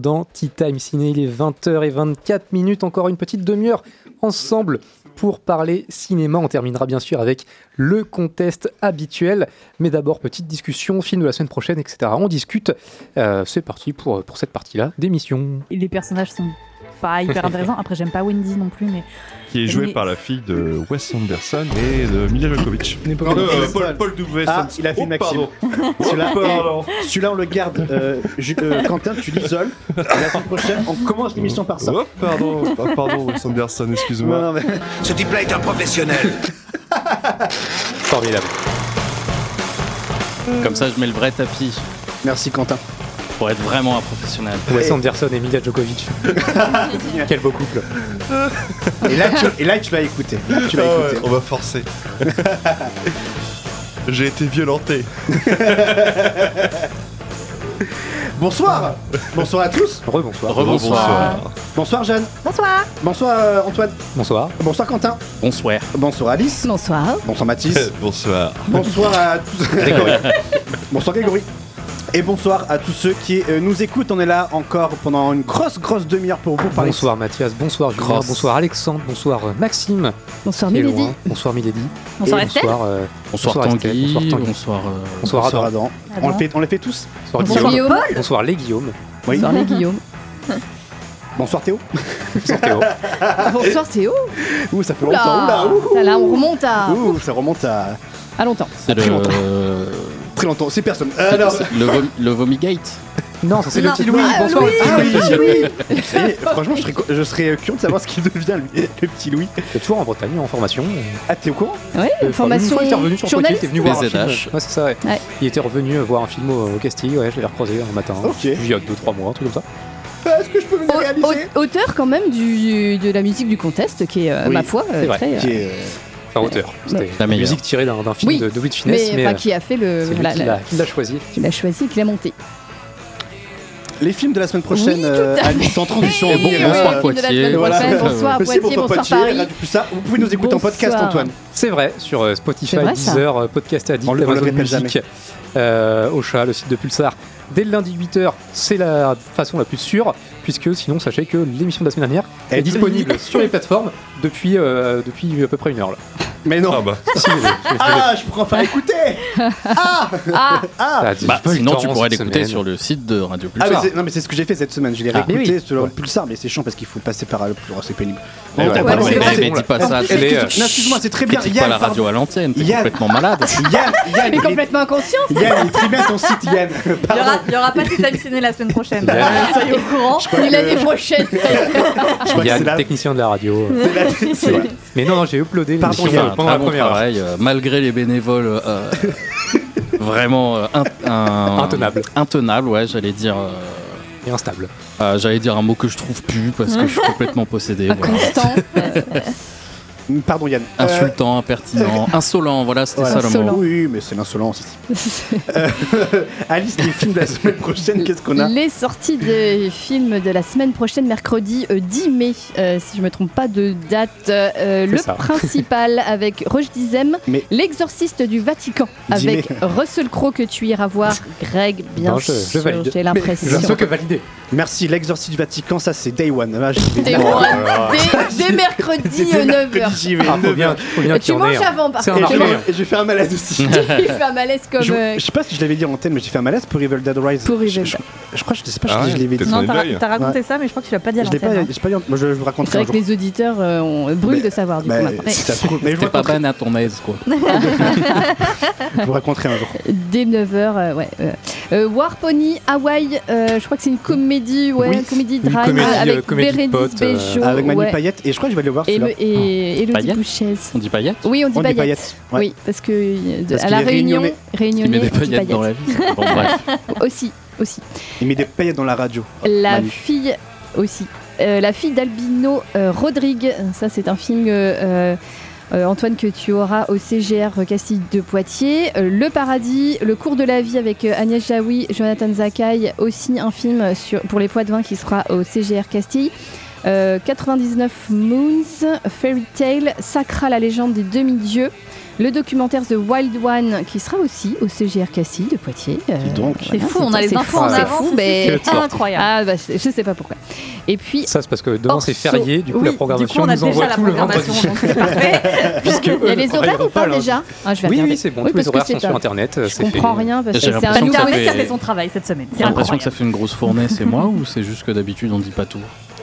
dans Tea Time Ciné, il est 20h24 minutes, encore une petite demi-heure ensemble pour parler cinéma. On terminera bien sûr avec le contest habituel, mais d'abord petite discussion, film de la semaine prochaine, etc. On discute. Euh, C'est parti pour, pour cette partie-là d'émission. Les personnages sont pas hyper intéressant. Après, j'aime pas Wendy non plus, mais. Qui est joué Mais- par la fille de Wes Anderson et de Mila Jovovich. grave. euh, Paul, Paul W. Ah, il a fait Oh, Maxime. Celui-là, Oh, celui-là, on le garde. euh, euh, Quentin, tu l'isoles. Et La semaine prochaine, on commence l'émission par ça. Oh, pardon, Ah, pardon, Wes Anderson, excuse-moi. Mais- Ce type-là est un professionnel. Formidable. Comme ça, je mets le vrai tapis Merci Quentin. Pour être vraiment un professionnel. Wes Anderson et Emilia Djokovic. Quel beau couple. Et là, tu, et là, tu vas écouter. Là, tu vas Ah ouais, écouter. on va forcer. J'ai été violenté. Bonsoir. Bonsoir à tous. Rebonsoir. Rebonsoir. Bonsoir Jeanne. Bonsoir Bonsoir euh, Antoine. Bonsoir. Bonsoir Quentin. Bonsoir. Bonsoir Alice. Bonsoir. Bonsoir Mathis. Bonsoir. Bonsoir à tous. Grégory. bonsoir Grégory. Et bonsoir à tous ceux qui euh, nous écoutent. On est là encore pendant une grosse, grosse demi-heure pour vous parler. Bonsoir Mathias, bonsoir Julien, Grosse. bonsoir Alexandre, bonsoir euh, Maxime. Bonsoir Milady. loin. Bonsoir Milady. Bonsoir Et Estelle. bonsoir, euh, Bonsoir Bonsoir, Estelle. Tanguy. Bonsoir, Tanguy. Bonsoir. euh, bonsoir Bonsoir Adam. Adam. On le, fait, on le fait tous Bonsoir Bonsoir Guillaume. Guillaume. Bonsoir les Guillaume. Oui. Bonsoir les Guillaume. Bonsoir Théo. Bonsoir Théo. Bonsoir Théo. Ouh, ça fait longtemps. Oula, Là, ouh. ça, là, on remonte à, Ouh, ça remonte à à longtemps. C'est le, Très longtemps. très. C'est personne. Alors, le, vom- le Vomigate. Non, ça c'est le petit Louis. Bonsoir. oui. Et franchement, je serais, co- je serais curieux de savoir ce qu'il devient, lui, le petit Louis. C'est toujours en Bretagne en formation. Ah, t'es au courant? Oui, Euh, formation Une fois, il était revenu sur Poitiers, il était venu voir un film. Ouais, c'est ça, ouais. Ouais. Il était revenu voir un film au, au Castille, ouais, je l'avais recroisé un matin. Ok. Il y a 2-3 mois, un truc comme ça. Est-ce que je peux venir réaliser? au- auteur quand même du, de la musique du contest, qui est, euh, Oui, ma foi, euh, c'est vrai. très... euh, Qui est, euh, Enfin, auteur. C'était La meilleure. musique tirée d'un d'un film Oui, de, de Louis de Finesse, mais, mais, enfin, euh, qui a fait le... c'est lui voilà, qui la- l'a- qui l'a choisi. qui l'a choisi, qui l'a monté. Les films de la semaine prochaine, Oui, tout euh, à Alice, sans transition. Et bon, oui, bonsoir, la Poitiers. semaine Voilà. Bonsoir Merci, Poitiers, bonsoir Paris. Radio ça. Vous pouvez nous écouter en podcast, Bonsoir. Antoine. C'est vrai, sur euh, Spotify, C'est vrai, ça. Deezer, euh, Podcast Addict, On le- on le Amazon répète Music, euh, Ocha, le site de Pulsar. Dès le lundi 8h, c'est la façon la plus sûre, puisque sinon, sachez que l'émission de la semaine dernière est disponible sur les plateformes depuis, euh, depuis à peu près une heure. Là. Mais non. Ah bah. Si, je- je- je- Ah, je pourrais enfin écouter Ah Ah, Ah Ah, j'ai Bah, pas le sinon, tu pourrais l'écouter sur le site de Radio Ah, mais Pulsar. c'est- non, mais c'est ce que j'ai fait cette semaine. Je l'ai Ah, réécouté mais oui. sur le Ouais. Pulsar, mais c'est chiant parce qu'il faut passer par le plus. C'est pénible. Ouais, Bon, ouais, pas- pas- c'est mais bon, dis là. pas ça. Euh, Non, excuse-moi, c'est très bien. Critique Yann, pas la radio à l'antenne, t'es complètement malade. Yann, Yann, il est il est- complètement inconscient. Yann, il est très bien ton site, Yann. Il y aura, il y pas de ciné la semaine prochaine. Euh, soyez au courant. L'année prochaine. Je crois Il y a la- technicien de la radio. Mais non, non, j'ai uploadé Pardon, un pendant très la première travail, euh, malgré les bénévoles euh, vraiment euh, un- Intenable. Intenable, ouais, j'allais dire. euh, Et instable. euh, j'allais dire un mot que je trouve plus parce que je suis complètement possédé. voilà. Constant. Pardon, Yann. Euh, Insultant, impertinent, insolent, voilà, c'était voilà. ça le mot. Oui, mais c'est l'insolence ici. Euh, Alice, les films de la semaine prochaine, qu'est-ce qu'on a Les sorties des films de la semaine prochaine, mercredi euh, 10 mai, euh, si je me trompe pas de date. Euh, le ça. principal avec Roche Dizem, Mais- l'exorciste du Vatican, 10 mai. avec Russell Crowe que tu iras voir. Greg, bien Non, je- sûr, j'ai l'impression. ne que valider. Merci, l'exorcisme du Vatican, ça c'est Day One. Ah, Day one, dès, dès mercredi Dès euh, 9h. J'y vais, Ah, faut 9 bien, faut bien Tu manges un. avant, par C'est contre. je j'ai fait un malaise aussi. Il fait un malaise comme. je, euh, je sais pas si je l'avais dit en antenne, mais j'ai fait un malaise pour Evil Dead Rise. Pour Evil je, je, je crois que je sais pas Ah si ouais, je l'avais dit. Non, t'as raconté ça, mais je crois que tu l'as pas dit à Je l'ai pas, l'antenne. hein. j'ai pas dit. Moi, je, je vous C'est raconterai vrai que les auditeurs euh, on brûlent Mais- de savoir du Bah, coup maintenant. mais je T'es pas ban à ton aise, quoi. je vous raconterai un jour. Dès 9h, ouais. euh. Euh, War Pony Hawaii, euh, je crois que c'est une comédie, ouais, comédie drame euh, avec Bérénice euh, Bejo, Avec Manu ouais. Payette. Et je crois que je vais aller voir celui-là. le- et Elodie. On dit paillettes Oui, on dit On dit paillettes. Ouais. Oui, parce que euh, de- Parce à la Réunion, Il met des paillettes dans la vie. Bon, bref. Aussi, aussi. Il met des paillettes dans la radio. La Manu. fille aussi. Euh, la fille d'Albino euh, Rodrigue, ça c'est un film euh, euh, Antoine que tu auras au CGR Castille de Poitiers. Euh, le Paradis, Le cours de la vie avec Agnès Jaoui, Jonathan Zakaï, aussi un film sur, pour les poids de vin qui sera au CGR Castille. Euh, 99 Moons, Fairy Tale, Sacra la légende des demi-dieux. Le documentaire The Wild One qui sera aussi au CGR Castille de Poitiers. Euh. C'est fou, on a les c'est infos fou, en c'est avance. fou, mais- C'est incroyable. Ah bah je je sais pas pourquoi. Et puis Ça, c'est parce que demain c'est férié, du coup Oui, la du coup, programmation on a nous envoie déjà la tout le programmation, vendredi. c'est. Puisque il y a les horaires ou pas déjà ah, je vais Oui, regarder. oui, c'est bon, Oui, tous les horaires c'est sont sur internet. Je c'est comprends fait. rien parce que c'est l'impression un que ça Internet fait- a fait son travail cette semaine. J'ai C'est l'impression que ça fait une grosse fournée, c'est moi ou c'est juste que d'habitude on dit pas tout?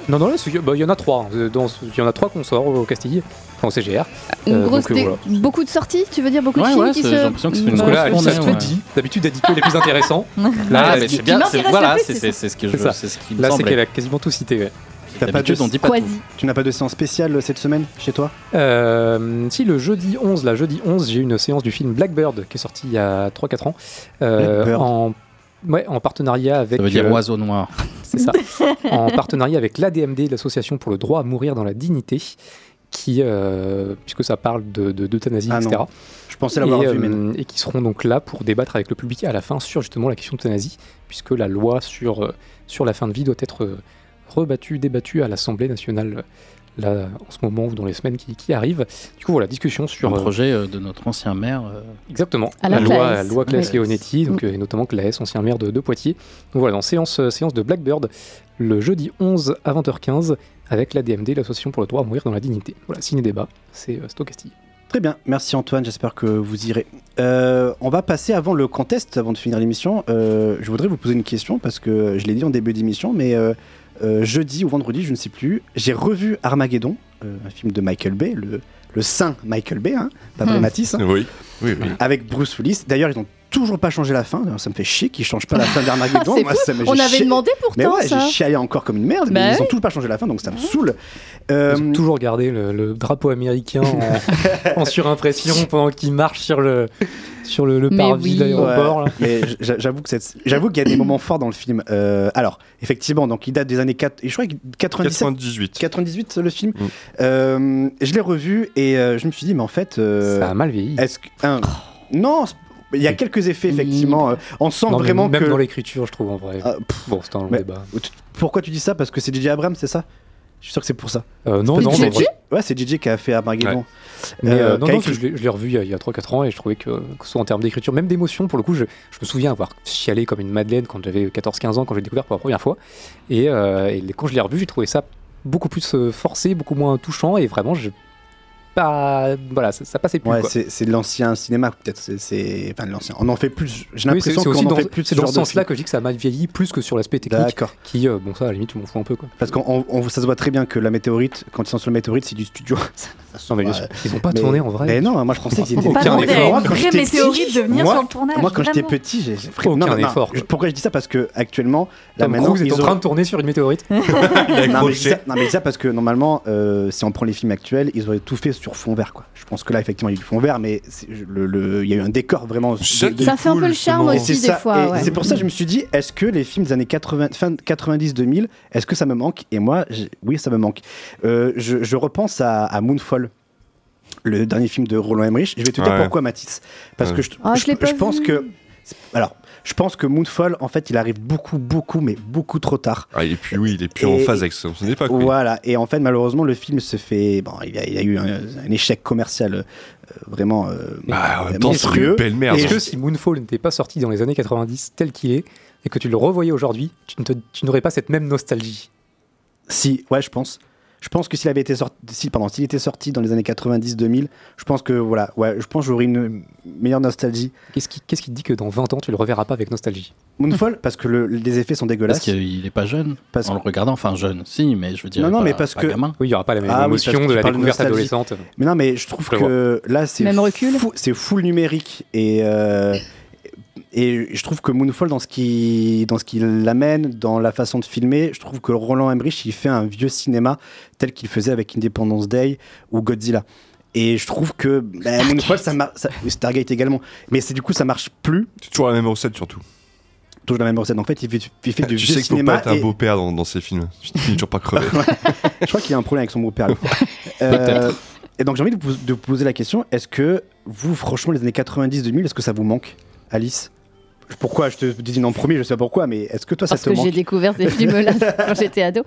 Non, non, là, bah, il y en a trois. Dans- Il y en a trois qu'on sort au Castille, enfin au CGR. Une Euh, grosse donc, euh, voilà. beaucoup de sorties, tu veux dire beaucoup de films ouais, qui se. j'ai l'impression que c'est une là, grosse a tout ouais. dit. D'habitude, elle dit que les plus intéressants. Là, bah, c'est bien, voilà, c'est ce que je, ça. c'est ce qui me Là, c'est qu'elle a quasiment tout cité. ouais. T'as pas de- D'habitude, on dit pas tout. Quasi. Tu n'as pas de séance spéciale cette semaine chez toi? Euh, si le jeudi 11, là, jeudi 11, j'ai eu une séance du film Blackbird qui est sorti il y a 3-4 ans. euh, en, ouais, en partenariat avec. Ça veut dire euh, oiseau noir. C'est ça. en partenariat avec l'ADMD, l'Association pour le droit à mourir dans la dignité, qui, euh, puisque ça parle de- de- d'euthanasie, Ah non. etc. Je pensais l'avoir et, vu, mais non. euh, et qui seront donc là pour débattre avec le public à la fin sur justement la question de l'euthanasie, puisque la loi sur, sur la fin de vie doit être rebattue, débattue à l'Assemblée nationale euh, là en ce moment ou dans les semaines qui, qui arrivent. Du coup, voilà, discussion sur Un euh, projet euh, de notre ancien maire. euh, Exactement. À la loi, la loi Claes Oui. Leonetti, donc, euh, et notamment Claes, ancien maire de, de Poitiers. Donc voilà, dans séance, séance de Blackbird, le jeudi 11 à 20h15, avec la DMD, l'Association pour le droit à mourir dans la dignité. Voilà, c'est euh, c'est au Castille. Très bien, merci Antoine, j'espère que vous irez. Euh, on va passer avant le contest, avant de finir l'émission. Euh, je voudrais vous poser une question parce que je l'ai dit en début d'émission, mais euh, euh, jeudi ou vendredi, je ne sais plus, j'ai revu Armageddon, euh, un film de Michael Bay, le, le saint Michael Bay, hein, pas Hmm. Matisse, hein, Oui, oui, oui. avec Bruce Willis. D'ailleurs, ils n'ont toujours pas changé la fin, ça me fait chier qu'ils changent pas la fin d'Armageddon. Moi, ça me- On j'ai avait chié- demandé Mais pourtant ouais, ça. j'ai chialé encore comme une merde, Bah mais ils oui. ont toujours pas changé la fin, donc ça me saoule. Euh, Ils ont toujours gardé le, le drapeau américain en, en surimpression pendant qu'ils marchent sur le, sur le, le Mais parvis oui. là. Mais j'avoue que j'avoue qu'il y a des moments forts dans le film. Euh, alors, effectivement, donc il date des années 4 et je crois que 97 98. 98 le film. Mm. Euh, je l'ai revu et euh, je me suis dit mais en fait euh, Ça a mal vieilli. est-ce que un, non, c'est- il y a quelques effets effectivement. euh, on sent Non, vraiment même que dans l'écriture, je trouve en vrai. Ah, pff, bon, c'est un long mais- débat. pourquoi tu dis ça? Parce que c'est DJ Abrams, c'est ça? Je suis sûr que c'est pour ça. Euh, non, C'est non, DJ? Ouais, c'est DJ qui a fait Armageddon. mais, Euh, euh, non, non, écrit- je l'ai revu il y a, a 3-4 ans et je trouvais que, que ce soit en termes d'écriture, même d'émotion, pour le coup, je, je me souviens avoir chialé comme une madeleine quand j'avais 14-15 ans, quand j'ai découvert pour la première fois. Et, euh, et quand je l'ai revu, j'ai trouvé ça beaucoup plus forcé, beaucoup moins touchant et vraiment, je. Pas, voilà, ça, ça passait plus. Ouais, c'est de l'ancien cinéma peut-être. C'est- enfin de l'ancien. On en fait plus. J'ai l'impression qu'on en dans, fait plus c'est ce dans ce sens-là que je dis que ça a mal vieilli plus que sur l'aspect technique D'accord. qui, euh, bon, ça, à la limite, je m'en fous un peu. Quoi. Parce on- ça se voit très bien que la météorite, quand ils sont sur la météorite, c'est du studio. Non, mais Ouais. sûr, ils ont pas Mais- tourné en vrai. Mais non, moi je pensais qu'ils étaient Aucun Pas demandé effort. quand vraie j'étais météorite petit, de venir moi- sur le tournage. Moi, quand j'étais petit, j'ai j'ai Aucun non, non, non, effort. Pourquoi je dis ça Parce que actuellement, là Tom maintenant, Cruise est en ont- train de tourner sur une météorite. Il a Non mais, je dis accroché. ça, non, mais ça parce que normalement, euh, si on prend les films actuels, ils auraient tout fait sur fond vert. Quoi. Je pense que là, effectivement, il y a eu du fond vert, mais c'est- le- le- il y a eu un décor vraiment. Ça de- qui de- Ça fait un peu le charme aussi des fois. C'est pour ça que je me suis dit, est-ce que les films des années 80, fin 90-2000, est-ce que ça me manque? Et moi, oui, ça me manque. Euh, je, repense à Moonfall, le dernier film de Roland Emmerich. Je vais te dire Ouais. pourquoi, Mathis. Parce Ouais. que je, Ah, je pense que. Alors, je pense que Moonfall, en fait, il arrive beaucoup, beaucoup, mais beaucoup trop tard. Ah, et puis oui, il est plus en phase avec son époque. oui. Voilà, et en fait, malheureusement, le film se fait. Bon, il y a, il a eu un, un échec commercial euh, vraiment. euh, c'est monstrueux. une belle merde. Et que si Moonfall n'était pas sorti dans les années 90 tel qu'il est et que tu le revoyais aujourd'hui, tu n'aurais pas cette même nostalgie? Si, ouais, je pense. Je pense que s'il avait été sorti, si, pardon, s'il était sorti dans les années 90-2000, je pense que voilà, ouais, je pense que j'aurais une meilleure nostalgie. Qu'est-ce qui, qu'est-ce qui te dit que dans 20 ans tu le reverras pas avec nostalgie? Moonfall, parce que le- les effets sont Parce dégueulasses. qu'il est pas jeune. Parce En le regardant, enfin jeune, si, mais je veux dire. Non, non, pas- mais parce que- gamin. Oui, il n'y aura pas la même Ah émotion parce de la de découverte adolescente. Mais non, mais je trouve Je que là, c'est Même recul fou- c'est full numérique et euh, et je trouve que Moonfall dans ce qui dans ce qu'il amène, dans la façon de filmer, je trouve que Roland Emmerich il fait un vieux cinéma tel qu'il faisait avec Independence Day ou Godzilla. Et je trouve que bah, Moonfall, ça marche. Stargate également. Mais c'est du coup, ça marche plus. C'est toujours la même recette surtout. Toujours la même recette. En fait, il fait, il fait du tu vieux sais qu'il faut pas être un et- beau-père dans, dans ces films. Tu finis toujours pas crevé. je crois qu'il y a un problème avec son beau-père. Euh, et donc j'ai envie de vous, de vous poser la question est-ce que vous, franchement, les années 90-2000, est-ce que ça vous manque, Alice? Pourquoi Je te dis en premier, je sais pas pourquoi, mais est-ce que toi, Parce ça te que j'ai manque découvert ces films-là quand j'étais ado.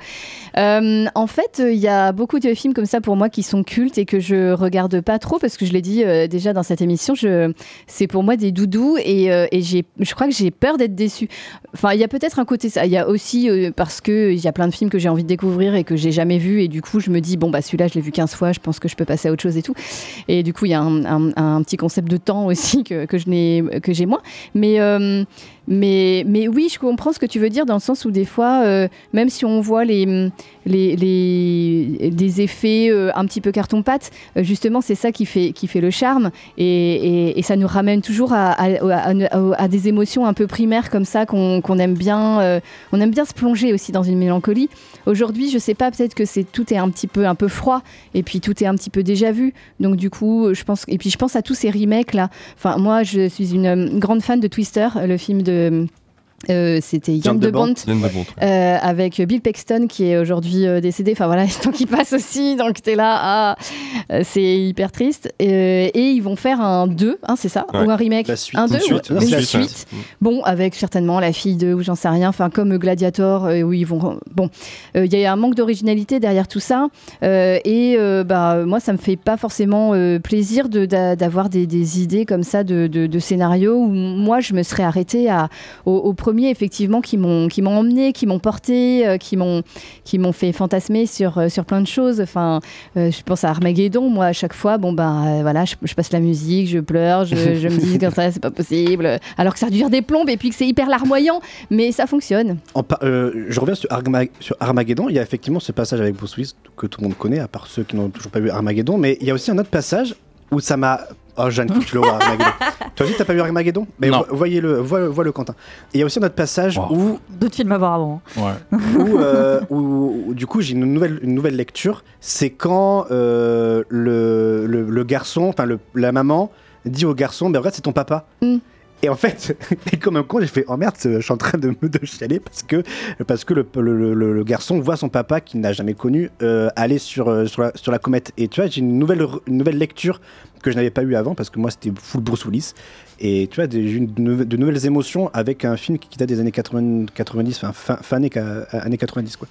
Euh, en fait, il y a beaucoup de films comme ça pour moi qui sont cultes et que je regarde pas trop parce que je l'ai dit euh, déjà dans cette émission, je, c'est pour moi des doudous et, euh, et je crois que j'ai peur d'être déçue. Enfin, il y a peut-être un côté ça. Il y a aussi euh, parce que il y a plein de films que j'ai envie de découvrir et que j'ai jamais vus et du coup je me dis bon bah celui-là je l'ai vu 15 fois, je pense que je peux passer à autre chose et tout. Et du coup il y a un, un- un petit concept de temps aussi que, que je n'ai que j'ai moins. Mais euh, Mais, mais oui, je comprends ce que tu veux dire dans le sens où des fois, euh, même si on voit les, les, les- des effets euh, un petit peu carton-pâte, euh, justement, c'est ça qui fait, qui fait le charme. Et, et- ça nous ramène toujours à, à- des émotions un peu primaires comme ça qu'on qu'on aime bien. on aime bien se plonger aussi dans une mélancolie. Aujourd'hui, je sais pas, peut-être que c'est tout est un petit peu un peu froid et puis tout est un petit peu déjà vu. Donc du coup, je pense et puis je pense à tous ces remakes là. Enfin, moi, je suis une grande fan de Twister, le film de de euh, c'était Yann de de Bont, euh, avec Bill Paxton qui est aujourd'hui euh, décédé. Enfin voilà, le temps qui passe aussi, donc t'es là, ah, euh, c'est hyper triste. Euh, et ils vont faire un 2, hein, c'est ça? Ouais. Ou un remake? La suite. Un Une 2 suite. ou- la suite. suite. Bon, avec certainement la fille de, ou j'en sais rien, enfin comme Gladiator, euh, où ils vont. Bon, Euh, il y a un manque d'originalité derrière tout ça. euh, et euh, bah, moi, ça me fait pas forcément euh, plaisir de- d'a- d'avoir des, des idées comme ça de, de, de scénarios où moi, je me serais arrêtée à, au, au premier, effectivement, qui m'ont qui m'ont emmené, qui m'ont porté, euh, qui m'ont qui m'ont fait fantasmer sur, euh, sur plein de choses. Enfin, euh, je pense à Armageddon, moi, à chaque fois, bon, ben voilà, je, passe la musique, je pleure, je, me dis comme ça, c'est pas possible. Alors que ça dure des plombes et puis que c'est hyper larmoyant, mais ça fonctionne. En je reviens sur, sur Armageddon. Il y a effectivement ce passage avec Bruce Willis que tout le monde connaît, à part ceux qui n'ont toujours pas vu Armageddon. Mais il y a aussi un autre passage où ça m'a. Oh, Jeanne, vois, Armageddon. Toi aussi, t'as pas vu Armageddon? Mais vo- voyez-le, vois, vois le Quentin. Et il y a aussi un autre passage où D'autres films à voir avant. Ouais. où, euh, où- où, du coup j'ai une nouvelle, une nouvelle lecture. C'est quand euh, le, le, le garçon, enfin le- la maman dit au garçon, mais regarde c'est ton papa. Mm. Et en fait, et comme un con, j'ai fait oh merde, je suis en train de me de chialer parce que parce que le, le, le- garçon voit son papa qu'il n'a jamais connu euh, aller sur euh, sur la, comète. Et tu vois, j'ai une nouvelle une nouvelle lecture que je n'avais pas eu avant parce que moi c'était full Bruce Willis. Et tu vois, j'ai eu de, nou- de nouvelles émotions avec un film qui date des années 80, 90, enfin fin, fin années 90 quoi.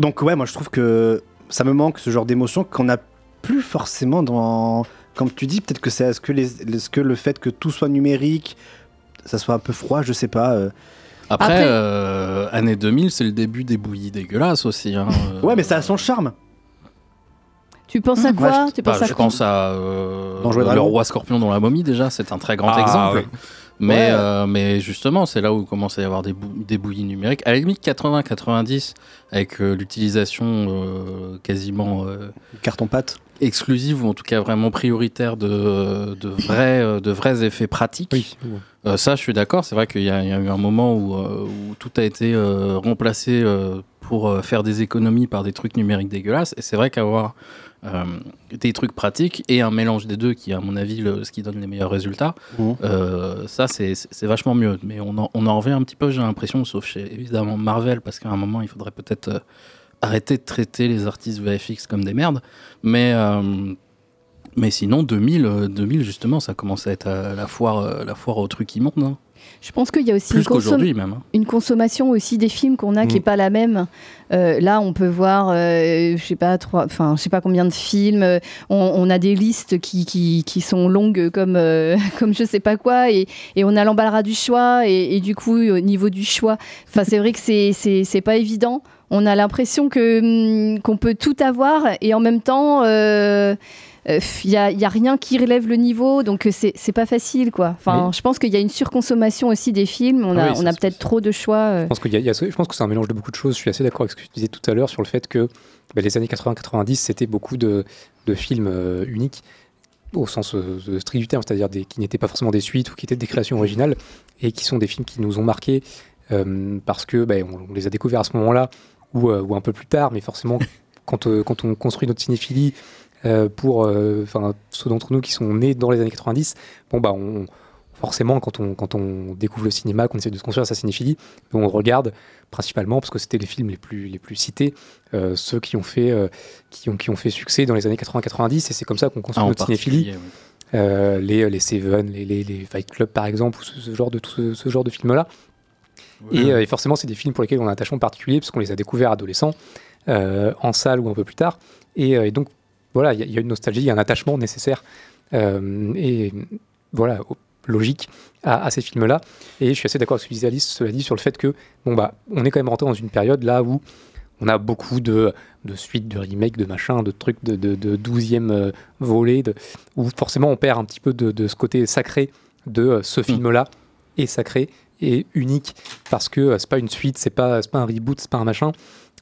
Donc ouais, moi je trouve que ça me manque ce genre d'émotion qu'on n'a plus forcément dans... Comme tu dis, peut-être que c'est que, les, est-ce que le fait que tout soit numérique, ça soit un peu froid, je sais pas. euh. Après, Après- euh, année 2000, c'est le début des bouillies dégueulasses aussi. hein, euh. Ouais, mais ça a son charme. Tu penses à Mmh. quoi Ouais, Tu Bah, penses à je pense à euh, le roi scorpion dans la momie déjà, c'est un très grand Ah, exemple. oui. Mais, Ouais. euh, mais justement, c'est là où commence à y avoir des, bou- des bouillies numériques. À la limite, 80-90, avec euh, l'utilisation euh, quasiment euh, Carton-pâte. Exclusive, ou en tout cas vraiment prioritaire de, de, vrais, euh, de vrais effets pratiques. Euh, ça, je suis d'accord. C'est vrai qu'il y, a il y a eu un moment où, euh, où tout a été euh, remplacé pour faire des économies par des trucs numériques dégueulasses. Et c'est vrai qu'avoir des trucs pratiques et un mélange des deux, qui est à mon avis le- ce qui donne les meilleurs résultats, euh, ça, c'est vachement mieux. Mais on en, on en revient un petit peu, j'ai l'impression, sauf chez évidemment Marvel, parce qu'à un moment, il faudrait peut-être euh, arrêter de traiter les artistes VFX comme des merdes. Mais. euh, mais sinon, 2000, euh, 2000 justement, ça commence à être euh, la foire, euh, la foire au truc immonde. hein. Je pense qu'il y a aussi une, consom- même. hein. une consommation aussi des films qu'on a qui Mm. est pas la même. Euh, là, on peut voir, euh, je sais pas, trois, enfin, je sais pas combien de films. euh, On, on a des listes qui, qui, qui sont longues comme, euh, comme je sais pas quoi, et, et on a l'embarras du choix. Et, et du coup, au niveau du choix, enfin, c'est vrai que c'est c'est c'est pas évident. On a l'impression que hum, qu'on peut tout avoir et en même temps. euh, il n'y a, y a rien qui relève le niveau, donc euh, c'est pas facile, quoi. Enfin, Mais- je pense qu'il y a une surconsommation aussi des films. On Ah a, oui, on ça a peut-être trop de choix. euh. Je pense, qu'il y a- il y a ce- je pense que c'est un mélange de beaucoup de choses. Je suis assez d'accord avec ce que tu disais tout à l'heure sur le fait que bah, les années 80-90, c'était beaucoup de, de films euh, uniques, au sens euh, strict du terme, c'est-à-dire qui n'étaient pas forcément des suites ou qui étaient des créations originales, et qui sont des films qui nous ont marqués euh, parce que bah, on, on les a découverts à ce moment-là ou, euh, ou un peu plus tard, mais forcément, quand, euh, quand on construit notre cinéphilie euh, pour ceux d'entre nous qui sont nés dans les années 90, bon, bah, on, forcément, quand on, quand on découvre le cinéma, qu'on essaie de se construire sa cinéphilie, on regarde principalement, parce que c'était les films les plus, les plus cités, euh, ceux qui ont, fait, euh, qui, ont, qui ont fait succès dans les années 80-90, et c'est comme ça qu'on construit Ah, notre cinéphilie. oui. Euh, les, les Seven, les, les, les Fight Club par exemple, ou ce, ce genre de, tout ce, ce genre de films-là. Et, euh, et forcément, c'est des films pour lesquels on a un attachement particulier, parce qu'on les a découverts adolescents, euh, en salle ou un peu plus tard. Et, euh, et donc, voilà, il y, a- il y a une nostalgie, il y a un attachement nécessaire. et voilà, logique à, à ces films-là. Et je suis assez d'accord avec ce que disait Alice, cela dit, sur le fait que, bon, bah, on est quand même rentré dans une période là où on a beaucoup de, de suites, de remakes, de machins, de trucs de, de, de 12e euh, volet, de, où forcément on perd un petit peu de, de ce côté sacré de euh, ce film-là est sacré, est unique parce que euh, c'est pas une suite, c'est pas, c'est pas un reboot, c'est pas un machin.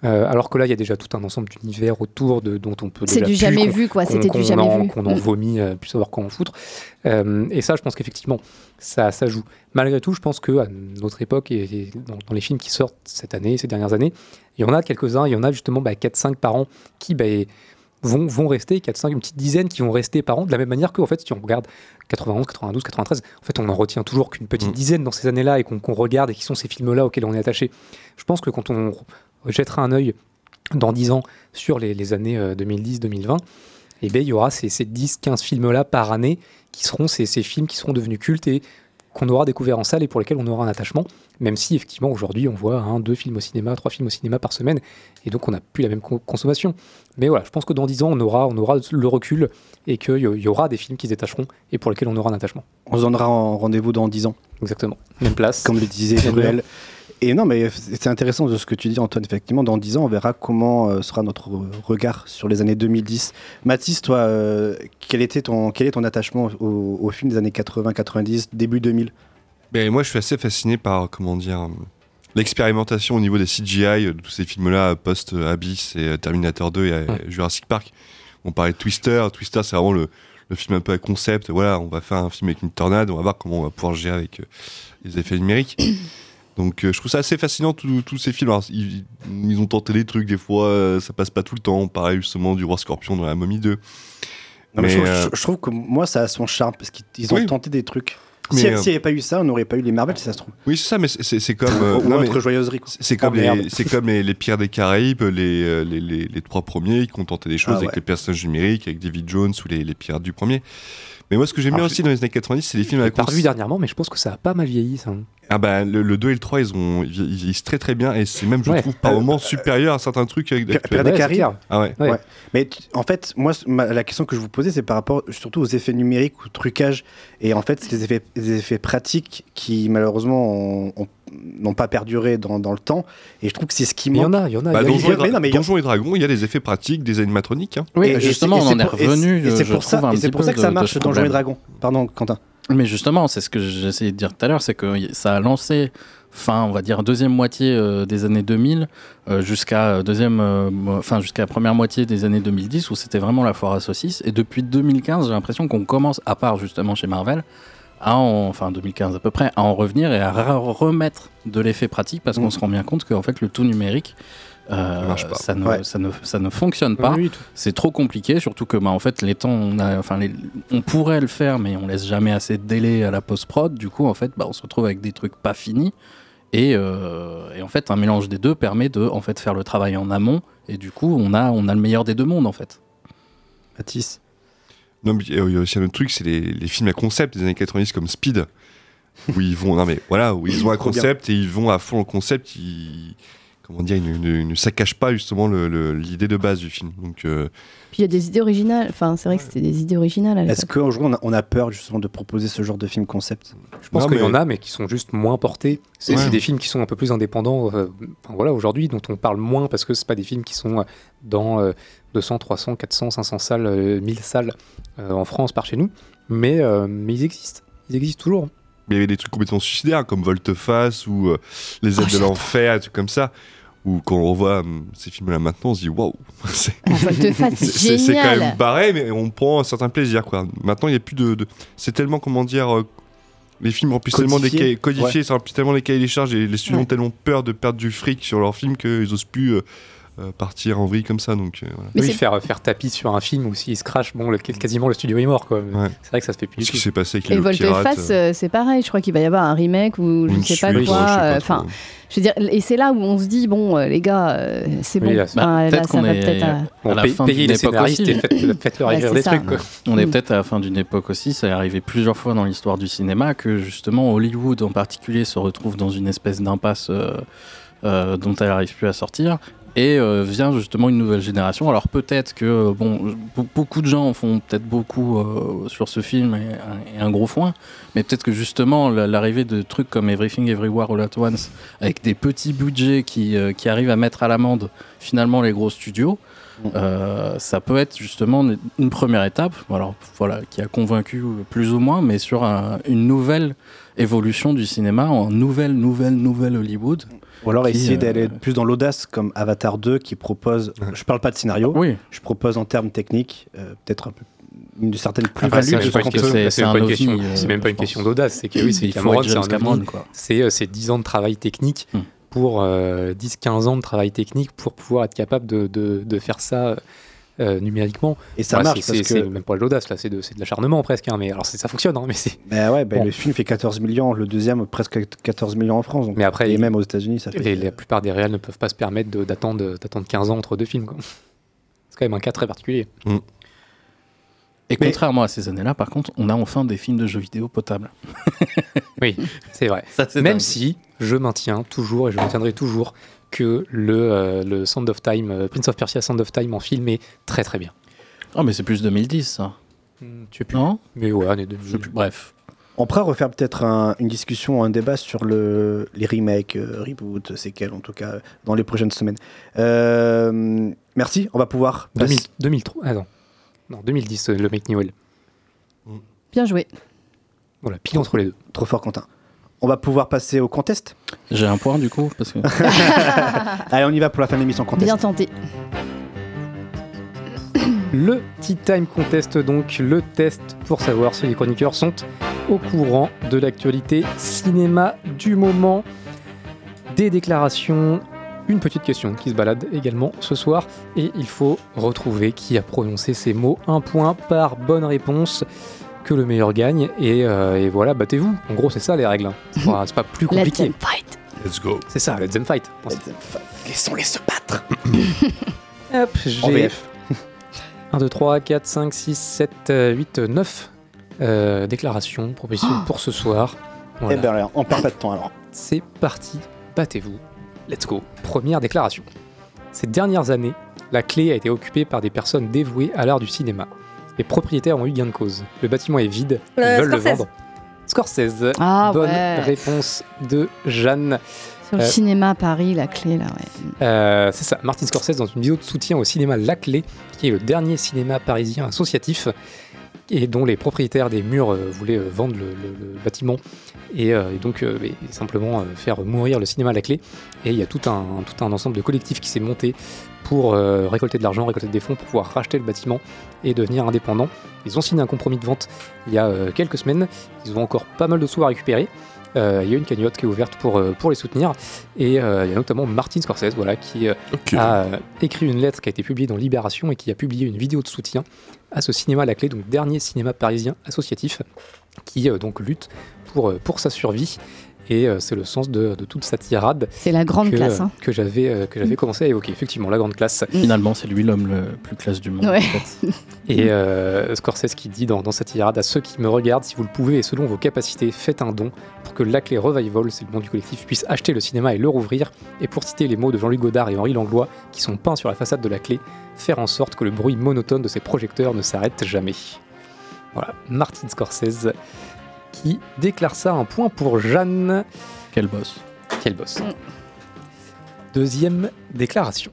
Euh, alors que là, il y a déjà tout un ensemble d'univers autour de, dont on peut. C'est du jamais vu, quoi. C'était du jamais en- vu. Qu'on en Mm. vomit, euh, plus savoir quoi en foutre. Euh, et ça, je pense qu'effectivement, ça, ça joue. Malgré tout, je pense que à notre époque et, et dans, dans les films qui sortent cette année, ces dernières années, il y en a quelques-uns. Il y en a justement bah, 4-5 par an qui bah, vont, vont rester, 4-5, une petite dizaine qui vont rester par an, de la même manière que, en fait, si on regarde 91, 92, 93, en fait, on en retient toujours qu'une petite Mm. dizaine dans ces années-là et qu'on regarde et qui sont ces films-là auxquels on est attaché. Je pense que quand on jettera un œil dans 10 ans sur les, les années euh, 2010-2020, eh ben, il y aura ces, ces 10-15 films-là par année qui seront ces, ces films qui seront devenus cultes et qu'on aura découvert en salle et pour lesquels on aura un attachement, même si effectivement aujourd'hui on voit un, deux films au cinéma, trois films au cinéma par semaine, et donc on n'a plus la même con- consommation. Mais voilà, je pense que dans 10 ans on aura, on aura le recul et qu'il y, aura des films qui se détacheront et pour lesquels on aura un attachement. On se donnera en rendez-vous dans 10 ans. Exactement. Même place. Comme le disait heure. Et non, mais c'est intéressant de ce que tu dis, Antoine. Effectivement, dans 10 ans, on verra comment euh, sera notre regard sur les années 2010. Mathis, toi, euh, quel, était ton, quel est ton attachement au, au film des années 80, 90, début 2000 Ben, moi, je suis assez fasciné par, comment dire, euh, l'expérimentation au niveau des CGI, de tous ces films-là, post-Abyss et Terminator 2 et Jurassic Park. On parlait de Twister. Twister, c'est vraiment le, le film un peu à concept. Voilà, on va faire un film avec une tornade, on va voir comment on va pouvoir gérer avec euh, les effets numériques. Donc, euh, je trouve ça assez fascinant, tous ces films. Alors, ils, ils ont tenté des trucs, des fois, euh, ça passe pas tout le temps. Parlait justement du Roi Scorpion dans La Momie 2. Non, mais je, trouve, euh, je- je trouve que moi, ça a son charme parce qu'ils ils ont Oui. tenté des trucs. S'il euh, n'y avait pas eu ça, on n'aurait pas eu les Marvel, si ça se trouve. Oui, c'est ça, mais c'est- comme. Ou autre joyeuserie. C'est comme, Ah, les, c'est comme les, les Pires des Caraïbes, les, les, les, les trois premiers qui ont tenté des choses Ah, avec ouais. les personnages numériques, avec David Jones ou les, les Pirates du premier. Mais moi, ce que j'aime bien aussi dans les années 90, c'est les films à J'ai pas cons- revu dernièrement, mais je pense que ça a pas mal vieilli. Ça. Ah bah, le, le 2 et le 3, ils, ont, ils vieillissent très très bien et c'est même, je Ouais. trouve, par Euh, moments supérieur à certains trucs avec des Caraïbes Ah ouais. Ouais. Mais en fait, moi, ma- la question que je vous posais, c'est par rapport surtout aux effets numériques, au trucage. Et en fait, c'est les effets, les effets pratiques qui, malheureusement, ont- ont- n'ont pas perduré dans, dans le temps. Et je trouve que c'est ce qui Mais il y manque. en a, il y en a. Bah, Donjons, et, a- Dragons, il y a des effets pratiques, des animatroniques. hein. Oui, Et- et justement, on en est revenu. Et c'est pour ça, et pour ça que ça marche Donjons et. Dragons. Pardon, Quentin. Mais justement, c'est ce que j'essayais de dire tout à l'heure, c'est que ça a lancé, fin, on va dire deuxième moitié euh, des années 2000, euh, jusqu'à euh, deuxième, euh, enfin jusqu'à première moitié des années 2010, où c'était vraiment la foire à saucisses. Et depuis 2015, j'ai l'impression qu'on commence, à part justement chez Marvel, à en, enfin 2015 à peu près, à en revenir et à re- remettre de l'effet pratique, parce qu'on Mm. se rend bien compte qu'en fait le tout numérique. euh. Ça, ne, Ouais. ça, ne, ça ne fonctionne pas. Oui, C'est trop compliqué, surtout que bah, en fait les temps, on a, enfin les- on pourrait le faire, mais on laisse jamais assez de délai à la post prod. Du coup, en fait, bah, on se retrouve avec des trucs pas finis. Et, euh, et en fait, un mélange des deux permet de en fait faire le travail en amont. Et du coup, on a, on a le meilleur des deux mondes en fait. Mathis. Non, mais il y a il y a aussi un autre truc, c'est les, les films à concept des années 90 comme Speed, où ils vont, non mais voilà, où ils ont un concept et ils vont à fond le concept, ils, comment dire, ils ne, ne- pas justement l'idée de base du film. Donc, euh, Puis il y a des idées originales. Enfin, c'est vrai que c'était des idées originales à Est-ce qu'aujourd'hui, on, a- on a peur justement de proposer ce genre de film concept? Je pense qu'il y en a, mais qui sont juste moins portés. C'est Ouais. des films qui sont un peu plus indépendants. euh, enfin, voilà, aujourd'hui, dont on parle moins parce que c'est pas des films qui sont euh, dans euh, 200, 300, 400, 500 salles, euh, 1000 salles euh, en France par chez nous. Mais, euh, mais ils existent. Ils existent toujours. il y avait des trucs complètement suicidaires comme Volte-Face ou euh, Les ailes de l'enfer, des trucs comme ça. Où quand on revoit hum, ces films-là maintenant, on se dit waouh, c'est quand même barré, mais on prend un certain plaisir. Quoi. Maintenant, il n'y a plus de. de- C'est tellement, comment dire. euh, les films remplissent tellement des cahiers, codifiés, ça remplit tellement les cahiers des charges et les studios Ouais. ont tellement peur de perdre du fric sur leurs films qu'ils osent plus euh, partir en vrille comme ça. Donc, euh, voilà. Mais oui, faire, faire tapis sur un film ou s'il se crache, bon, le- quasiment le studio est mort. quoi. Ouais. C'est vrai que ça se fait plus Ce qui s'est passé avec Et les pirates. Volte-Face, euh, euh, c'est pareil. Je crois qu'il va y avoir un remake ou je une sais pas quoi. je sais pas euh, trop. Enfin, je veux dire, et c'est là où on se dit bon, euh, les gars, euh, c'est Oui, bon. là, bah, là, peut-être ça qu'on va est- peut-être. à- à Bon, la fin d'une les époque scénaristes aussi. et faites- Ouais, écrire des ça. trucs. quoi. On est peut-être à la fin d'une époque aussi, ça est arrivé plusieurs fois dans l'histoire du cinéma que justement Hollywood en particulier se retrouve dans une espèce d'impasse euh, euh, dont elle n'arrive plus à sortir. Et euh, vient justement une nouvelle génération. Alors peut-être que euh, bon, be- beaucoup de gens font peut-être beaucoup euh, sur ce film et, un- et un gros foin, mais peut-être que justement la- l'arrivée de trucs comme Everything Everywhere All At Once, avec des petits budgets qui, euh, qui arrivent à mettre à l'amende finalement les gros studios, euh, ça peut être justement une- une première étape, alors voilà, qui a convaincu plus ou moins, mais sur un- une nouvelle évolution du cinéma en nouvelle, nouvelle, nouvelle Hollywood. Ou alors qui, essayer euh, d'aller plus dans l'audace comme Avatar 2 qui propose, je parle pas de scénario, Oui. je propose en termes techniques euh, peut-être un peu une certaine Après, plus-value c'est de même ce pas qu'on une peut. question- c'est- même un pas une question- euh, c'est même pas une je question pense. d'audace, c'est que oui, c'est Cameron, c'est Cameron. C'est euh, c'est 10 ans de travail technique Hmm. pour euh, 10-15 ans de travail technique pour pouvoir être capable de, de- de faire ça euh, numériquement. Et ça Ouais, marche c'est- parce que même pas de l'audace là, c'est de, l'acharnement presque. hein, mais alors ça fonctionne, hein, mais c'est. Bah ouais, bah Bon. le film fait 14 millions, le deuxième presque 14 millions en France. donc- Mais après, et il- même aux États-Unis, ça fait. Les- la plupart des réels ne peuvent pas se permettre d'attendre d'attendre 15 ans entre deux films. C'est quand même un cas très particulier. Et Mais- contrairement à ces années-là, par contre, on a enfin des films de jeux vidéo potables. Oui, c'est vrai. Même si je maintiens toujours et je maintiendrai toujours que le, euh, le Sound of Time, euh, Prince of Persia Sound of Time en film est très très bien. Ah, mais c'est plus 2010, ça. Tu sais plus. Non Mais ouais, année Je 2000. sais plus. Bref. On pourra refaire peut-être un- une discussion, un débat sur le, les remakes, euh, reboots, séquelles, en tout cas, dans les prochaines semaines. Euh, merci, on va pouvoir. 2000 passer- 2003, ah non. Non, 2010, euh, le Make Newell. Bien joué. Voilà, pile entre les deux. Trop fort, Quentin. On va pouvoir passer au contest. J'ai un point du coup, parce que. Allez, on y va pour la fin de l'émission contest. Bien tenté. Le Tea Time Contest, donc le test pour savoir si les chroniqueurs sont au courant de l'actualité cinéma du moment. Des déclarations, une petite question qui se balade également ce soir. Et il faut retrouver qui a prononcé ces mots. Un point par bonne réponse. Que le meilleur gagne. Et, euh, et voilà, battez-vous. En gros, c'est ça les règles. hein. C'est pas, c'est pas plus Let's compliqué. them fight. Let's go. C'est ça, let's them fight. Laissons-les se battre. Hop, En j'ai VF. 1, 2, 3, 4, 5, 6, 7, 8, 9 euh, déclarations, propositions pour ce soir. Voilà. Eh ben, alors, on perd pas de temps alors. C'est parti, battez-vous. Let's go. Première déclaration. Ces dernières années, la clé a été occupée par des personnes dévouées à l'art du cinéma. Les propriétaires ont eu gain de cause. Le bâtiment est vide, ils Euh, veulent le Scorsese. vendre. Scorsese. Ah Bonne ouais. réponse de Jeanne. Sur le Euh, cinéma à Paris, la clé là, ouais. Euh, c'est ça, Martin Scorsese dans une vidéo de soutien au cinéma La Clé, qui est le dernier cinéma parisien associatif et dont les propriétaires des murs euh, voulaient euh, vendre le, le- le bâtiment et, euh, et donc euh, et simplement euh, faire mourir le cinéma La Clé. Et il y a tout un, tout un ensemble de collectifs qui s'est monté pour euh, récolter de l'argent, récolter des fonds pour pouvoir racheter le bâtiment et devenir indépendant. Ils ont signé un compromis de vente il y a euh, quelques semaines. Ils ont encore pas mal de sous à récupérer. Euh, il y a une cagnotte qui est ouverte pour, pour les soutenir. Et il y a notamment Martin Scorsese voilà, qui a écrit une lettre qui a été publiée dans Libération et qui a publié une vidéo de soutien à ce cinéma à la clé, donc dernier cinéma parisien associatif, qui donc lutte pour, pour sa survie. Et euh, c'est le sens de, de toute sa tirade C'est la grande que, classe. Hein. que j'avais euh, que j'avais commencé à évoquer. Effectivement, la grande classe. Finalement, c'est lui l'homme le plus classe du monde. Ouais. en fait. Et euh, Scorsese qui dit dans, dans sa tirade à ceux qui me regardent, si vous le pouvez et selon vos capacités, faites un don pour que l'Aclé Revival, c'est le nom du collectif, puisse acheter le cinéma et le rouvrir. Et pour citer les mots de Jean-Luc Godard et Henri Langlois qui sont peints sur la façade de la clé, faire en sorte que le bruit monotone de ces projecteurs ne s'arrête jamais. Voilà, Martin Scorsese qui déclare ça un point pour Jeanne. Quel boss. Quel boss. Mm. Deuxième déclaration.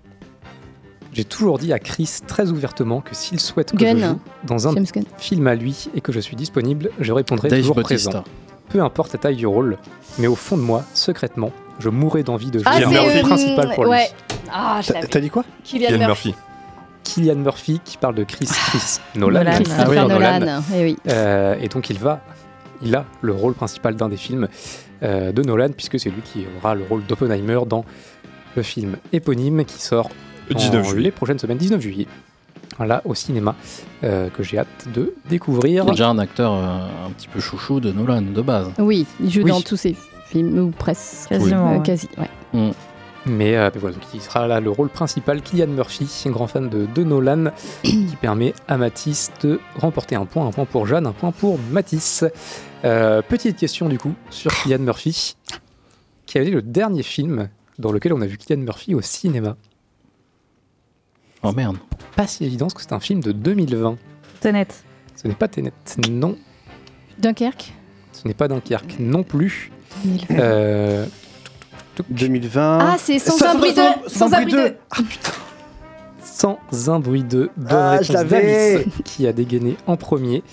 J'ai toujours dit à Chris très ouvertement que s'il souhaite que je joue dans un film à lui et que je suis disponible, je répondrai Dave toujours Bautista. présent. Peu importe la taille du rôle, mais au fond de moi, secrètement, je mourrais d'envie de jouer Ah, le rôle euh, principal pour ouais. lui. Ah, je T'as dit quoi Kylian Ian Murphy. Murphy. Killian Murphy qui parle de Chris Chris Nolan. Nolan. Ah oui, Nolan. Eh oui. Euh, et donc il va, il a le rôle principal d'un des films euh, de Nolan puisque c'est lui qui aura le rôle d'Oppenheimer dans le film éponyme qui sort Le dans 19 juillet. les prochaines semaines, 19 juillet. Voilà, au cinéma, euh, que j'ai hâte de découvrir. C'est déjà un acteur euh, un petit peu chouchou de Nolan de base. Oui, il joue Oui. dans tous ses films, ou presque. Quasiment, Euh, ouais. Quasi, ouais. Mais, euh, mais voilà, donc il sera là le rôle principal, Kylian Murphy, un grand fan de, de Nolan, qui permet à Matisse de remporter un point, un point pour Jeanne, un point pour Matisse. Euh, petite question du coup sur Kylian Murphy. Quel est le dernier film dans lequel on a vu Kylian Murphy au cinéma Oh merde. Pas si évident parce que c'est un film de 2020. Tenet. Ce n'est pas Tenet, non. Dunkerque. Ce n'est pas Dunkerque non plus. 2020. Euh, 2020. Ah, c'est sans Sans- abri sans- 2. sans Sans abri abri 2. deux. Ah putain. Sans un bruit de bonne Ah, réponse d'Alice qui a dégainé en premier.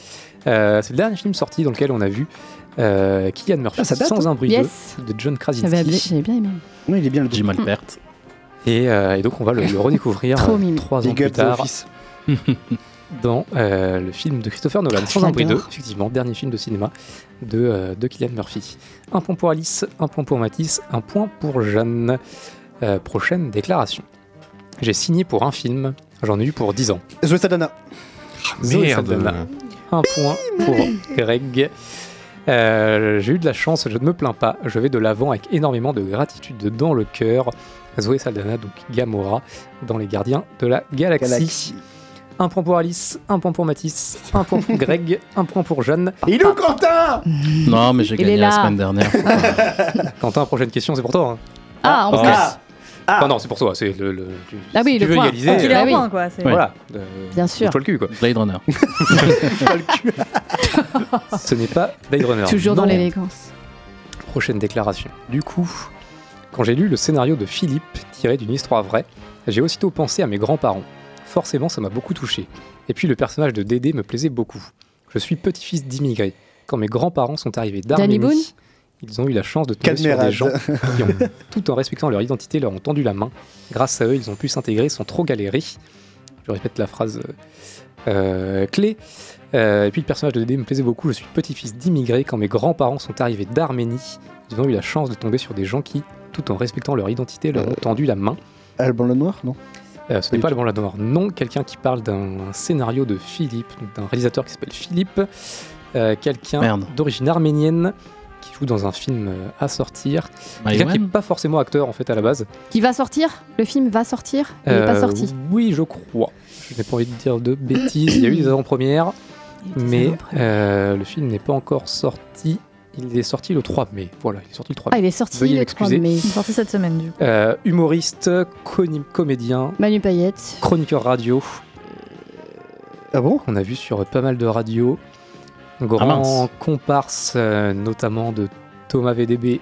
Euh, c'est le dernier film sorti dans lequel on a vu euh, Kylian Murphy Ah, ça date, sans hein. un bruit Yes. 2 de John Krasinski. j'avais bien aimé. Oui, il est bien le Jim Alpert. Et, euh, et donc on va le, le redécouvrir euh, trois ans plus tard dans euh, le film de Christopher Nolan, sans un bruit 2, J'adore. effectivement, dernier film de cinéma de, euh, de Kylian Murphy. Un point pour Alice, un point pour Matisse, un point pour Jeanne. Euh, prochaine déclaration. J'ai signé pour un film, j'en ai eu pour 10 ans. Zoé Saldana. Zoé Merde. Un point pour Greg. Euh, J'ai eu de la chance, je ne me plains pas. Je vais de l'avant avec énormément de gratitude dans le cœur. Zoé Saldana, donc Gamora, dans Les Gardiens de la Galaxie. Un point pour Alice, un point pour Mathis, un point pour Greg, un point pour Jeanne. Il est où Quentin? Non, mais j'ai Il est gagné la là. semaine dernière. Quentin, prochaine question, c'est pour toi. hein. Ah, en parce plus. Enfin, non, c'est pour toi. C'est le, le- tu, Ah oui, si le tu veux point. égaliser. Il est euh, point, quoi. c'est- Voilà. Euh, Bien sûr. bouge-toi le cul, quoi. Blade Runner. Ce n'est pas Blade Runner. Toujours dans Non. l'élégance. Prochaine déclaration. Du coup, quand j'ai lu le scénario de Philippe tiré d'une histoire vraie, j'ai aussitôt pensé à mes grands-parents. Forcément, ça m'a beaucoup touché. Et puis le personnage de Dédé me plaisait beaucoup. Je suis petit-fils d'immigrés. Quand mes grands-parents sont arrivés Danny Boone? d'Arménie, ils ont eu la chance de tomber sur des gens qui ont, tout en respectant leur identité, leur ont tendu la main. Grâce à eux, ils ont pu s'intégrer sans trop galérer. Je répète la phrase euh, euh, clé. Euh, et puis le personnage de Dédé me plaisait beaucoup. Je suis petit-fils d'immigrés. Quand mes grands-parents sont arrivés d'Arménie, ils ont eu la chance de tomber sur des gens qui, tout en respectant leur identité, leur ont tendu la main. Alban le Noir, non? Ce n'est pas le bon la noir, non. Quelqu'un qui parle d'un scénario de Philippe, d'un réalisateur qui s'appelle Philippe. Quelqu'un d'origine arménienne joue dans un film euh, à sortir. Quelqu'un qui n'est pas forcément acteur en fait à la base. Qui va sortir? Le film va sortir? Il n'est pas Euh, sorti? Oui, je crois. Je n'ai pas envie de dire de bêtises. Il y a eu des avant-premières, mais euh, le film n'est pas encore sorti. Il est sorti le 3 mai. Voilà, il est sorti le 3 mai. Ah, il est sorti Veuillez le 3 m'excuser. mai. Il est sorti cette semaine, du coup. Euh, humoriste, comédien, Manu Payette. chroniqueur radio. Ah bon? Qu'on a vu sur pas mal de radios. Grand Ah, comparse, euh, notamment de Thomas VDB,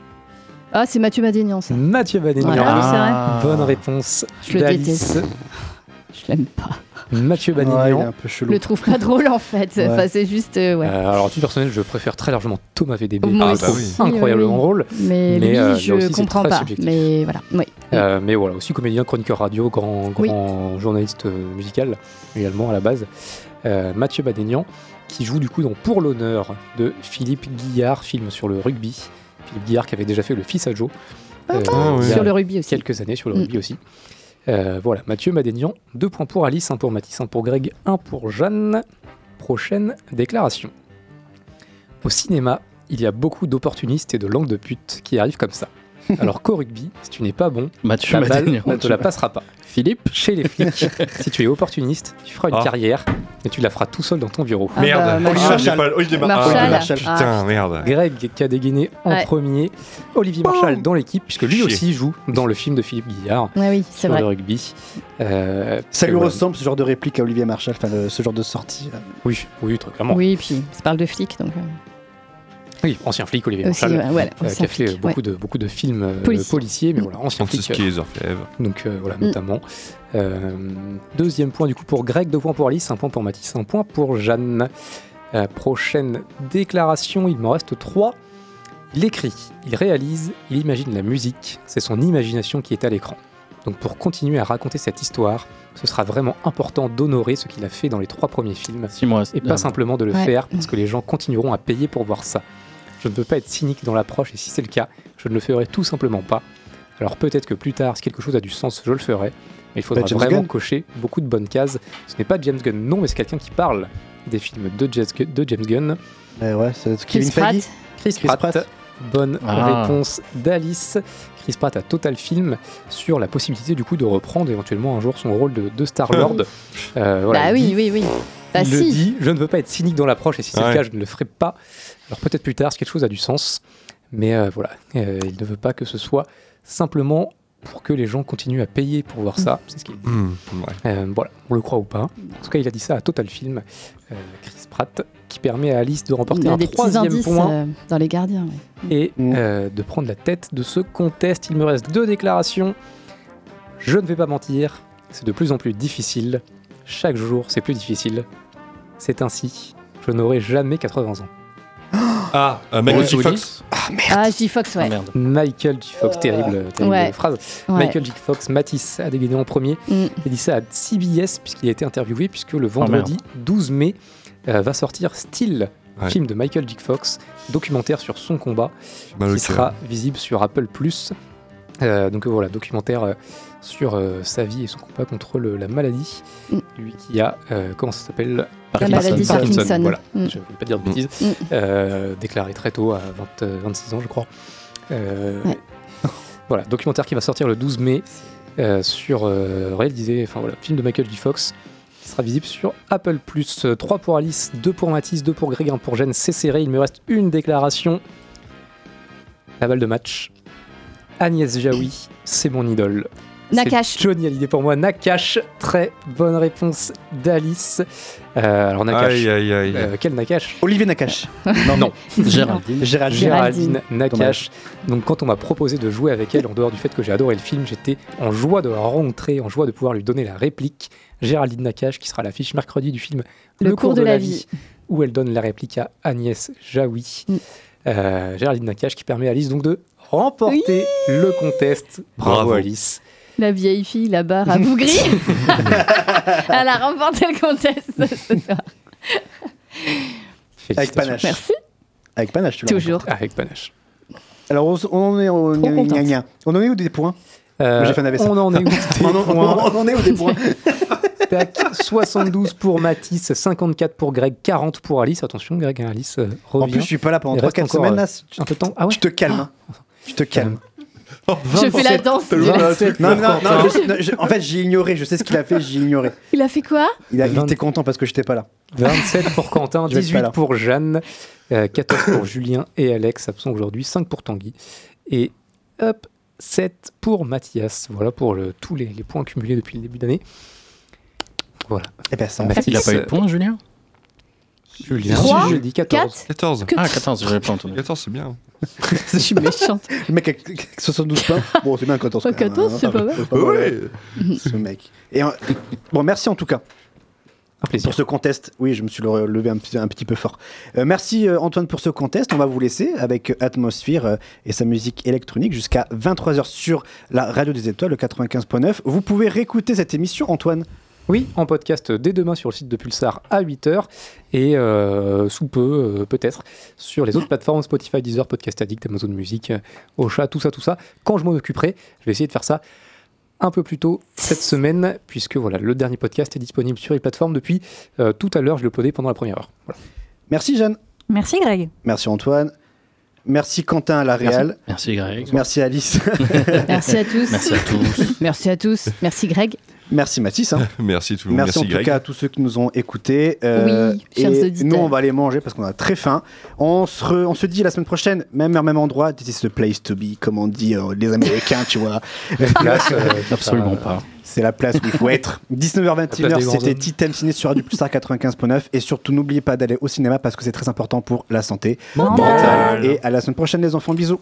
Ah, c'est Mathieu Madénian, ça. Mathieu. Voilà. Ah oui, c'est vrai. Bonne réponse Je le déteste. Je l'aime pas. Mathieu Ouais, il est Banignan. un peu Je chelou. le trouve pas drôle, en fait. Ouais. Enfin, c'est juste. euh, ouais. Euh, alors, à titre personnel, je préfère très largement Thomas VDB. Moi Ah, aussi, bah oui. Incroyablement oui, oui. drôle. Mais, Mais, lui, euh, je aussi, comprends pas. subjectif. Mais voilà. Oui. Euh, mais voilà, aussi comédien, chroniqueur radio, grand, Oui. grand journaliste musical également à la base. Euh, Mathieu Badénian, qui joue du coup dans Pour l'honneur de Philippe Guillard, film sur le rugby. Philippe Guillard qui avait déjà fait Le Fils à Joe. euh, Ah, oui. il y a Sur le rugby aussi. quelques années sur le Mm. rugby aussi. Euh, voilà, Mathieu Madénian, deux points pour Alice, un pour Mathis, un pour Greg, un pour Jeanne. Prochaine déclaration. Au cinéma, il y a beaucoup d'opportunistes et de langues de pute qui arrivent comme ça. Alors qu'au rugby, si tu n'es pas bon, Mathieu ta balle, Madénian. on ne te la passera pas. Philippe Chez les flics, si tu es opportuniste, tu feras une Ah. carrière et tu la feras tout seul dans ton bureau. Ah Merde, bah, Olivier Marshall. Marchal. Olivier Mar- Marshall. Ah, Marshall. Putain, merde. Greg qui a dégainé en Ouais. premier, Olivier Marshall dans l'équipe, puisque lui Chier. aussi joue dans le film de Philippe Guillard Ah oui, c'est sur vrai. le rugby. Euh, Ça et lui ressemble ce genre de réplique à Olivier Marshall, enfin ce genre de sortie. là. Oui, oui, très clairement. Oui, puis ça parle de flics, donc. euh, Oui, ancien flic Olivier aussi, Marshall. ouais, voilà, euh, qui a fait flic, beaucoup, ouais. de, beaucoup de films euh, Policiers. policiers, mais voilà, ancien flic. Orfèvre. Donc euh, voilà, Mm. notamment. Euh, deuxième point du coup pour Greg, deux points pour Alice, un point pour Mathis, un point pour Jeanne. Euh, prochaine déclaration, il m'en reste trois. Il écrit, il réalise, il imagine la musique, c'est son imagination qui est à l'écran. Donc pour continuer à raconter cette histoire, ce sera vraiment important d'honorer ce qu'il a fait dans les trois premiers films Six mois. et pas simplement de le Ouais. faire parce que les gens continueront à payer pour voir ça. Je ne veux pas être cynique dans l'approche et si c'est le cas, je ne le ferai tout simplement pas. Alors peut-être que plus tard, si quelque chose a du sens, je le ferai, mais il faudra Bah, James vraiment Gunn. cocher beaucoup de bonnes cases. Ce n'est pas James Gunn, non, mais c'est quelqu'un qui parle des films de James Gunn. De James Gunn. Eh ouais, c'est Chris Kevin Pratt. Feige. Chris, Chris Pratt. Pratt. Bonne Ah. réponse d'Alice. Chris Pratt a Total Film sur la possibilité du coup de reprendre éventuellement un jour son rôle de, de Star-Lord. Euh, voilà, bah oui, dit- oui, oui. Bah il le si. dit, je ne veux pas être cynique dans l'approche et si c'est Ouais. le cas, je ne le ferai pas. Alors peut-être plus tard, si quelque chose a du sens, mais euh, voilà, Euh, il ne veut pas que ce soit simplement pour que les gens continuent à payer pour voir ça. C'est ce qu'il dit. Hmm, ouais. Euh, voilà, on le croit ou pas. En tout cas, il a dit ça à Total Film, euh, Chris Pratt, qui permet à Alice de remporter un troisième point euh, dans les gardiens. ouais. et Mm. euh, de prendre la tête de ce contest. Il me reste deux déclarations. Je ne vais pas mentir. c'est de plus en plus difficile. Chaque jour, c'est plus difficile. C'est ainsi, je n'aurai jamais 80 ans. Ah, euh, Michael J. Fox. Ah, J-Fox, ouais. Ah, merde. Michael J. Fox, terrible, terrible Ouais. phrase. Ouais. Michael J. Fox, Matisse a dégainé en premier. Mm. Il a dit ça à CBS puisqu'il a été interviewé puisque le vendredi 12 mai euh, va sortir Still, un Ouais. film de Michael J. Fox, documentaire sur son combat, au qui sera visible sur Apple+. Euh, donc euh, voilà, documentaire euh, sur euh, sa vie et son combat contre le- la maladie. Mm. Lui qui a, euh, comment ça s'appelle? La maladie de Parkinson. Voilà, Mm. je ne voulais pas dire de Mm. bêtises. Mm. Euh, déclaré très tôt, à 20, euh, 26 ans, je crois. Euh, Ouais. voilà, documentaire qui va sortir le 12 mai euh, sur euh, réalisé, enfin voilà, film de Michael J. Fox qui sera visible sur Apple+. 3 pour Alice, 2 pour Mathis, 2 pour Greg, 1 pour Jeanne. C'est serré, il me reste une déclaration. La balle de match. Agnès Jaoui, c'est mon idole. Nakash. Johnny Hallyday pour moi. Nakash, très bonne réponse d'Alice. Euh, alors Nakash, Aïe, aïe, aïe. euh, quel Nakash? Olivier Nakache. Non, non. Géraldine. Géraldine. Géraldine Nakache. Donc quand on m'a proposé de jouer avec elle, en dehors du fait que j'ai adoré le film, j'étais en joie de la rencontrer, en joie de pouvoir lui donner la réplique. Géraldine Nakache, qui sera à l'affiche mercredi du film Le cours de la vie. où elle donne la réplique à Agnès Jaoui. Mm. Euh, Géraldine Nakache qui permet à Alice donc de remporter le contest. Bravo, Bravo. Alice. La vieille fille là-bas à Bougri. Elle a remporté le contest ce soir. Avec panache. Merci. Avec panache, tu Toujours. Avec panache. Alors, on, on en est au gna- contente. gna- gna. On en est où des points? Euh, Moi, j'ai fait un AVC. on en est où des points? on en est où des points? Tac, 72 pour Mathis, 54 pour Greg, 40 pour Alice. Attention, Greg, hein, Alice euh, revient. En plus, je suis pas là pendant Il reste 3-4 encore, semaines. euh, Là, tu, un peu de temps. Ah ouais tu te calmes. hein. Tu te calmes. Je fais la danse. du- 27 Non, non, non, Quentin. je- non, je- en fait, j'ai ignoré. Je sais ce qu'il a fait, j'ai ignoré. Il a fait quoi? Il, a, il était content parce que j'étais pas là. 27 pour Quentin, Je vais être pas 18 là. pour Jeanne, euh, 14 pour Julien et Alex, absents aujourd'hui, 5 pour Tanguy. Et hop, 7 pour Mathias. Voilà pour le- tous les, les points cumulés depuis le début d'année. Voilà. Eh ben, ça en Mathis, Il a pas eu de points, Julien? Julien, Trois, si je dis 14. 4 14. Que- Ah, 14, j'avais pas entendu. 14, c'est bien. Je suis méchante. Le mec avec avec 72 points. Bon, c'est bien 14. Oh, quand même, 14, hein. c'est pas mal. Pas mal, Ce mec. Et, euh, bon, merci en tout cas. Un plaisir. Pour ce contest, oui, je me suis le- levé un petit, un petit peu fort. Euh, merci euh, Antoine pour ce contest. On va vous laisser avec euh, Atmosphere euh, et sa musique électronique jusqu'à 23h sur la radio des étoiles, le 95.9. Vous pouvez réécouter cette émission, Antoine. Oui, en podcast dès demain sur le site de Pulsar à 8h et euh, sous peu, euh, peut-être, sur les autres plateformes Spotify, Deezer, Podcast Addict, Amazon Music, euh, Ocha, tout ça, tout ça. Quand je m'en occuperai, je vais essayer de faire ça un peu plus tôt cette semaine, puisque voilà, le dernier podcast est disponible sur les plateformes depuis euh, tout à l'heure. Je l'ai uploadé pendant la première heure. Voilà. Merci Jeanne. Merci Greg. Merci Antoine. Merci Quentin à la Réal. Merci, Greg. Merci Alice. Merci à tous. Merci à tous. Merci à tous. Merci Greg. Merci Mathis. hein. Merci tout le monde. Merci, Merci, en Greg. tout cas à tous ceux qui nous ont écoutés. Euh, Oui, chers et nous, on va aller manger parce qu'on a très faim. On se, re- on se dit la semaine prochaine, même heure, même endroit. This is the place to be, comme on dit euh, les Américains, tu vois. Place, euh, Absolument pas. C'est la place où il faut être. 19h21, place des grands c'était. Titan Ciné sur Radio Pulsar 95.9. Et surtout, n'oubliez pas d'aller au cinéma parce que c'est très important pour la santé Mentale. Et à la semaine prochaine, les enfants. Bisous.